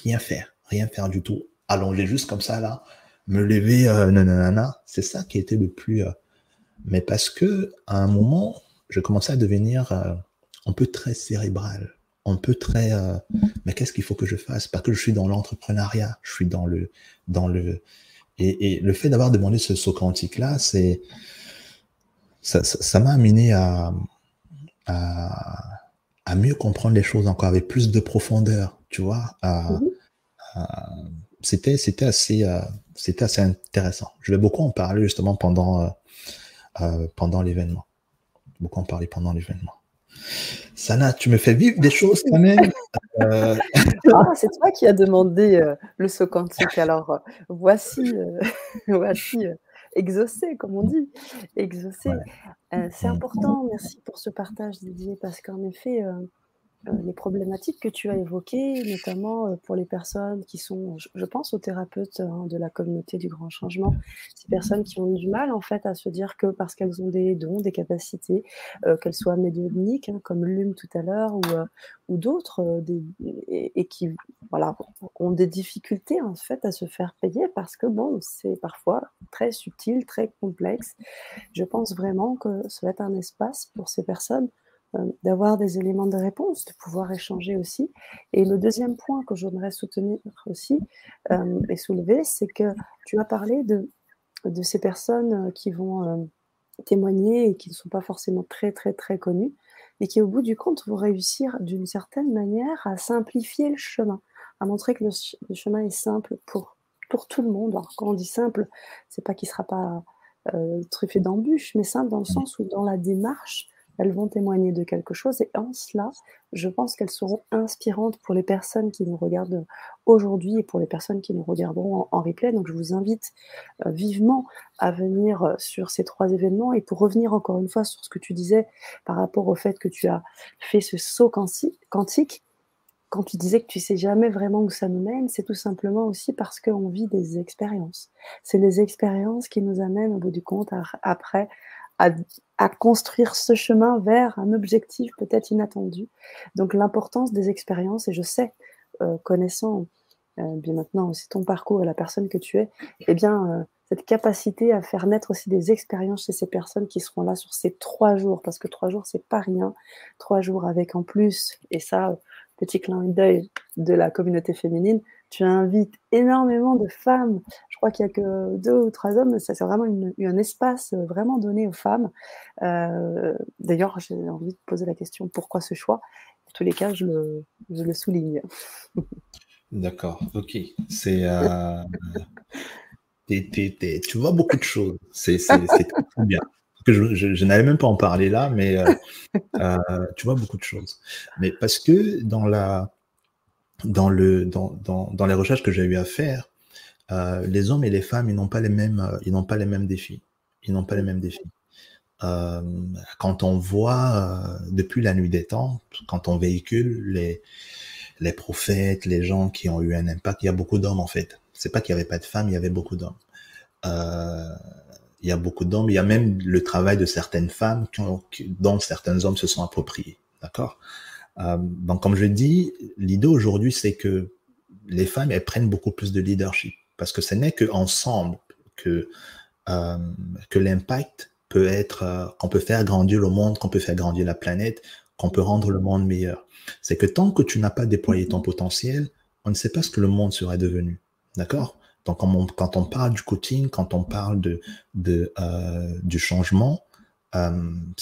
Rien faire, rien faire du tout. Allonger juste comme ça là, me lever, euh, nanana. C'est ça qui était le plus. Euh, mais parce que à un moment, je commençais à devenir euh, un peu très cérébral, un peu très. Mais qu'est-ce qu'il faut que je fasse? Parce que je suis dans l'entrepreneuriat, je suis dans le dans le et, le fait d'avoir demandé ce saut quantique là, c'est ça m'a amené à à, mieux comprendre les choses encore avec plus de profondeur, tu vois. Mhm. c'était c'était assez euh, c'était assez intéressant. Je vais beaucoup en parler justement pendant euh, euh, pendant l'événement. Beaucoup en parler pendant l'événement. Sana, tu me fais vivre des choses quand même. Ah, c'est toi qui as demandé le saut quantique. Alors voici voici exaucer, comme on dit, exaucer. Euh, c'est important, merci pour ce partage Didier, parce qu'en effet, les problématiques que tu as évoquées, notamment pour les personnes qui sont, je, pense aux thérapeutes hein, de la communauté du grand changement, ces personnes qui ont du mal en fait à se dire que parce qu'elles ont des dons, des capacités, qu'elles soient médiumniques, hein, comme Lume tout à l'heure, ou, ou d'autres, et, qui voilà, ont des difficultés en fait à se faire payer parce que bon, c'est parfois très subtil, très complexe. Je pense vraiment que ça va être un espace pour ces personnes euh, d'avoir des éléments de réponse, de pouvoir échanger aussi. Et le deuxième point que j'aimerais soutenir aussi euh, et soulever, c'est que tu as parlé de, de ces personnes qui vont euh, témoigner et qui ne sont pas forcément très très très connues, mais qui au bout du compte vont réussir d'une certaine manière à simplifier le chemin, à montrer que le, chemin est simple pour, pour tout le monde. Alors quand on dit simple, c'est pas qu'il sera pas truffé d'embûches, mais simple dans le sens où dans la démarche, elles vont témoigner de quelque chose et en cela, je pense qu'elles seront inspirantes pour les personnes qui nous regardent aujourd'hui et pour les personnes qui nous regarderont en, replay. Donc je vous invite euh, vivement à venir euh, sur ces trois événements et pour revenir encore une fois sur ce que tu disais par rapport au fait que tu as fait ce saut quantique, quand tu disais que tu sais jamais vraiment où ça nous mène, c'est tout simplement aussi parce qu'on vit des expériences. C'est les expériences qui nous amènent au bout du compte après à, construire ce chemin vers un objectif peut-être inattendu. Donc l'importance des expériences, et je sais, euh, connaissant euh, bien maintenant aussi ton parcours et la personne que tu es, eh bien euh, cette capacité à faire naître aussi des expériences chez ces personnes qui seront là sur ces trois jours, parce que trois jours c'est pas rien, trois jours avec en plus, et ça, petit clin d'œil de la communauté féminine, tu invites énormément de femmes. Je crois qu'il n'y a que deux ou trois hommes. Ça, c'est vraiment un espace euh, vraiment donné aux femmes. Euh, d'ailleurs, j'ai envie de poser la question pourquoi ce choix? En tous les cas, je le, souligne. D'accord, ok. C'est. Euh, tu vois beaucoup de choses. C'est très bien. Je, je, n'allais même pas en parler là, mais tu vois beaucoup de choses. Mais parce que dans la, dans, le, dans, dans, dans les recherches que j'ai eu à faire, euh, les hommes et les femmes, ils n'ont pas les mêmes, euh, ils n'ont pas les mêmes défis. Ils n'ont pas les mêmes défis. Euh, quand on voit euh, depuis la nuit des temps, quand on véhicule les, les prophètes, les gens qui ont eu un impact. Il y a beaucoup d'hommes en fait. C'est pas qu'il y avait pas de femmes, il y avait beaucoup d'hommes. Euh, il y a beaucoup d'hommes. Il y a même le travail de certaines femmes dont certains hommes se sont appropriés. D'accord? Euh, donc comme je dis, l'idée aujourd'hui c'est que les femmes elles prennent beaucoup plus de leadership parce que ce n'est qu'ensemble que euh, que l'impact peut être euh, qu'on peut faire grandir le monde, qu'on peut faire grandir la planète, qu'on peut rendre le monde meilleur. C'est que tant que tu n'as pas déployé ton potentiel, on ne sait pas ce que le monde serait devenu. D'accord? Donc, quand on, parle du coaching, quand on parle de, de euh, du changement, euh,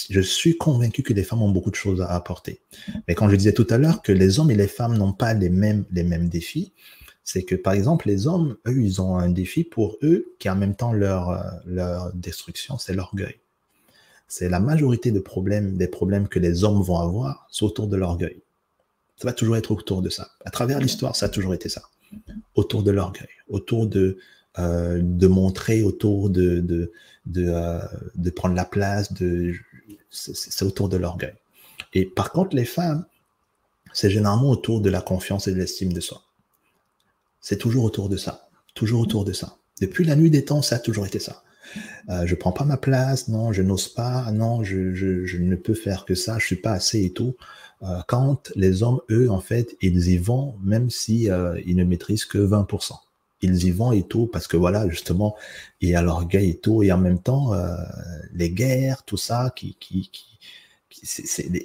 je suis convaincu que les femmes ont beaucoup de choses à apporter. Mais quand je disais tout à l'heure que les hommes et les femmes n'ont pas les mêmes, les mêmes défis, c'est que par exemple, les hommes, eux, ils ont un défi pour eux qui est en même temps leur, euh, leur destruction, c'est l'orgueil. C'est la majorité de problèmes, des problèmes que les hommes vont avoir, c'est autour de l'orgueil. Ça va toujours être autour de ça. À travers l'histoire, ça a toujours été ça. Autour de l'orgueil, autour de, euh, de montrer, autour de, de, de, euh, prendre la place, de, c'est autour de l'orgueil. Et par contre, les femmes, c'est généralement autour de la confiance et de l'estime de soi. C'est toujours autour de ça. Toujours autour de ça. Depuis la nuit des temps, ça a toujours été ça. Euh, je prends pas ma place, non, je n'ose pas, non, je, je, ne peux faire que ça, je suis pas assez et tout. Euh, quand les hommes, eux, en fait, ils y vont, même si ne maîtrisent que 20%. Ils y vont et tout, parce que voilà, justement, il y a l'orgueil et tout, et en même temps, euh, les guerres, tout ça, qui, qui, qui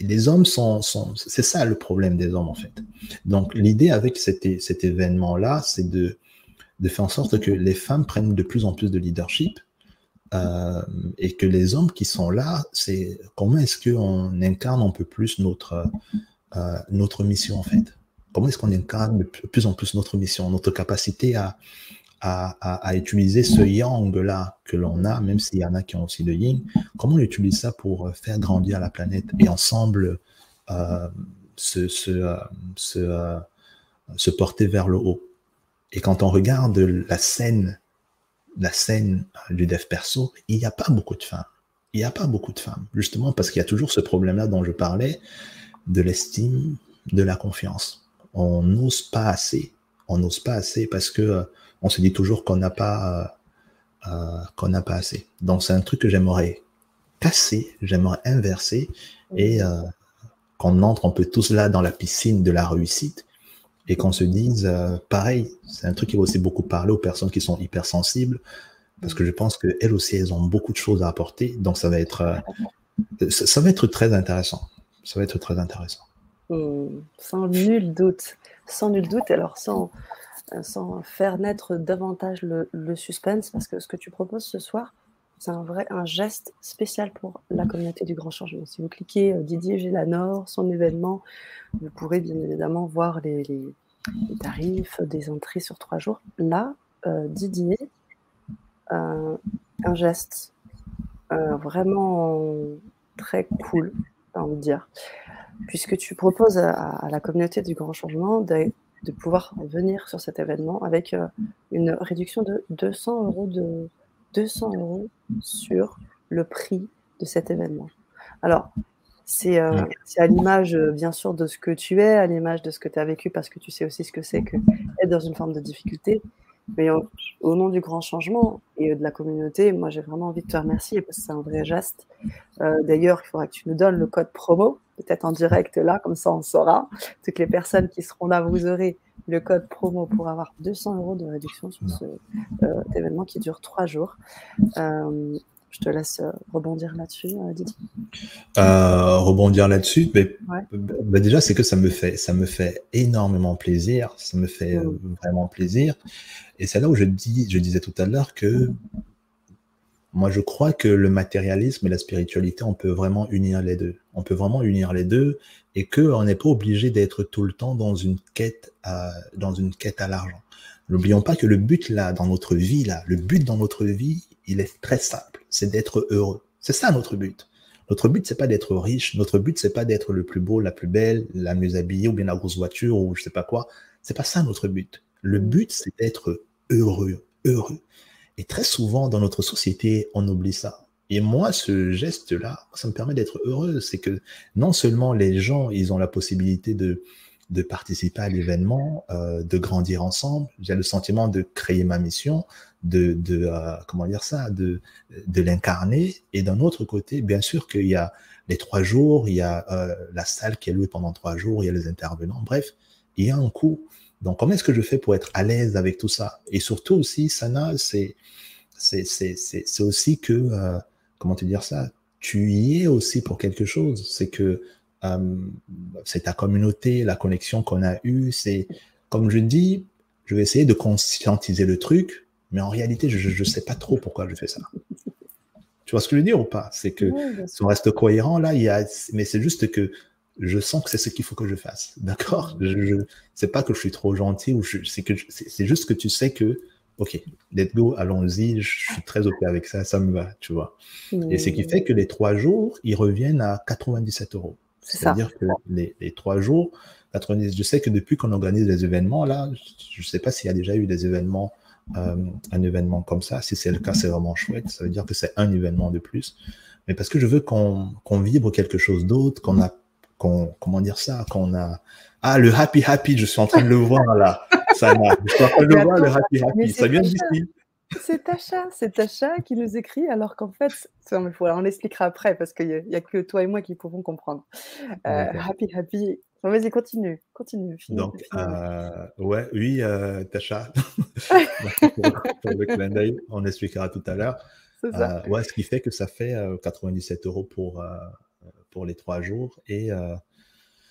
les hommes sont, sont c'est ça le problème des hommes en fait. Donc l'idée avec cet, cet événement-là, c'est de, de faire en sorte que les femmes prennent de plus en plus de leadership, euh, et que les hommes qui sont là, c'est comment est-ce qu'on incarne un peu plus notre, euh, notre mission en fait? Comment est-ce qu'on incarne de plus en plus notre mission, notre capacité à, à, utiliser ce yang-là que l'on a, même s'il y en a qui ont aussi le yin, comment on utilise ça pour faire grandir la planète et ensemble euh, se, se, se, se porter vers le haut? Et quand on regarde la scène la scène du dev perso, il n'y a pas beaucoup de femmes. Il n'y a pas beaucoup de femmes, justement parce qu'il y a toujours ce problème-là dont je parlais, de l'estime, de la confiance. On n'ose pas assez. On n'ose pas assez parce que euh, on se dit toujours qu'on n'a pas euh, euh, qu'on n'a pas assez. Donc c'est un truc que j'aimerais casser, j'aimerais inverser et qu'on entre un peu tous là dans la piscine de la réussite et qu'on se dise, pareil, c'est un truc qui va aussi beaucoup parler aux personnes qui sont hypersensibles, parce que je pense qu'elles aussi, elles ont beaucoup de choses à apporter, donc ça va être, ça, va être très intéressant. Ça va être très intéressant. Hmm, sans nul doute. Sans nul doute, alors sans, sans faire naître davantage le, suspense, parce que ce que tu proposes ce soir, c'est un vrai un geste spécial pour la communauté du grand changement. Si vous cliquez euh, Didier Gélanor, son événement, vous pourrez bien évidemment voir les, tarifs des entrées sur trois jours. Là, euh, Didier, euh, un geste vraiment très cool, j'ai envie de dire, puisque tu proposes à, la communauté du grand changement de, de, pouvoir venir sur cet événement avec une réduction de 200 euros de 200 euros sur le prix de cet événement. Alors, c'est euh, à l'image, euh, bien sûr, de ce que tu es, à l'image de ce que tu as vécu, parce que tu sais aussi ce que c'est que être dans une forme de difficulté. Mais au nom du grand changement et de la communauté, moi, j'ai vraiment envie de te remercier parce que c'est un vrai geste. Euh, d'ailleurs, il faudra que tu nous donnes le code promo, peut-être en direct là, comme ça on saura. Toutes les personnes qui seront là, vous aurez le code promo pour avoir 200 euros de réduction sur cet euh, événement qui dure trois jours. Euh, je te laisse euh, rebondir là-dessus, Didier. rebondir là-dessus, mais bah, déjà c'est que ça me fait ça me fait énormément plaisir, ça me fait vraiment plaisir, et c'est là où je dis je disais tout à l'heure que moi, je crois que le matérialisme et la spiritualité, on peut vraiment unir les deux. On peut vraiment unir les deux et qu'on n'est pas obligé d'être tout le temps dans une quête à, dans une quête à l'argent. N'oublions pas que le but là, dans notre vie là, le but dans notre vie, il est très simple. C'est d'être heureux. C'est ça notre but. Notre but, c'est pas d'être riche. Notre but, c'est pas d'être le plus beau, la plus belle, la mieux habillée ou bien la grosse voiture ou je sais pas quoi. C'est pas ça notre but. Le but, c'est d'être heureux, heureux. Et très souvent, dans notre société, on oublie ça. Et moi, ce geste-là, ça me permet d'être heureux. C'est que non seulement les gens, ils ont la possibilité de, de participer à l'événement, euh, de grandir ensemble. J'ai le sentiment de créer ma mission, de, de euh, comment dire ça, de, de l'incarner. Et d'un autre côté, bien sûr qu'il y a les trois jours, il y a euh, la salle qui est louée pendant trois jours, il y a les intervenants. Bref, il y a un coût. Donc, comment est-ce que je fais pour être à l'aise avec tout ça? Et surtout aussi, Sana, c'est c'est aussi que, comment te dire ça, tu y es aussi pour quelque chose. C'est que euh, c'est ta communauté, la connexion qu'on a eue. C'est, comme je dis, je vais essayer de conscientiser le truc, mais en réalité, je ne sais pas trop pourquoi je fais ça. Tu vois ce que je veux dire ou pas? C'est que si on reste cohérent, là, il y a, mais c'est juste que je sens que c'est ce qu'il faut que je fasse. D'accord? Je, je c'est pas que je suis trop gentil ou c'est que c'est juste que tu sais que ok, let's go, allons-y, je suis très ok avec ça, ça me va, tu vois? Et ce qui fait que les trois jours, ils reviennent à 97 euros. C'est-à-dire que les, les, trois jours, 90, je sais que depuis qu'on organise des événements, là, je ne sais pas s'il y a déjà eu des événements, euh, un événement comme ça. Si c'est le cas, c'est vraiment chouette. Ça veut dire que c'est un événement de plus. Mais parce que je veux qu'on vibre quelque chose d'autre, qu'on a, comment dire ça, qu'on a, ah, le happy happy, je suis en train de le voir là. Ça Je suis en train de le voir, le happy happy. Ça vient d'ici. C'est Tacha, c'est Tacha qui nous écrit, alors qu'en fait, on l'expliquera après parce qu'il n'y a, que toi et moi qui pouvons comprendre. Euh, happy happy. Vas-y, continue, continue. Donc, euh, ouais, oui, euh, Tacha. pour, le clin d'œil, on expliquera tout à l'heure. Euh, ouais, ce qui fait que ça fait 97 euros pour, pour les trois jours et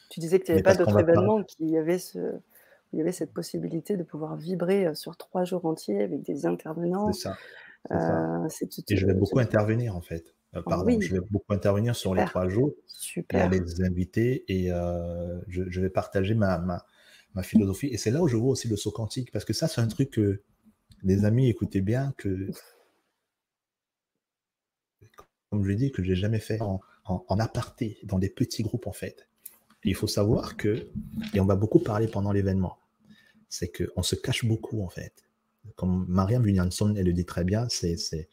tu disais que tu n'avais pas d'autres événements qui avaient ce, il y avait cette possibilité de pouvoir vibrer euh, sur trois jours entiers avec des intervenants. C'est ça. Euh, et je vais beaucoup intervenir en fait. Euh, ah pardon, je vais beaucoup intervenir sur les trois jours. Super. Et les invités et je, vais partager ma, ma, ma philosophie. Et c'est là où je vois aussi le saut quantique parce que ça, c'est un truc que les amis écoutez bien que, comme je l'ai dit, que j'ai jamais fait en, en aparté, dans des petits groupes en fait il faut savoir que, et on va beaucoup parler pendant l'événement, c'est qu'on se cache beaucoup en fait. Comme Mariam Williamson, elle le dit très bien, c'est, c'est,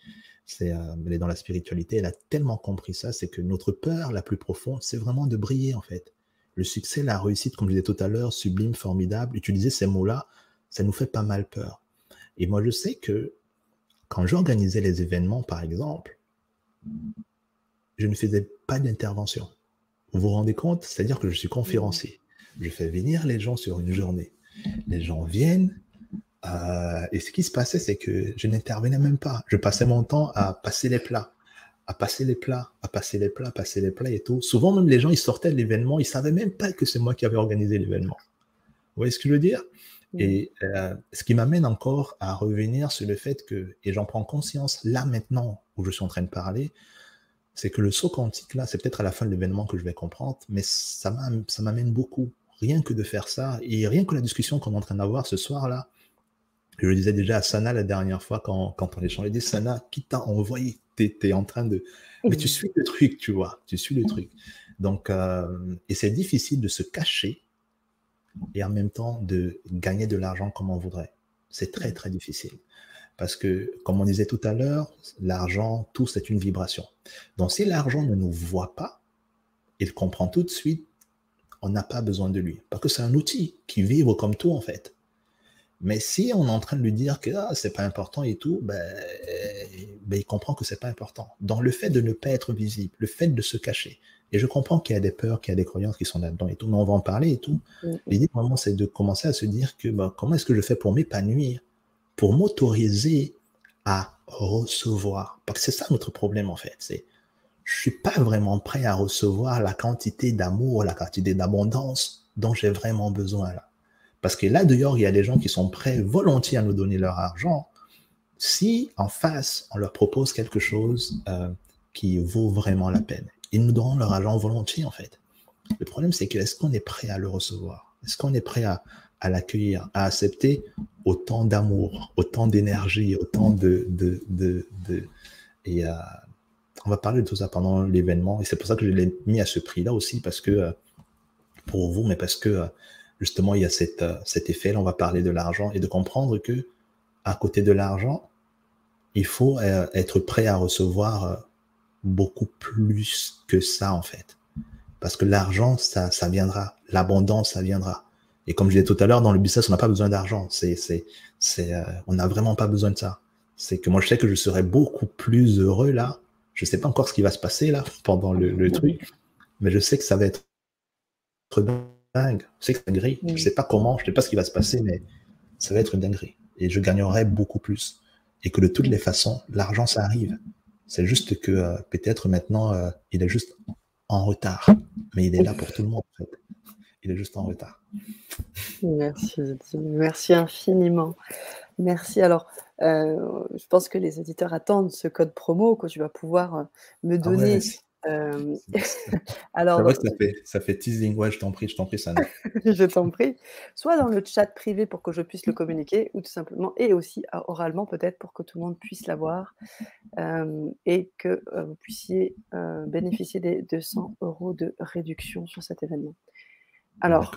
c'est, euh, elle est dans la spiritualité, elle a tellement compris ça, c'est que notre peur la plus profonde, c'est vraiment de briller en fait. Le succès, la réussite, comme je disais tout à l'heure, sublime, formidable, utiliser ces mots-là, ça nous fait pas mal peur. Et moi, je sais que quand j'organisais les événements, par exemple, je ne faisais pas d'intervention. Vous vous rendez compte? C'est-à-dire que je suis conférencier. Je fais venir les gens sur une journée. Les gens viennent. Euh, et ce qui se passait, c'est que je n'intervenais même pas. Je passais mon temps à passer les plats, à passer les plats, à passer les plats, passer les plats et tout. Souvent, même les gens, ils sortaient de l'événement, ils savaient même pas que c'est moi qui avais organisé l'événement. Vous voyez ce que je veux dire? Et euh, ce qui m'amène encore à revenir sur le fait que, et j'en prends conscience là maintenant où je suis en train de parler, c'est que le saut quantique, là, c'est peut-être à la fin de l'événement que je vais comprendre, mais ça m'amène beaucoup. Rien que de faire ça, et rien que la discussion qu'on est en train d'avoir ce soir-là, je le disais déjà à Sana la dernière fois quand, quand on échangeait, dit Sana, qui t'a envoyé? Tu es, en train de. Mais tu suis le truc, tu vois, tu suis le truc. Donc, euh, et c'est difficile de se cacher et en même temps de gagner de l'argent comme on voudrait. C'est très, très difficile. Parce que, comme on disait tout à l'heure, l'argent, tout, c'est une vibration. Donc, si l'argent ne nous voit pas, il comprend tout de suite, on n'a pas besoin de lui. Parce que c'est un outil qui vibre comme tout, en fait. Mais si on est en train de lui dire que ah, c'est pas important et tout, ben, ben il comprend que c'est pas important. Dans le fait de ne pas être visible, le fait de se cacher. Et je comprends qu'il y a des peurs, qu'il y a des croyances qui sont là-dedans et tout, mais on va en parler et tout. L'idée vraiment, c'est de commencer à se dire que ben, comment est-ce que je fais pour m'épanouir pour m'autoriser à recevoir? Parce que c'est ça notre problème en fait. C'est je suis pas vraiment prêt à recevoir la quantité d'amour, la quantité d'abondance dont j'ai vraiment besoin là. Parce que là dehors, il y a des gens qui sont prêts volontiers à nous donner leur argent si en face on leur propose quelque chose euh, qui vaut vraiment la peine. Ils nous donneront leur argent volontiers en fait. Le problème c'est que est-ce qu'on est prêt à le recevoir? Est-ce qu'on est prêt à, à l'accueillir, à accepter autant d'amour, autant d'énergie, autant de, de, de, et euh, on va parler de tout ça pendant l'événement et c'est pour ça que je l'ai mis à ce prix-là aussi parce que euh, pour vous, mais parce que euh, justement il y a cette, cet effet-là, on va parler de l'argent et de comprendre que à côté de l'argent, il faut être prêt à recevoir beaucoup plus que ça en fait, parce que l'argent ça, viendra, l'abondance ça viendra Et comme je disais tout à l'heure, dans le business, on n'a pas besoin d'argent. C'est, euh, on n'a vraiment pas besoin de ça. C'est que moi, je sais que je serais beaucoup plus heureux là. Je sais pas encore ce qui va se passer là pendant le, le truc, mais je sais que ça va être dingue. Je sais que c'est dinguerie. Je sais pas comment, je sais pas ce qui va se passer, mais ça va être une dinguerie. Et je gagnerai beaucoup plus. Et que de toutes les façons, l'argent, ça arrive. C'est juste que euh, peut-être maintenant, euh, il est juste en retard. Mais il est là pour tout le monde, en fait. Il est juste en retard. Merci, merci infiniment. Merci. Alors, euh, je pense que les auditeurs attendent ce code promo que tu vas pouvoir me ah donner euh, alors, vrai que ça fait, ça fait teasing. Ouais, je t'en prie, je t'en prie, ça. je t'en prie. Soit dans le chat privé pour que je puisse le communiquer, ou tout simplement, et aussi ah, oralement peut-être pour que tout le monde puisse l'avoir euh, et que euh, vous puissiez bénéficier des 200 euros de réduction sur cet événement. Alors,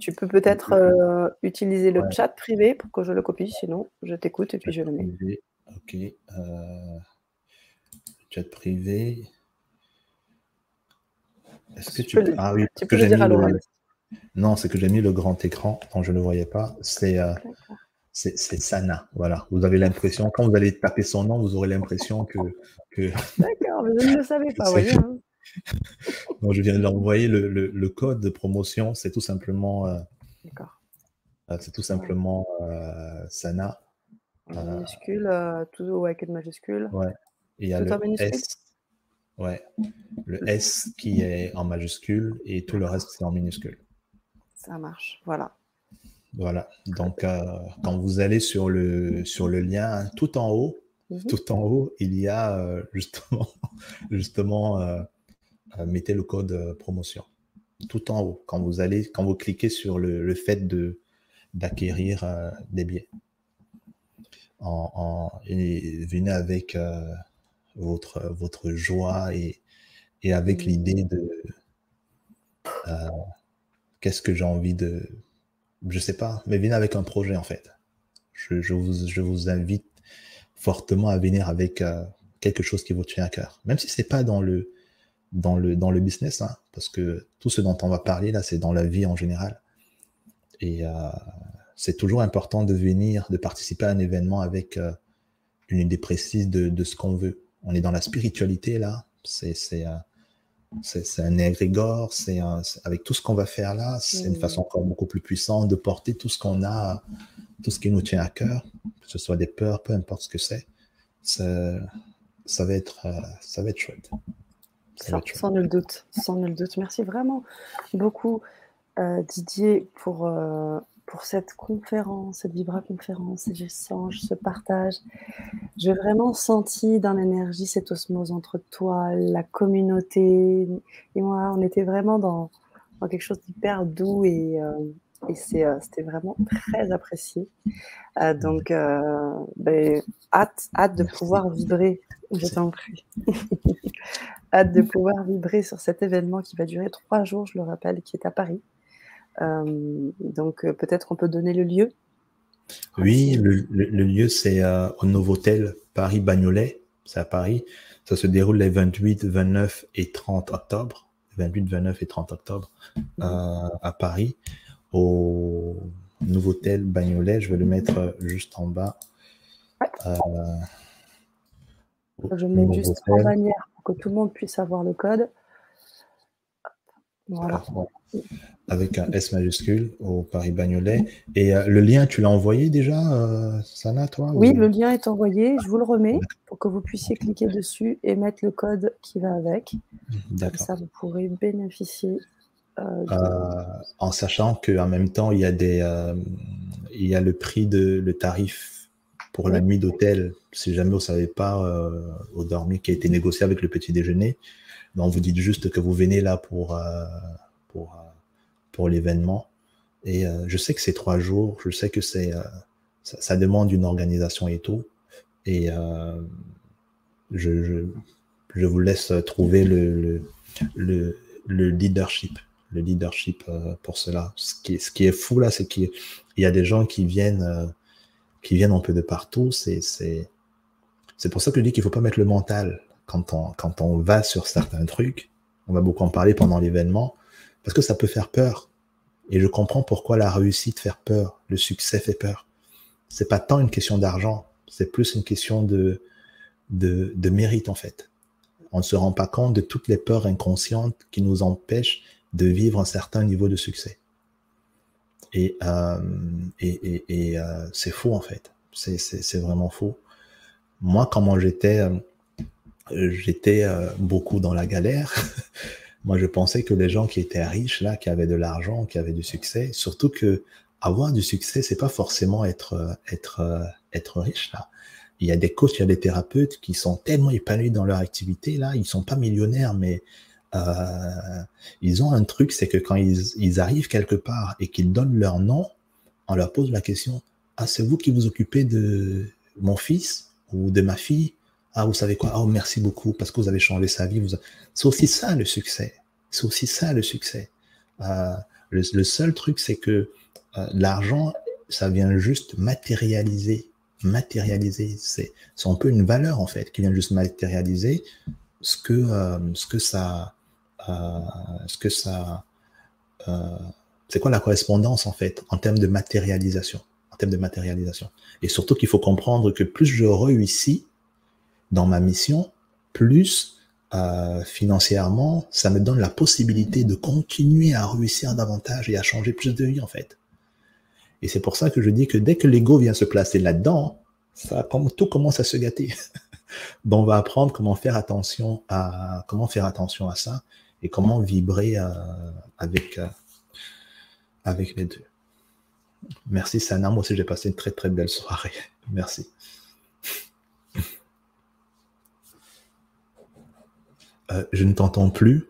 tu peux peut-être utiliser le chat privé pour que je le copie, sinon je t'écoute et puis je le mets. Ok chat privé. Est-ce que tu, peux... Ah oui, tu peux le dire à Non, c'est que j'ai mis le grand écran, quand je ne le voyais pas. C'est euh, c'est Sana. Voilà. Vous avez l'impression, quand vous allez taper son nom, vous aurez l'impression que. que... D'accord, mais je ne le savais pas, voyez. Hein. je viens de l'envoyer le, le, code de promotion, c'est tout simplement. Euh, D'accord. Euh, c'est tout simplement euh, Sana. Minuscule, tout avec une majuscule. Ouais. il y a le S. Ouais. Le S qui est en majuscule et tout le reste c'est en minuscule. Ça marche. Voilà. Voilà. Donc, euh, quand vous allez sur le, sur le lien tout en haut, mhm. tout en haut, il y a euh, justement, justement euh, mettez le code promotion. Tout en haut. Quand vous allez, quand vous cliquez sur le, le fait de d'acquérir des billets. En, venez avec votre, votre joie et, et avec l'idée de euh, qu'est-ce que j'ai envie de. Je sais pas, mais venez avec un projet en fait. Je, je, vous, je vous, invite fortement à venir avec euh, quelque chose qui vous tient à cœur. Même si c'est pas dans le, dans le, dans le business, hein, parce que tout ce dont on va parler là, c'est dans la vie en général. Et euh, c'est toujours important de venir, de participer à un événement avec une idée précise de, de ce qu'on veut on est dans la spiritualité là. C'est c'est un égrégore, c'est avec tout ce qu'on va faire là, c'est une façon encore beaucoup plus puissante de porter tout ce qu'on a, tout ce qui nous tient à cœur, que ce soit des peurs, peu importe ce que c'est. Ça, va être, ça va être chouette. Sans, nul doute, sans nul doute. Merci vraiment beaucoup, euh, Didier, pour, euh, pour cette conférence, cette Vibra conférence, ces échanges, ce partage. J'ai vraiment senti dans l'énergie cette osmose entre toi, la communauté et moi. On était vraiment dans, quelque chose d'hyper doux et, euh, c'était vraiment très apprécié. Donc, ben, hâte, hâte de pouvoir vibrer. Je t'en prie. hâte de pouvoir vibrer sur cet événement qui va durer trois jours, je le rappelle, qui est à Paris. Euh, donc euh, peut-être qu'on peut donner le lieu. Oui, le, lieu c'est euh, au Novotel Paris Bagnolet, c'est à Paris. Ça se déroule les 28, 29 et 30 octobre. 28, 29 et 30 octobre mhm. à Paris, au Novotel Bagnolet. Je vais le mettre juste en bas. je mets juste en bannière que tout le monde puisse avoir le code. Voilà. Avec un S majuscule au Paris Bagnolet. Et euh, le lien, tu l'as envoyé déjà, euh, Sana, toi Oui, le lien est envoyé. Je vous le remets pour que vous puissiez cliquer dessus et mettre le code qui va avec. Comme ça, vous pourrez bénéficier. Euh, en sachant qu'en même temps, il y, a des, il y a le prix de le tarif pour la nuit d'hôtel. Si jamais vous ne savez pas, au dormi, qui a été négocié avec le petit déjeuner. Donc, vous dites juste que vous venez là pour, euh, pour, euh, pour l'événement. Et euh, je sais que c'est trois jours, je sais que c'est ça, demande une organisation et tout. Et je, je, je, vous laisse trouver le, le, le, leadership, le leadership pour cela. Ce qui, ce qui est fou là, c'est qu'il y a des gens qui viennent, qui viennent un peu de partout. C'est, c'est, pour ça que je dis qu'il faut pas mettre le mental quand on, quand on va sur certains trucs, on va beaucoup en parler pendant l'événement, parce que ça peut faire peur. Et je comprends pourquoi la réussite fait peur, le succès fait peur. C'est pas tant une question d'argent, c'est plus une question de, de, de mérite en fait. On ne se rend pas compte de toutes les peurs inconscientes qui nous empêchent de vivre un certain niveau de succès. Et, euh, et, et, euh, c'est faux en fait. C'est vraiment faux. Moi, comment j'étais, euh, j'étais beaucoup dans la galère. Moi, je pensais que les gens qui étaient riches, là, qui avaient de l'argent, qui avaient du succès, surtout que avoir du succès, c'est pas forcément être, être, être riche, là. Il y a des coachs, il y a des thérapeutes qui sont tellement épanouis dans leur activité, là. Ils sont pas millionnaires, mais euh, ils ont un truc, c'est que quand ils, arrivent quelque part et qu'ils donnent leur nom, on leur pose la question Ah, c'est vous qui vous occupez de mon fils ou de ma fille? Ah, vous savez quoi? Oh, merci beaucoup parce que vous avez changé sa vie. C'est aussi ça le succès. C'est aussi ça le succès. Euh, le, seul truc, c'est que euh, l'argent, ça vient juste matérialiser. Matérialiser. C'est un peu une valeur en fait qui vient juste matérialiser ce que, ce que ça ce que ça... Euh, c'est quoi la correspondance en fait en termes de matérialisation en termes de matérialisation? Et surtout qu'il faut comprendre que plus je réussis dans ma mission plus euh, financièrement ça me donne la possibilité de continuer à réussir davantage et à changer plus de vie en fait. Et c'est pour ça que je dis que dès que l'ego vient se placer là-dedans tout commence à se gâter. Donc on va apprendre comment faire attention à comment faire attention à ça et comment vibrer euh, avec, euh, avec les deux. Merci Sana, moi aussi j'ai passé une très très belle soirée. Merci. Euh, je ne t'entends plus.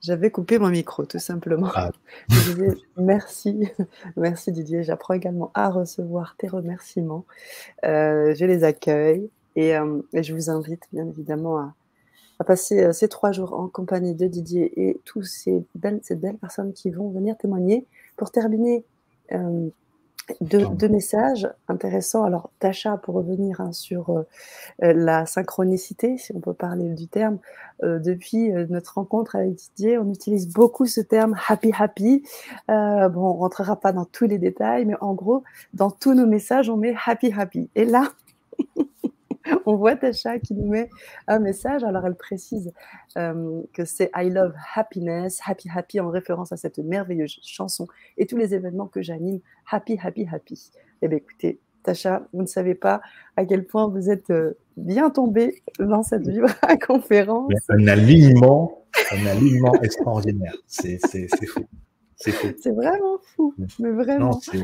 J'avais coupé mon micro, tout simplement. Ah. merci, merci Didier. J'apprends également à recevoir tes remerciements. je les accueille et, et, je vous invite bien évidemment à, à passer euh, ces trois jours en compagnie de Didier et tous ces belles, ces belles personnes qui vont venir témoigner. Pour terminer, euh, deux, messages intéressants. Alors, Tacha, pour revenir hein, sur euh, la synchronicité, si on peut parler du terme, depuis notre rencontre avec Didier, on utilise beaucoup ce terme happy happy. bon, on rentrera pas dans tous les détails, mais en gros, dans tous nos messages, on met happy happy. Et là, on voit Tasha qui nous met un message. Alors, elle précise euh, que c'est I love happiness, happy, happy, en référence à cette merveilleuse chanson et tous les événements que j'anime, happy, happy, happy. Eh bien, écoutez, Tasha, vous ne savez pas à quel point vous êtes euh, bien tombé dans cette à conférence. Un alignement, un alignement extraordinaire. C'est fou. C'est fou. C'est vraiment fou. Mais vraiment. Non, c'est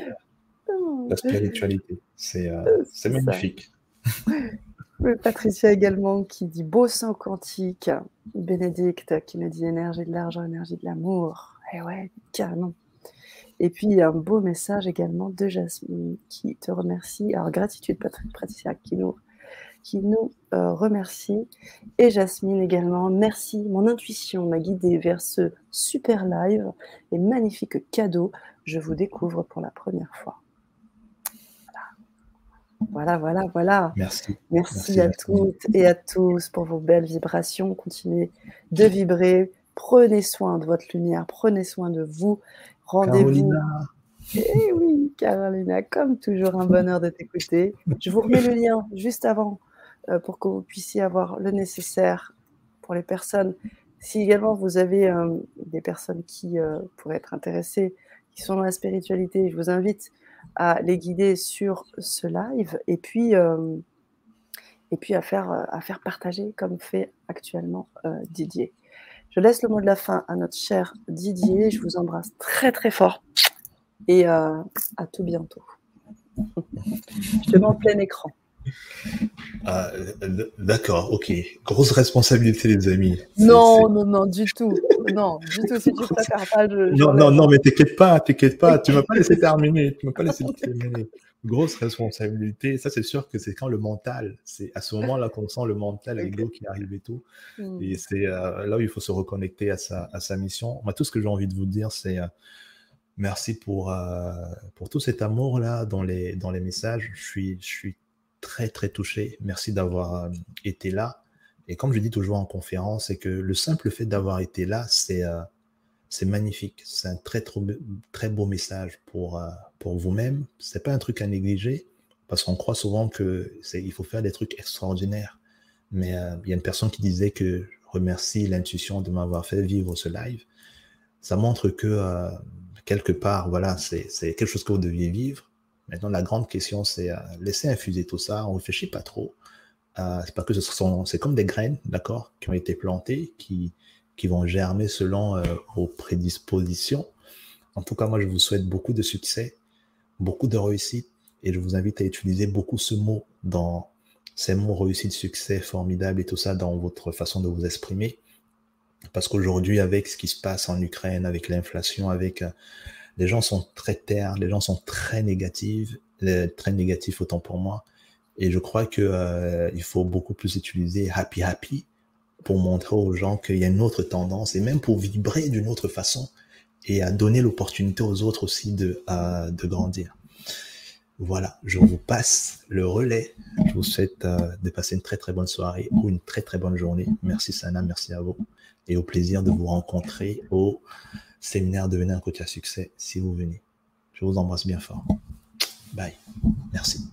la spiritualité. C'est euh, magnifique. Patricia également qui dit beau sang quantique. Bénédicte qui nous dit énergie de l'argent, énergie de l'amour. Eh ouais, carrément. Et puis un beau message également de Jasmine qui te remercie. Alors gratitude Patricia qui nous, qui nous euh, remercie. Et Jasmine également, merci. Mon intuition m'a guidée vers ce super live et magnifique cadeau. Je vous découvre pour la première fois. Voilà, voilà, voilà. Merci. Merci, à, toutes et à tous pour vos belles vibrations. Continuez de vibrer. Prenez soin de votre lumière. Prenez soin de vous. Rendez-vous. Eh oui, Carolina, comme toujours, un bonheur de t'écouter. Je vous remets le lien juste avant euh, pour que vous puissiez avoir le nécessaire pour les personnes. Si également vous avez euh, des personnes qui euh, pourraient être intéressées, qui sont dans la spiritualité, je vous invite à les guider sur ce live et puis, euh, et puis à, faire, à partager comme fait actuellement euh, Didier. Je laisse le mot de la fin à notre cher Didier. Je vous embrasse très très fort et euh, à tout bientôt. Je te mets en plein écran. Ah, d'accord, ok. Grosse responsabilité, les amis. Non, non, non, du tout. Non, du tout. Si tu préfères pas, je. Non, non, non, mais t'inquiète pas, t'inquiète pas. Tu m'as pas laissé terminer. Tu m'as pas laissé terminer. Grosse responsabilité. Ça, c'est sûr que c'est quand le mental, c'est à ce moment-là qu'on sent le mental, l'ego qui arrive et tout. Hmm. Et c'est euh, là où il faut se reconnecter à sa, à sa mission. Moi, tout ce que j'ai envie de vous dire, c'est. Euh, merci pour, euh, pour tout cet amour-là dans les, dans les messages. Je suis, je suis très, très touché. Merci d'avoir euh, été là. Et comme je dis toujours en conférence, c'est que le simple fait d'avoir été là, c'est euh, magnifique. C'est un très, très beau message pour, euh, pour vous-même. C'est pas un truc à négliger parce qu'on croit souvent que il faut faire des trucs extraordinaires. Mais il y a une personne qui disait que je remercie l'intuition de m'avoir fait vivre ce live. Ça montre que quelque part, voilà, c'est quelque chose que vous deviez vivre. Maintenant, la grande question, c'est laisser infuser tout ça. On réfléchit pas trop. c'est pas que ce sont, c'est comme des graines, d'accord, qui ont été plantées, qui, qui vont germer selon euh, vos prédispositions. En tout cas, moi, je vous souhaite beaucoup de succès, beaucoup de réussite, et je vous invite à utiliser beaucoup ce mot dans ces mots réussite, succès, formidable et tout ça dans votre façon de vous exprimer. Parce qu'aujourd'hui, avec ce qui se passe en Ukraine, avec l'inflation, avec euh, les gens sont très terres, les gens sont très négatifs, très négatifs autant pour moi. Et je crois que euh, il faut beaucoup plus utiliser happy happy pour montrer aux gens qu'il y a une autre tendance et même pour vibrer d'une autre façon et à donner l'opportunité aux autres aussi de, de grandir. Voilà, je vous passe le relais. Je vous souhaite euh, de passer une très très bonne soirée ou une très très bonne journée. Merci Sana, merci à vous et au plaisir de vous rencontrer au séminaire Devenir un coach à succès si vous venez. Je vous embrasse bien fort. Bye. Merci.